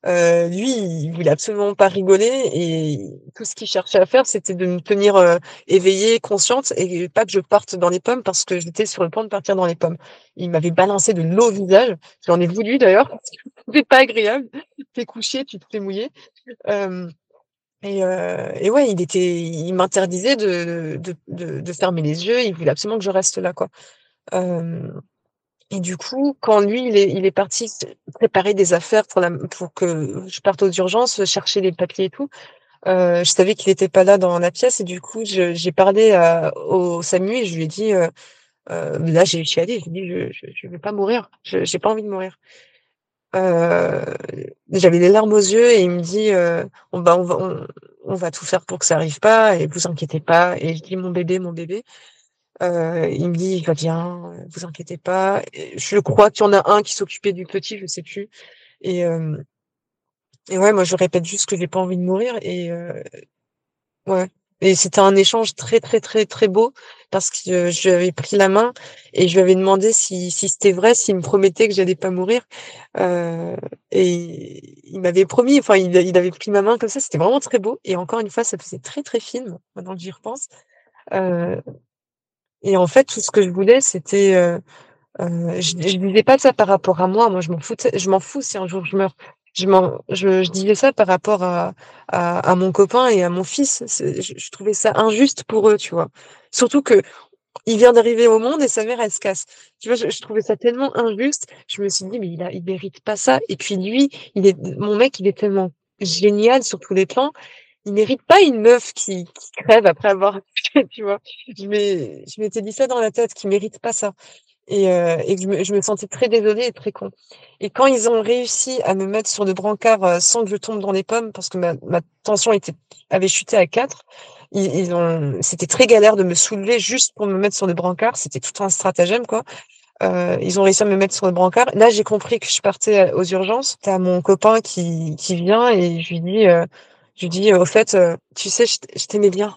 [SPEAKER 2] Heu, lui, il voulait absolument pas rigoler et tout ce qu'il cherchait à faire, c'était de me tenir, heu, éveillée, consciente et pas que je parte dans les pommes parce que j'étais sur le point de partir dans les pommes. Il m'avait balancé de l'eau au visage, j'en ai voulu d'ailleurs parce que [LAUGHS] c'était pas agréable. Tu es couché, tu te fais mouiller, hem et ouais, il m'interdisait de fermer les yeux, il voulait absolument que je reste là. Et du coup, quand lui, il est il est parti préparer des affaires pour la pour que je parte aux urgences, chercher les papiers et tout, heu, je savais qu'il était pas là dans la pièce et du coup, je j'ai parlé à au SAMU et je lui ai dit, heu heu, là, j'ai chialé, j'ai dit: «Je je je veux pas mourir, je j'ai pas envie de mourir» Heu, j'avais les larmes aux yeux et il me dit, heu: «On bah, on va on va tout faire pour que ça arrive pas et vous inquiétez pas» et je dis: «Mon bébé, mon bébé». Heu, il me dit: «Il va bien, heu, vous inquiétez pas» je crois qu'il y en a un qui s'occupait du petit, je sais plus. Et hem et ouais, moi, je répète juste que j'ai pas envie de mourir et heu, ouais. Et c'était un échange très, très, très, très beau parce que je lui avais pris la main et je lui avais demandé si si c'était vrai, s'il me promettait que j'allais pas mourir, heu et il m'avait promis, enfin, il il avait pris ma main comme ça, c'était vraiment très beau. Et encore une fois, ça faisait très, très film, maintenant que j'y repense, heu et en fait, tout ce que je voulais, c'était, heu heu, je je disais pas ça par rapport à moi, moi je m'en foutais je m'en fous si un jour je meurs. Je m'en je je disais ça par rapport à à à mon copain et à mon fils. Je je trouvais ça injuste pour eux, tu vois? Surtout qu'il vient d'arriver au monde et sa mère, elle se casse. Tu vois? Je je trouvais ça tellement injuste. Je me suis dit: «Mais il a il mérite pas ça» et puis lui, il est mon mec, il est tellement génial sur tous les plans. Il mérite pas une meuf qui qui crève après avoir [LAUGHS] tu vois? Je m'é je m'étais dit ça dans la tête, qu'il mérite pas ça et heu et je me sentais très désolée et très con et quand ils ont réussi à me mettre sur le brancard, heu, sans que je tombe dans les pommes parce que ma tension avait chuté à 4, ils c'était très galère de me soulever juste pour me mettre sur le brancard, c'était tout un stratagème, quoi. Heu, ils ont réussi à me mettre sur le brancard. Là, j'ai compris que je partais, aux urgences. Tu as mon copain qui vient et je lui dis, je lui dis: «Au fait, tu sais, je t'aimais bien».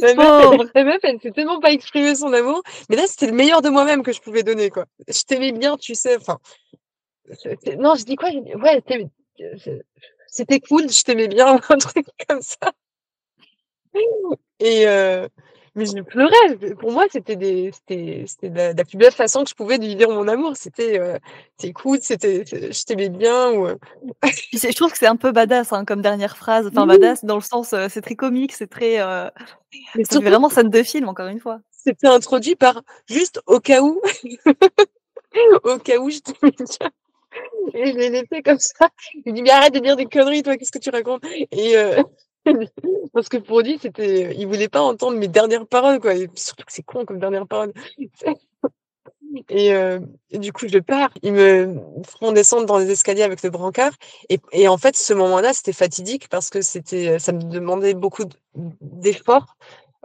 [SPEAKER 2] La meuf, la meuf, elle sait tellement pas exprimer son amour, mais là, c'était le meilleur de moi-même que je pouvais donner, quoi. «Je t'aimais bien, tu sais», enfin, non, je dis quoi? «Ouais, c'était cool, je t'aimais bien», [LAUGHS] un truc comme ça et heu, mais je pleurais. Pour moi, c'était des c'était c'était de la de la plus belle façon que je pouvais lui dire mon amour. C'était, «Tu cool, c'était c'est je t'aimais bien» ou
[SPEAKER 1] c'est je trouve que c'est un peu badass, hein, comme dernière phrase. Enfin badass dans le sens, heu, c'est très comique, c'est très,
[SPEAKER 2] Mais
[SPEAKER 1] fait
[SPEAKER 2] surtout
[SPEAKER 1] vraiment scène de film, encore une fois.
[SPEAKER 2] c'était introduit par: «Juste au cas où, [LAUGHS] au cas où je t'aimais bien» et je l'ai laissé comme ça. Il dit: «Mais arrête de dire des conneries, toi, qu'est-ce que tu racontes?» et heu, [LAUGHS] parce que pour lui, c'était il voulait pas entendre mes dernières paroles, quoi surtout que c'est con comme dernière parole, [LAUGHS] sais? Et du coup, je pars. Ils me font descendre dans les escaliers avec le brancard et en fait, ce moment-là, c'était fatidique parce que c'était, ça me demandait beaucoup d'efforts,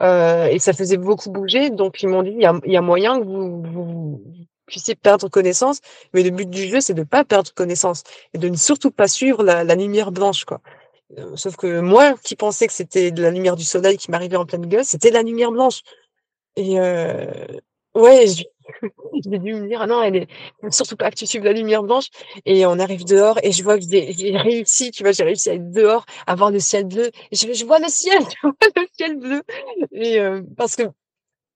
[SPEAKER 2] heu et ça faisait beaucoup bouger donc ils m'ont dit: «Il y a y moyen que vous puissiez perdre connaissance, mais le but du jeu, c'est de pas perdre connaissance et de ne surtout pas suivre la la lumière blanche, quoi». Heu, sauf que moi, qui pensais que c'était de la lumière du soleil qui m'arrivait en pleine gueule, c'était la lumière blanche et heu, ouais, [LAUGHS] j'ai dû me dire: «Ah non, elle est surtout pas que tu suives la lumière blanche» et on arrive dehors et je vois que j'ai réussi, tu vois? J'ai réussi à être dehors, à voir le ciel bleu je fais: «Je vois le ciel, [LAUGHS] je vois le ciel bleu» et heu, parce que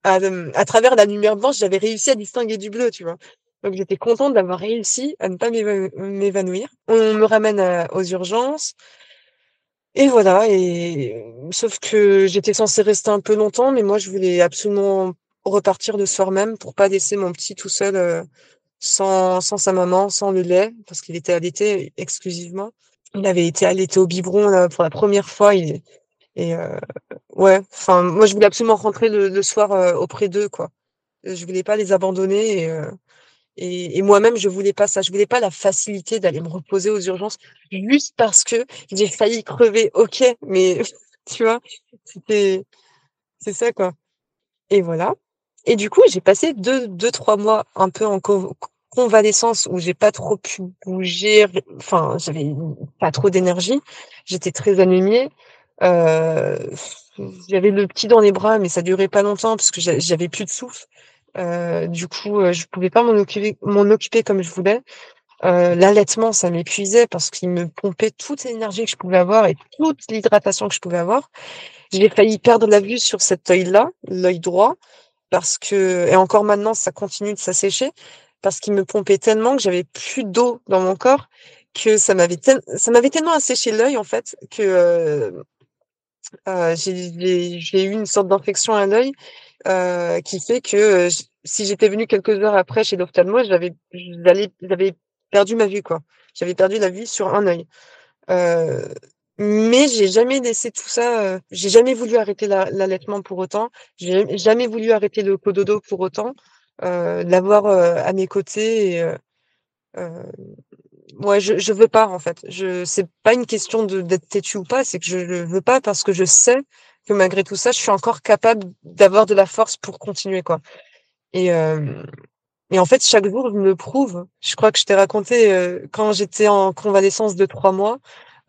[SPEAKER 2] à, travers la lumière blanche, j'avais réussi à distinguer du bleu, tu vois? Donc j'étais contente d'avoir réussi à ne pas m'éva m'évanouir. On me ramène, heu, aux urgences et voilà et sauf que j'étais censée rester un peu longtemps, mais moi, je voulais absolument repartir le soir même pour pas laisser mon petit tout seul, heu, sans sans sa maman, sans le lait, parce qu'il était allaité exclusivement. Il avait été allaité au biberon, là, pour la première fois et et heu, ouais, enfin, moi, je voulais absolument rentrer le le soir, heu, auprès d'eux, quoi. Je voulais pas les abandonner heu et moi-même, je voulais pas ça. Je voulais pas la facilité d'aller me reposer aux urgences juste parce que j'ai failli crever. OK, mais [LAUGHS] tu vois? C'était c'est ça, quoi et voilà et du coup, j'ai passé deux 2-3 mois un peu en conv convalescence où j'ai pas trop pu bouger, enfin, j'avais pas trop d'énergie. J'étais très anémiée, heu, j'avais le petit dans les bras, mais ça durait pas longtemps parce que j'a j'avais plus de souffle. Heu, du coup, heu, je pouvais pas m'en occuper m'en occuper comme je voulais. Heu, l'allaitement, ça m'épuisait parce qu'il me pompait toute l'énergie que je pouvais avoir et toute l'hydratation que je pouvais avoir. J'ai failli perdre la vue sur cet œil-là, l'œil droit, parce que et encore maintenant, ça continue de s'assécher, parce qu'il me pompait tellement que j'avais plus d'eau dans mon corps, que ça m'avait ça m'avait tellement asséché l'œil, en fait, que, j'ai eu une sorte d'infection à l'œil, heu, qui fait que, heu, j si j'étais venue quelques heures après chez l'ophtalmo, j'avais j'avais perdu ma vue, quoi. J'avais perdu la vue sur un œil. Heu, mais j'ai jamais laissé tout ça, heu, j'ai jamais voulu arrêter l'a l'allaitement pour autant. J'ai jamais voulu arrêter le cododo pour autant. heu, l'avoir, à mes côtés et ouais, je je veux pas, en fait. Je c'est pas une question d'être têtue ou pas, c'est que je le veux pas parce que je sais que malgré tout ça, je suis encore capable d'avoir de la force pour continuer, quoi et hem et en fait, chaque jour, je me prouve. Je crois que je t'ai raconté, heu, quand j'étais en convalescence de 3 mois,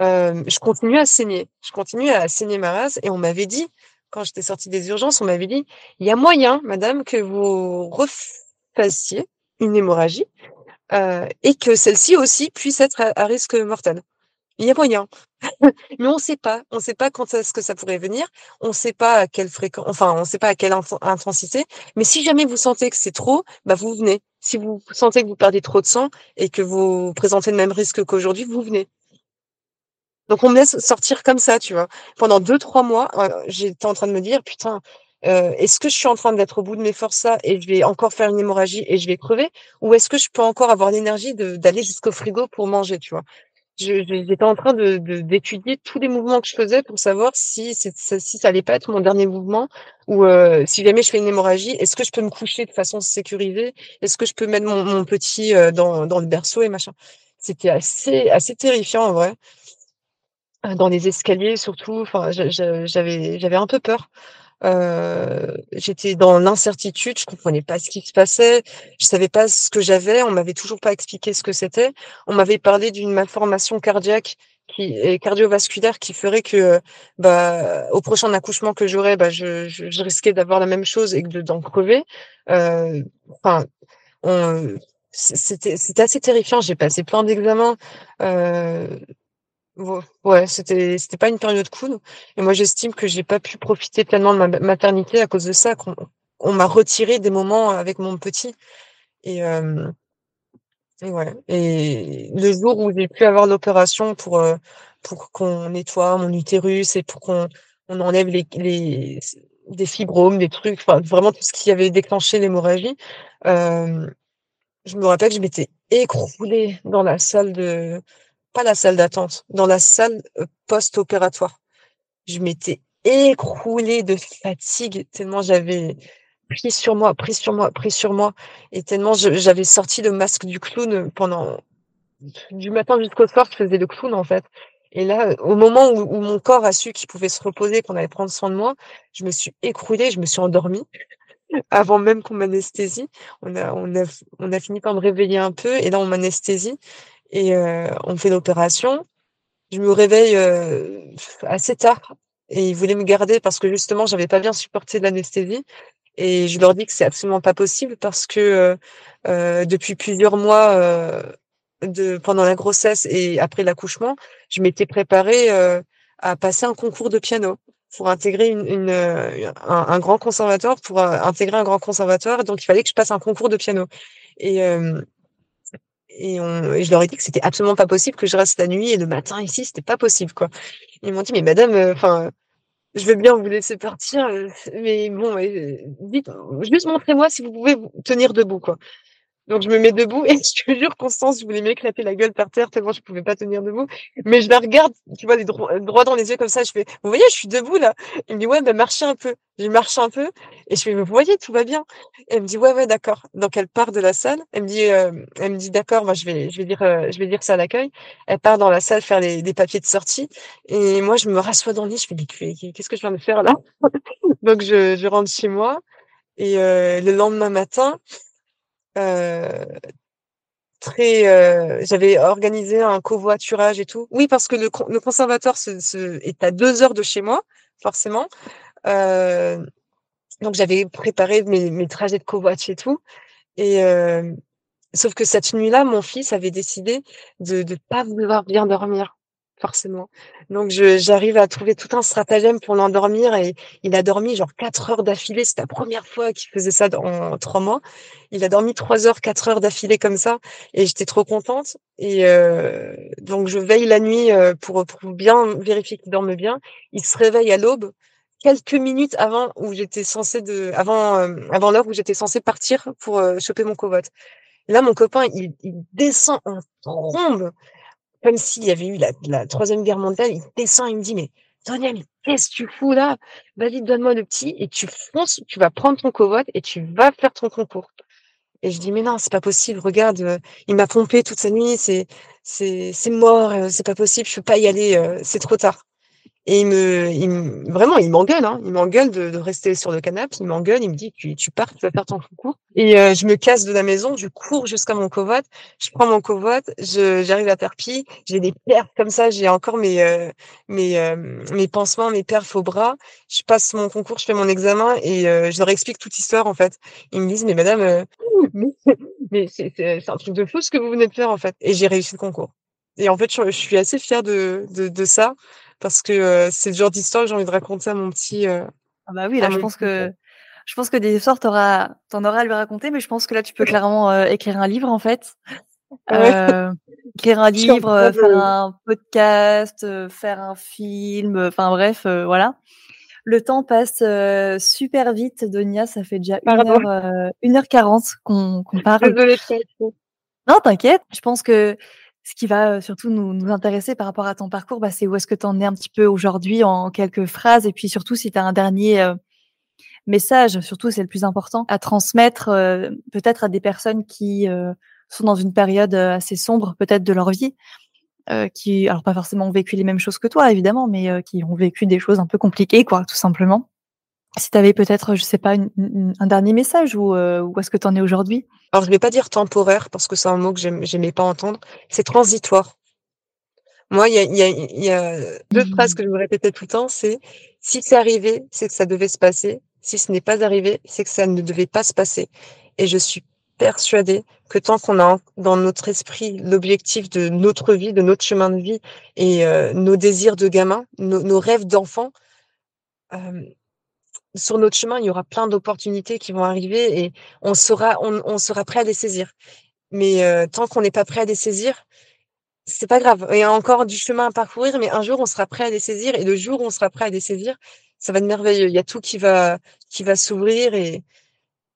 [SPEAKER 2] hem, je continuais à saigner. Je continuais à saigner ma race et on m'avait dit, quand j'étais sortie des urgences, on m'avait dit: «Il y a moyen, madame, que vous refassiez une hémorragie, heu et que celle-ci aussi puisse être à à risque mortel. Il y a moyen». Mais on sait pas. On sait pas quand est-ce que ça pourrait venir. On sait pas à quelle fréquence enfin, on sait pas à quelle inten intensité. Mais si jamais vous sentez que c'est trop, bah, vous venez. Si vous sentez que vous perdez trop de sang et que vous présentez le même risque qu'aujourd'hui, vous venez. Donc on me laisse sortir comme ça, tu vois? Pendant 2-3 mois, heu, j'étais en train de me dire: «Putain, heu, est-ce que je suis en train d'être au bout de mes forces et je vais encore faire une hémorragie et je vais crever? Ou est-ce que je peux encore avoir l'énergie d'aller jusqu'au frigo pour manger?» tu vois? J'étais en train de d'étudier tous les mouvements que je faisais pour savoir si ça si ça allait pas être mon dernier mouvement ou heu, si jamais je fais une hémorragie, est-ce que je peux me coucher de façon sécurisée? Est-ce que je peux mettre mon mon petit, heu, dans dans le berceau et machin? C'était assez assez terrifiant en vrai. Heu, dans les escaliers surtout, enfin j'avais j'avais un peu peur. Heu, j'étais dans l'incertitude, je comprenais pas ce qui se passait, je savais pas ce que j'avais, on m'avait toujours pas expliqué ce que c'était. On m'avait parlé d'une malformation cardiaque qui et cardiovasculaire qui ferait que, bah, au prochain accouchement que j'aurais, bah, je je risquais d'avoir la même chose et de d'en crever. Enfin, on c'était c'était assez terrifiant. J'ai passé plein d'examens, Vo ouais, c'était c'était pas une période cool. Et moi j'estime que j'ai pas pu profiter pleinement de ma maternité à cause de ça, qu'on on m'a retiré des moments avec mon petit. Et hem et ouais. Et le jour où j'ai pu avoir l'opération pour, heu, pour qu'on nettoie mon utérus et pour qu'on on enlève les les des fibromes, des trucs, vraiment tout ce qui avait déclenché l'hémorragie, hem, je me rappelle que je m'étais écroulée dans la salle de pas la salle d'attente, dans la salle, heu, post-opératoire. Je m'étais écroulée de fatigue tellement j'avais pris sur moi, pris sur moi, pris sur moi. Et tellement j'avais sorti le masque du clown, pendant du matin jusqu'au soir, je faisais le clown, en fait. Et là, au moment où où mon corps a su qu'il pouvait se reposer, qu'on allait prendre soin de moi, je me suis écroulée, je me suis endormie. [LAUGHS] Avant même qu'on m'anesthésie. On a on a on a fini par me réveiller un peu. Et là, on m'anesthésie et heu, on fait l'opération. Je me réveille, heu, assez tard et ils voulaient me garder parce que justement j'avais pas bien supporté l'anesthésie et je leur dis que c'est absolument pas possible parce que, heu heu, depuis plusieurs mois, heu, de pendant la grossesse et après l'accouchement, je m'étais préparée, heu, à passer un concours de piano pour intégrer une une, un un grand conservatoire pour, intégrer un grand conservatoire donc il fallait que je passe un concours de piano et et je leur ai dit que c'était absolument pas possible que je reste la nuit et le matin ici, c'était pas possible, quoi. Ils m'ont dit: «Mais madame, heu, enfin, je veux bien vous laisser partir, heu, mais bon, heu, dites juste montrez-moi si vous pouvez tenir debout, quoi». Donc je me mets debout et [LAUGHS] je te jure Constance, je voulais m'éclater la gueule par terre tellement je pouvais pas tenir debout. Mais je la regarde, tu vois, dro droit dans les yeux comme ça, je fais: «Vous voyez, je suis debout là?» elle me dit: «Ouais, bah marchez un peu». Je marche un peu et je fais: «Mais vous voyez, tout va bien?» elle me dit: «Ouais, ouais, d'accord». Donc elle part de la salle, elle me dit, hem, elle me dit: «D'accord, moi je vais je vais dire, heu, je vais dire ça à l'accueil». Elle part dans la salle faire les les papiers de sortie et moi je me rassois dans le lit, je fais: «Mais qu'est-ce que je viens de faire là?» [LAUGHS] Donc je je rentre chez moi et heu, le lendemain matin, Très, heu, j'avais organisé un covoiturage et tout. Oui, parce que le con le conservatoire se est à 2 heures de chez moi, forcément. Heu, donc j'avais préparé mes trajets de covoiturage et tout et hem, sauf que cette nuit-là, mon fils avait décidé de de pas vouloir bien dormir, forcément. Donc j'arrive à trouver tout un stratagème pour l'endormir et il a dormi genre 4 heures d'affilée. C'est la première fois qu'il faisait ça dans 3 mois. Il a dormi 3 heures, 4 heures d'affilée comme ça et j'étais trop contente et heu, donc je veille la nuit, heu, pour, pour bien vérifier qu'il dorme bien. Il se réveille à l'aube, quelques minutes avant où j'étais censée de avant, hem, avant l'heure où j'étais censée partir pour, heu, choper mon covoit. Là, mon copain, il il descend en trombe, comme s'il y avait eu la 3 guerre mondiale. Il descend, il me dit: «Mais Sonia, mais qu'est-ce que tu fous là? Vas-y, donne-moi le petit et tu fonces, tu vas prendre ton covoit et tu vas faire ton concours». et je dis: «Mais non, c'est pas possible, regarde, heu, il m'a pompé toute cette nuit, c'est mort, heu, c'est pas possible, je peux pas y aller, heu, c'est trop tard». Et il me il me vraiment, il m'engueule, hein, il m'engueule de de rester sur le canapé, il m'engueule, il me dit: «Tu tu pars, tu vas faire ton concours» et heu, je me casse de la maison, je cours jusqu'à mon covoit, je prends mon covoit, je j'arrive à Perpignan, j'ai des pertes comme ça, j'ai encore mes, heu, mes, hem, mes pansements, mes perfs au bras. Je passe mon concours, je fais mon examen et heu, je leur explique toute l'histoire, en fait. Ils me disent: «Mais madame, heu, [LAUGHS] mais c'est un truc de fou ce que vous venez de faire, en fait» et j'ai réussi le concours. Et en fait, je je suis assez fière de de de ça parce que, heu, c'est le genre d'histoire que j'ai envie de raconter à mon petit, heu,
[SPEAKER 1] Ah bah oui, là, je pense
[SPEAKER 2] petit, quoi.
[SPEAKER 1] que je pense que des histoires, tu auras tu en auras à lui raconter, mais je pense que là, tu peux clairement, écrire un livre, en fait. Heu, écrire un [LAUGHS] livre, faire un podcast, faire un film, enfin bref, voilà. Le temps passe, super vite, Donia, ça fait déjà 1
[SPEAKER 2] Pardon.
[SPEAKER 1] heure, heu, 1 heure 40 qu'on qu'on parle.
[SPEAKER 2] Désolée
[SPEAKER 1] Non, t'inquiète, je pense que ce qui va, heu, surtout nous intéresser par rapport à ton parcours, bah, c'est où est-ce que tu en es un petit peu aujourd'hui en quelques phrases et puis surtout si tu as un dernier, heu, message, surtout c'est le plus important, à transmettre, heu, peut-être à des personnes qui, sont dans une période, assez sombre peut-être de leur vie, qui alors pas forcément ont vécu les mêmes choses que toi évidemment, mais, qui ont vécu des choses un peu compliquées quoi, tout simplement. Si tu avais peut-être, je sais pas, une une un dernier message ou, heu, où est-ce que tu en es aujourd'hui?
[SPEAKER 2] alors je vais pas dire temporaire parce que c'est un mot que j'aimais pas entendre, c'est transitoire. Moi, il y a il y a il y a 2 phrases
[SPEAKER 1] Mmh.
[SPEAKER 2] que je me répétais tout le temps, c'est: «Si c'est arrivé, c'est que ça devait se passer. Si ce n'est pas arrivé, c'est que ça ne devait pas se passer» et je suis persuadée que tant qu'on a dans notre esprit l'objectif de notre vie, de notre chemin de vie et heu, nos désirs de gamin, nos nos rêves d'enfant, hem, sur notre chemin, il y aura plein d'opportunités qui vont arriver et on sera on sera prêt à les saisir. Mais heu, tant qu'on n'est pas prêt à les saisir, c'est pas grave. Il y a encore du chemin à parcourir, mais un jour, on sera prêt à les saisir et le jour où on sera prêt à les saisir, ça va être merveilleux. Il y a tout qui va qui va s'ouvrir et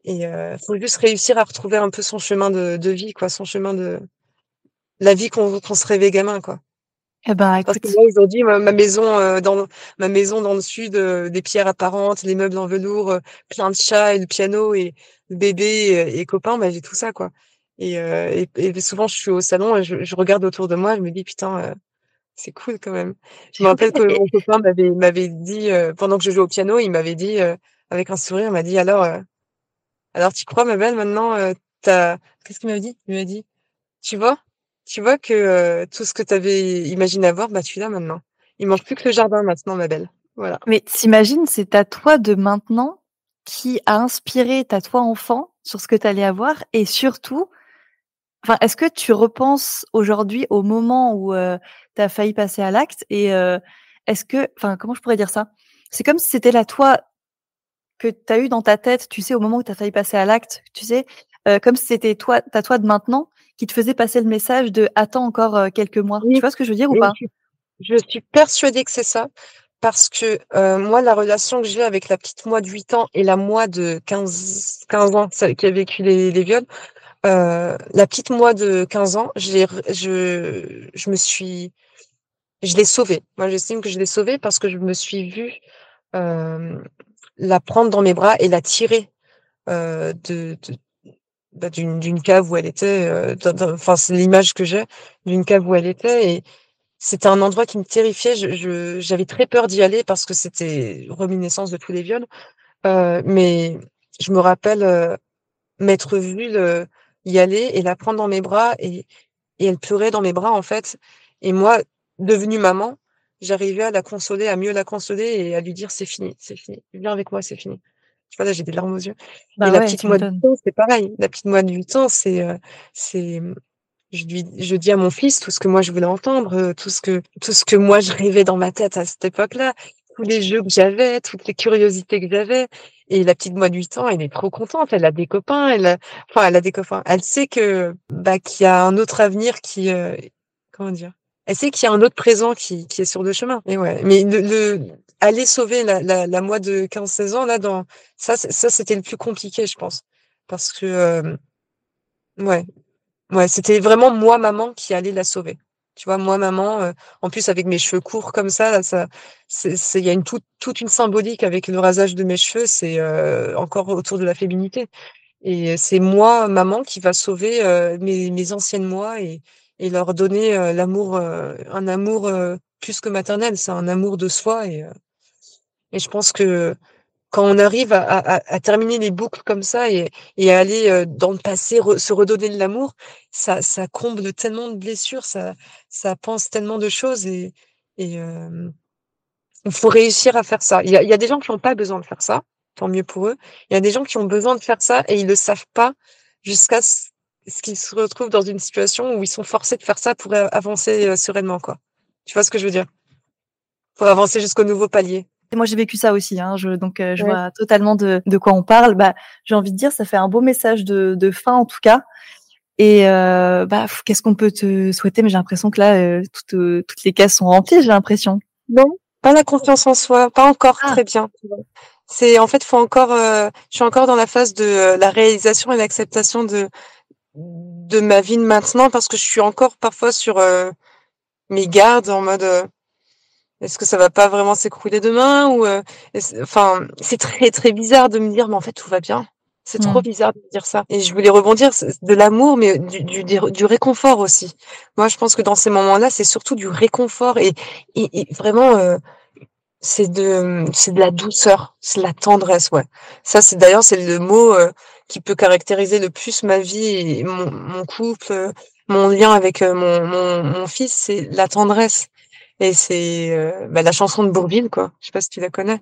[SPEAKER 2] et heu, faut juste réussir à retrouver un peu son chemin de vie, quoi, son chemin de la vie qu'on qu'on se rêvait gamin, quoi.
[SPEAKER 1] Eh ben,
[SPEAKER 2] Parce que moi, aujourd'hui, ma ma maison, heu, dans ma maison dans le sud, heu, des pierres apparentes, les meubles en velours, heu, plein de chats et le piano et le bébé et et copain, bah, j'ai tout ça, quoi et heu et et souvent, je suis au salon et je je regarde autour de moi, je me dis: «Putain, c'est cool quand même». Je me rappelle que mon copain m'avait m'avait dit, pendant que je jouais au piano, il m'avait dit, avec un sourire, il m'a dit: «Alors, alors tu crois ma belle maintenant, tu qu'est-ce qu'il m'avait dit? Il m'a dit: «Tu vois? Tu vois que, heu, tout ce que tu avais imaginé avoir, bah, tu l'as maintenant. Il manque plus que le jardin maintenant ma belle». Voilà.
[SPEAKER 1] Mais tu c'est ta toi de maintenant qui a inspiré ta toi enfant sur ce que tu allais avoir et surtout, enfin, est-ce que tu repenses aujourd'hui au moment où, heu, tu as failli passer à l'acte et heu, est-ce que enfin, comment je pourrais dire ça? C'est comme si c'était la toi que tu as eue dans ta tête, tu sais, au moment où tu as failli passer à l'acte, tu sais? Heu, comme si c'était toi ta toi de maintenant qui te faisait passer le message de: «Attends encore, heu, quelques mois». Tu vois ce que je veux dire ou pas?
[SPEAKER 2] je suis je persuadée que c'est ça parce que, heu, moi la relation que j'ai avec la petite moi de 8 ans et la moi de 15-15 ans, celle qui a vécu les les viols, heu, la petite moi de 15 ans, j'ai r je je me suis je l'ai sauvée. Moi, j'estime que je l'ai sauvée parce que je me suis vue, la prendre dans mes bras et la tirer, de bah, d'une cave où elle était, dans enfin, c'est l'image que j'ai d'une cave où elle était et c'était un endroit qui me terrifiait. Je j'avais très peur d'y aller parce que c'était reminiscence de tous les viols, heu, mais je me rappelle, heu, m'être vue y aller et la prendre dans mes bras et et elle pleurait dans mes bras, en fait et moi, devenue maman, j'arrivais à la consoler, à mieux la consoler et à lui dire: «C'est fini, c'est fini. Viens avec moi, c'est fini». Tu vois, là, j'ai des larmes aux yeux et
[SPEAKER 1] Bah
[SPEAKER 2] la petite moi de
[SPEAKER 1] m'étonnes.
[SPEAKER 2] 8 ans, c'est pareil. La petite moi de 8 ans, c'est, mmh, je lui je dis à mon fils tout ce que moi je voulais entendre, heu, tout ce que tout ce que moi je rêvais dans ma tête à cette époque-là, tous les jeux que j'avais, toutes les curiosités que j'avais et la petite moi de 8 ans, elle est trop contente, elle a des copains, elle a enfin, elle a des copains. Elle sait que, bah, qu'il y a un autre avenir qui, heu, comment dire? Elle sait qu'il y a un autre présent qui qui est sur le chemin et ouais, mais le le aller sauver la moi de 15-16 ans là dans ça ça c'était le plus compliqué je pense. Parce que, hem, ouais, ouais, c'était vraiment moi maman qui allait la sauver. Tu vois? Moi maman, heu, en plus avec mes cheveux courts comme ça il y a une toute toute une symbolique avec le rasage de mes cheveux, c'est, heu, encore autour de la féminité et c'est moi, maman, qui va sauver mes, mes anciennes moi et, et leur donner l'amour, un amour plus que maternel, c'est un amour de soi et je pense que quand on arrive à, à, à, terminer les boucles comme ça et, et à aller dans le passé, se redonner de l'amour, ça, ça comble tellement de blessures, ça, ça pense tellement de choses et, et euh, il faut réussir à faire ça. Il y a, il y a des gens qui n'ont pas besoin de faire ça, tant mieux pour eux. Il y a des gens qui ont besoin de faire ça et ils le savent pas jusqu'à ce, qu'ils se retrouvent dans une situation où ils sont forcés de faire ça pour avancer sereinement, quoi. Tu vois ce que je veux dire? Pour avancer jusqu'au nouveau palier
[SPEAKER 1] moi, j'ai vécu ça aussi, hein, je, donc euh, je vois totalement de, de, quoi on parle. Bah, j'ai envie de dire, ça fait un beau message de, de fin en tout cas. Et euh, bah, qu'est-ce qu'on peut te souhaiter? Mais j'ai l'impression que là, euh, toutes, euh, toutes les cases sont remplies. J'ai l'impression.
[SPEAKER 2] Non, pas la confiance en soi, pas encore ah. très bien. C'est en fait, faut encore. je suis encore dans la phase de la réalisation et l'acceptation de de ma vie de maintenant parce que je suis encore parfois sur mes gardes en mode est-ce que ça va pas vraiment s'écrouler demain ou euh, enfin c'est très très bizarre de me dire mais en fait tout va bien. C'est trop bizarre de me dire ça. Et je voulais rebondir de l'amour, mais du, du, du, réconfort aussi. Moi, je pense que dans ces moments-là, c'est surtout du réconfort et, et, vraiment, euh, c'est de, c'est de la douceur, c'est de la tendresse, ouais. Ça, c'est d'ailleurs, c'est le mot euh, qui peut caractériser le plus ma vie et mon, mon couple, mon lien avec mon, mon, mon fils, c'est la tendresse. Et c'est euh, bah, la chanson de Bourville, quoi. Je sais pas si tu la connais.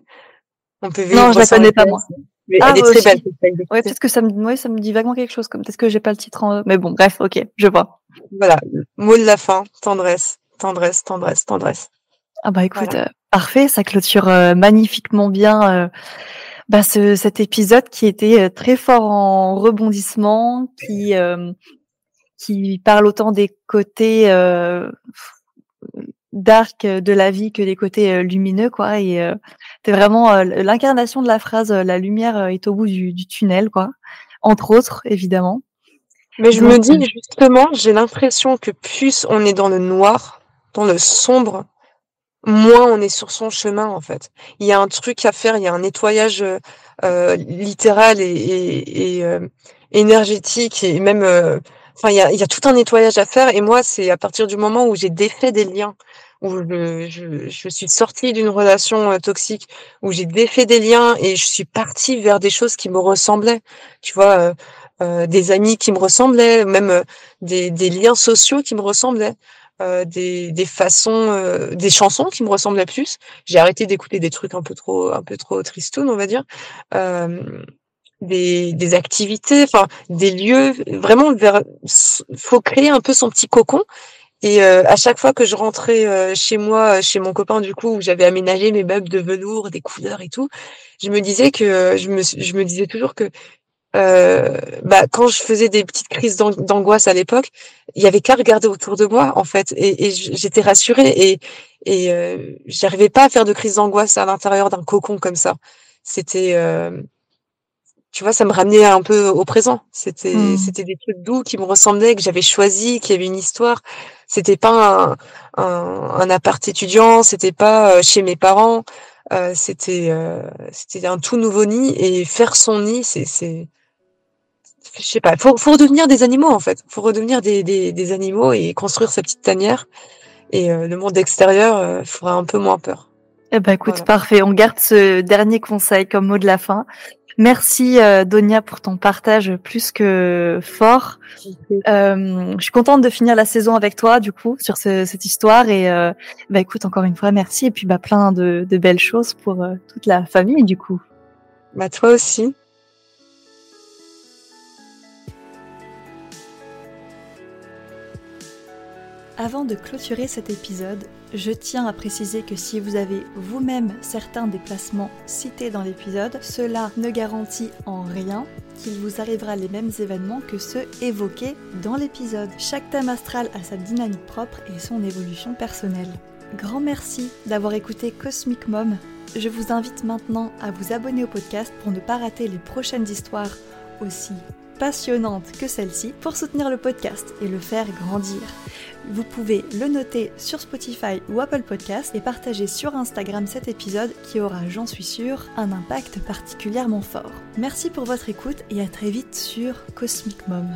[SPEAKER 1] On peut non, je la connais pas moi. Mais ah, elle est très belle. Ouais, peut-être que ça me, ouais, ça me dit vaguement quelque chose. Comme peut-être que j'ai pas le titre en. Mais bon, bref, ok, je vois.
[SPEAKER 2] Voilà, mot de la fin, tendresse, tendresse, tendresse, tendresse.
[SPEAKER 1] Ah bah écoute, euh, parfait, ça clôture euh, magnifiquement bien bah, ce, cet épisode qui était très fort en rebondissement, qui qui parle autant des côtés dark euh, de la vie que des côtés euh, lumineux, quoi. Et euh, c'est vraiment l'incarnation de la phrase "la lumière est au bout du, tunnel", quoi. Entre autres, évidemment.
[SPEAKER 2] Mais je me dis justement, j'ai l'impression que plus on est dans le noir, dans le sombre, moins on est sur son chemin en fait. Il y a un truc à faire, il y a un nettoyage littéral et, énergétique et même Enfin, il y a, y a, tout un nettoyage à faire. Et moi, c'est à partir du moment où j'ai défait des liens, où je, je, je suis sortie d'une relation euh, toxique, où j'ai défait des liens et je suis partie vers des choses qui me ressemblaient. Tu vois, euh, euh des amis qui me ressemblaient, même euh, des, des, liens sociaux qui me ressemblaient. des, des façons, des chansons qui me ressemblaient plus. J'ai arrêté d'écouter des trucs un peu trop, un peu trop tristounes, on va dire des, des activités, enfin des lieux. Vraiment, vers, faut créer un peu son petit cocon. Et euh, à chaque fois que je rentrais euh, chez moi, chez mon copain du coup, où j'avais aménagé mes meubles de velours, des couleurs et tout, je me disais que je me, je me disais toujours que euh, bah, quand je faisais des petites crises d'angoisse à l'époque, il y avait qu'à regarder autour de moi en fait, et, et j'étais rassurée et, et euh, j'arrivais pas à faire de crise d'angoisse à l'intérieur d'un cocon comme ça. C'était euh, tu vois, ça me ramenait un peu au présent. C'était, mmh. c'était des trucs doux qui me ressemblaient, que j'avais choisi, qui avaient une histoire. C'était pas un, un, un appart étudiant, c'était pas euh, chez mes parents. Euh, c'était, euh, c'était un tout nouveau nid et faire son nid, c'est, c'est, je sais pas. Faut, faut redevenir des animaux en fait. Faut redevenir des, des, des animaux et construire sa petite tanière. Et euh, le monde extérieur euh, fera un peu moins peur.
[SPEAKER 1] Eh ben écoute, parfait. On garde ce dernier conseil comme mot de la fin. Merci euh, Donia pour ton partage plus que fort. Euh, je suis contente de finir la saison avec toi du coup sur cette histoire et euh, bah écoute encore une fois merci et puis bah plein de, de belles choses pour euh, toute la famille du coup.
[SPEAKER 2] Bah toi aussi.
[SPEAKER 1] Avant de clôturer cet épisode, je tiens à préciser que si vous avez vous-même certains des placements cités dans l'épisode, cela ne garantit en rien qu'il vous arrivera les mêmes événements que ceux évoqués dans l'épisode. Chaque thème astral a sa dynamique propre et son évolution personnelle. Grand merci d'avoir écouté Cosmic Mom. Je vous invite maintenant à vous abonner au podcast pour ne pas rater les prochaines histoires aussi passionnantes que celle-ci pour soutenir le podcast et le faire grandir. Vous pouvez le noter sur Spotify ou Apple Podcast et partager sur Instagram cet épisode qui aura, j'en suis sûre, un impact particulièrement fort. Merci pour votre écoute et à très vite sur Cosmic Mom.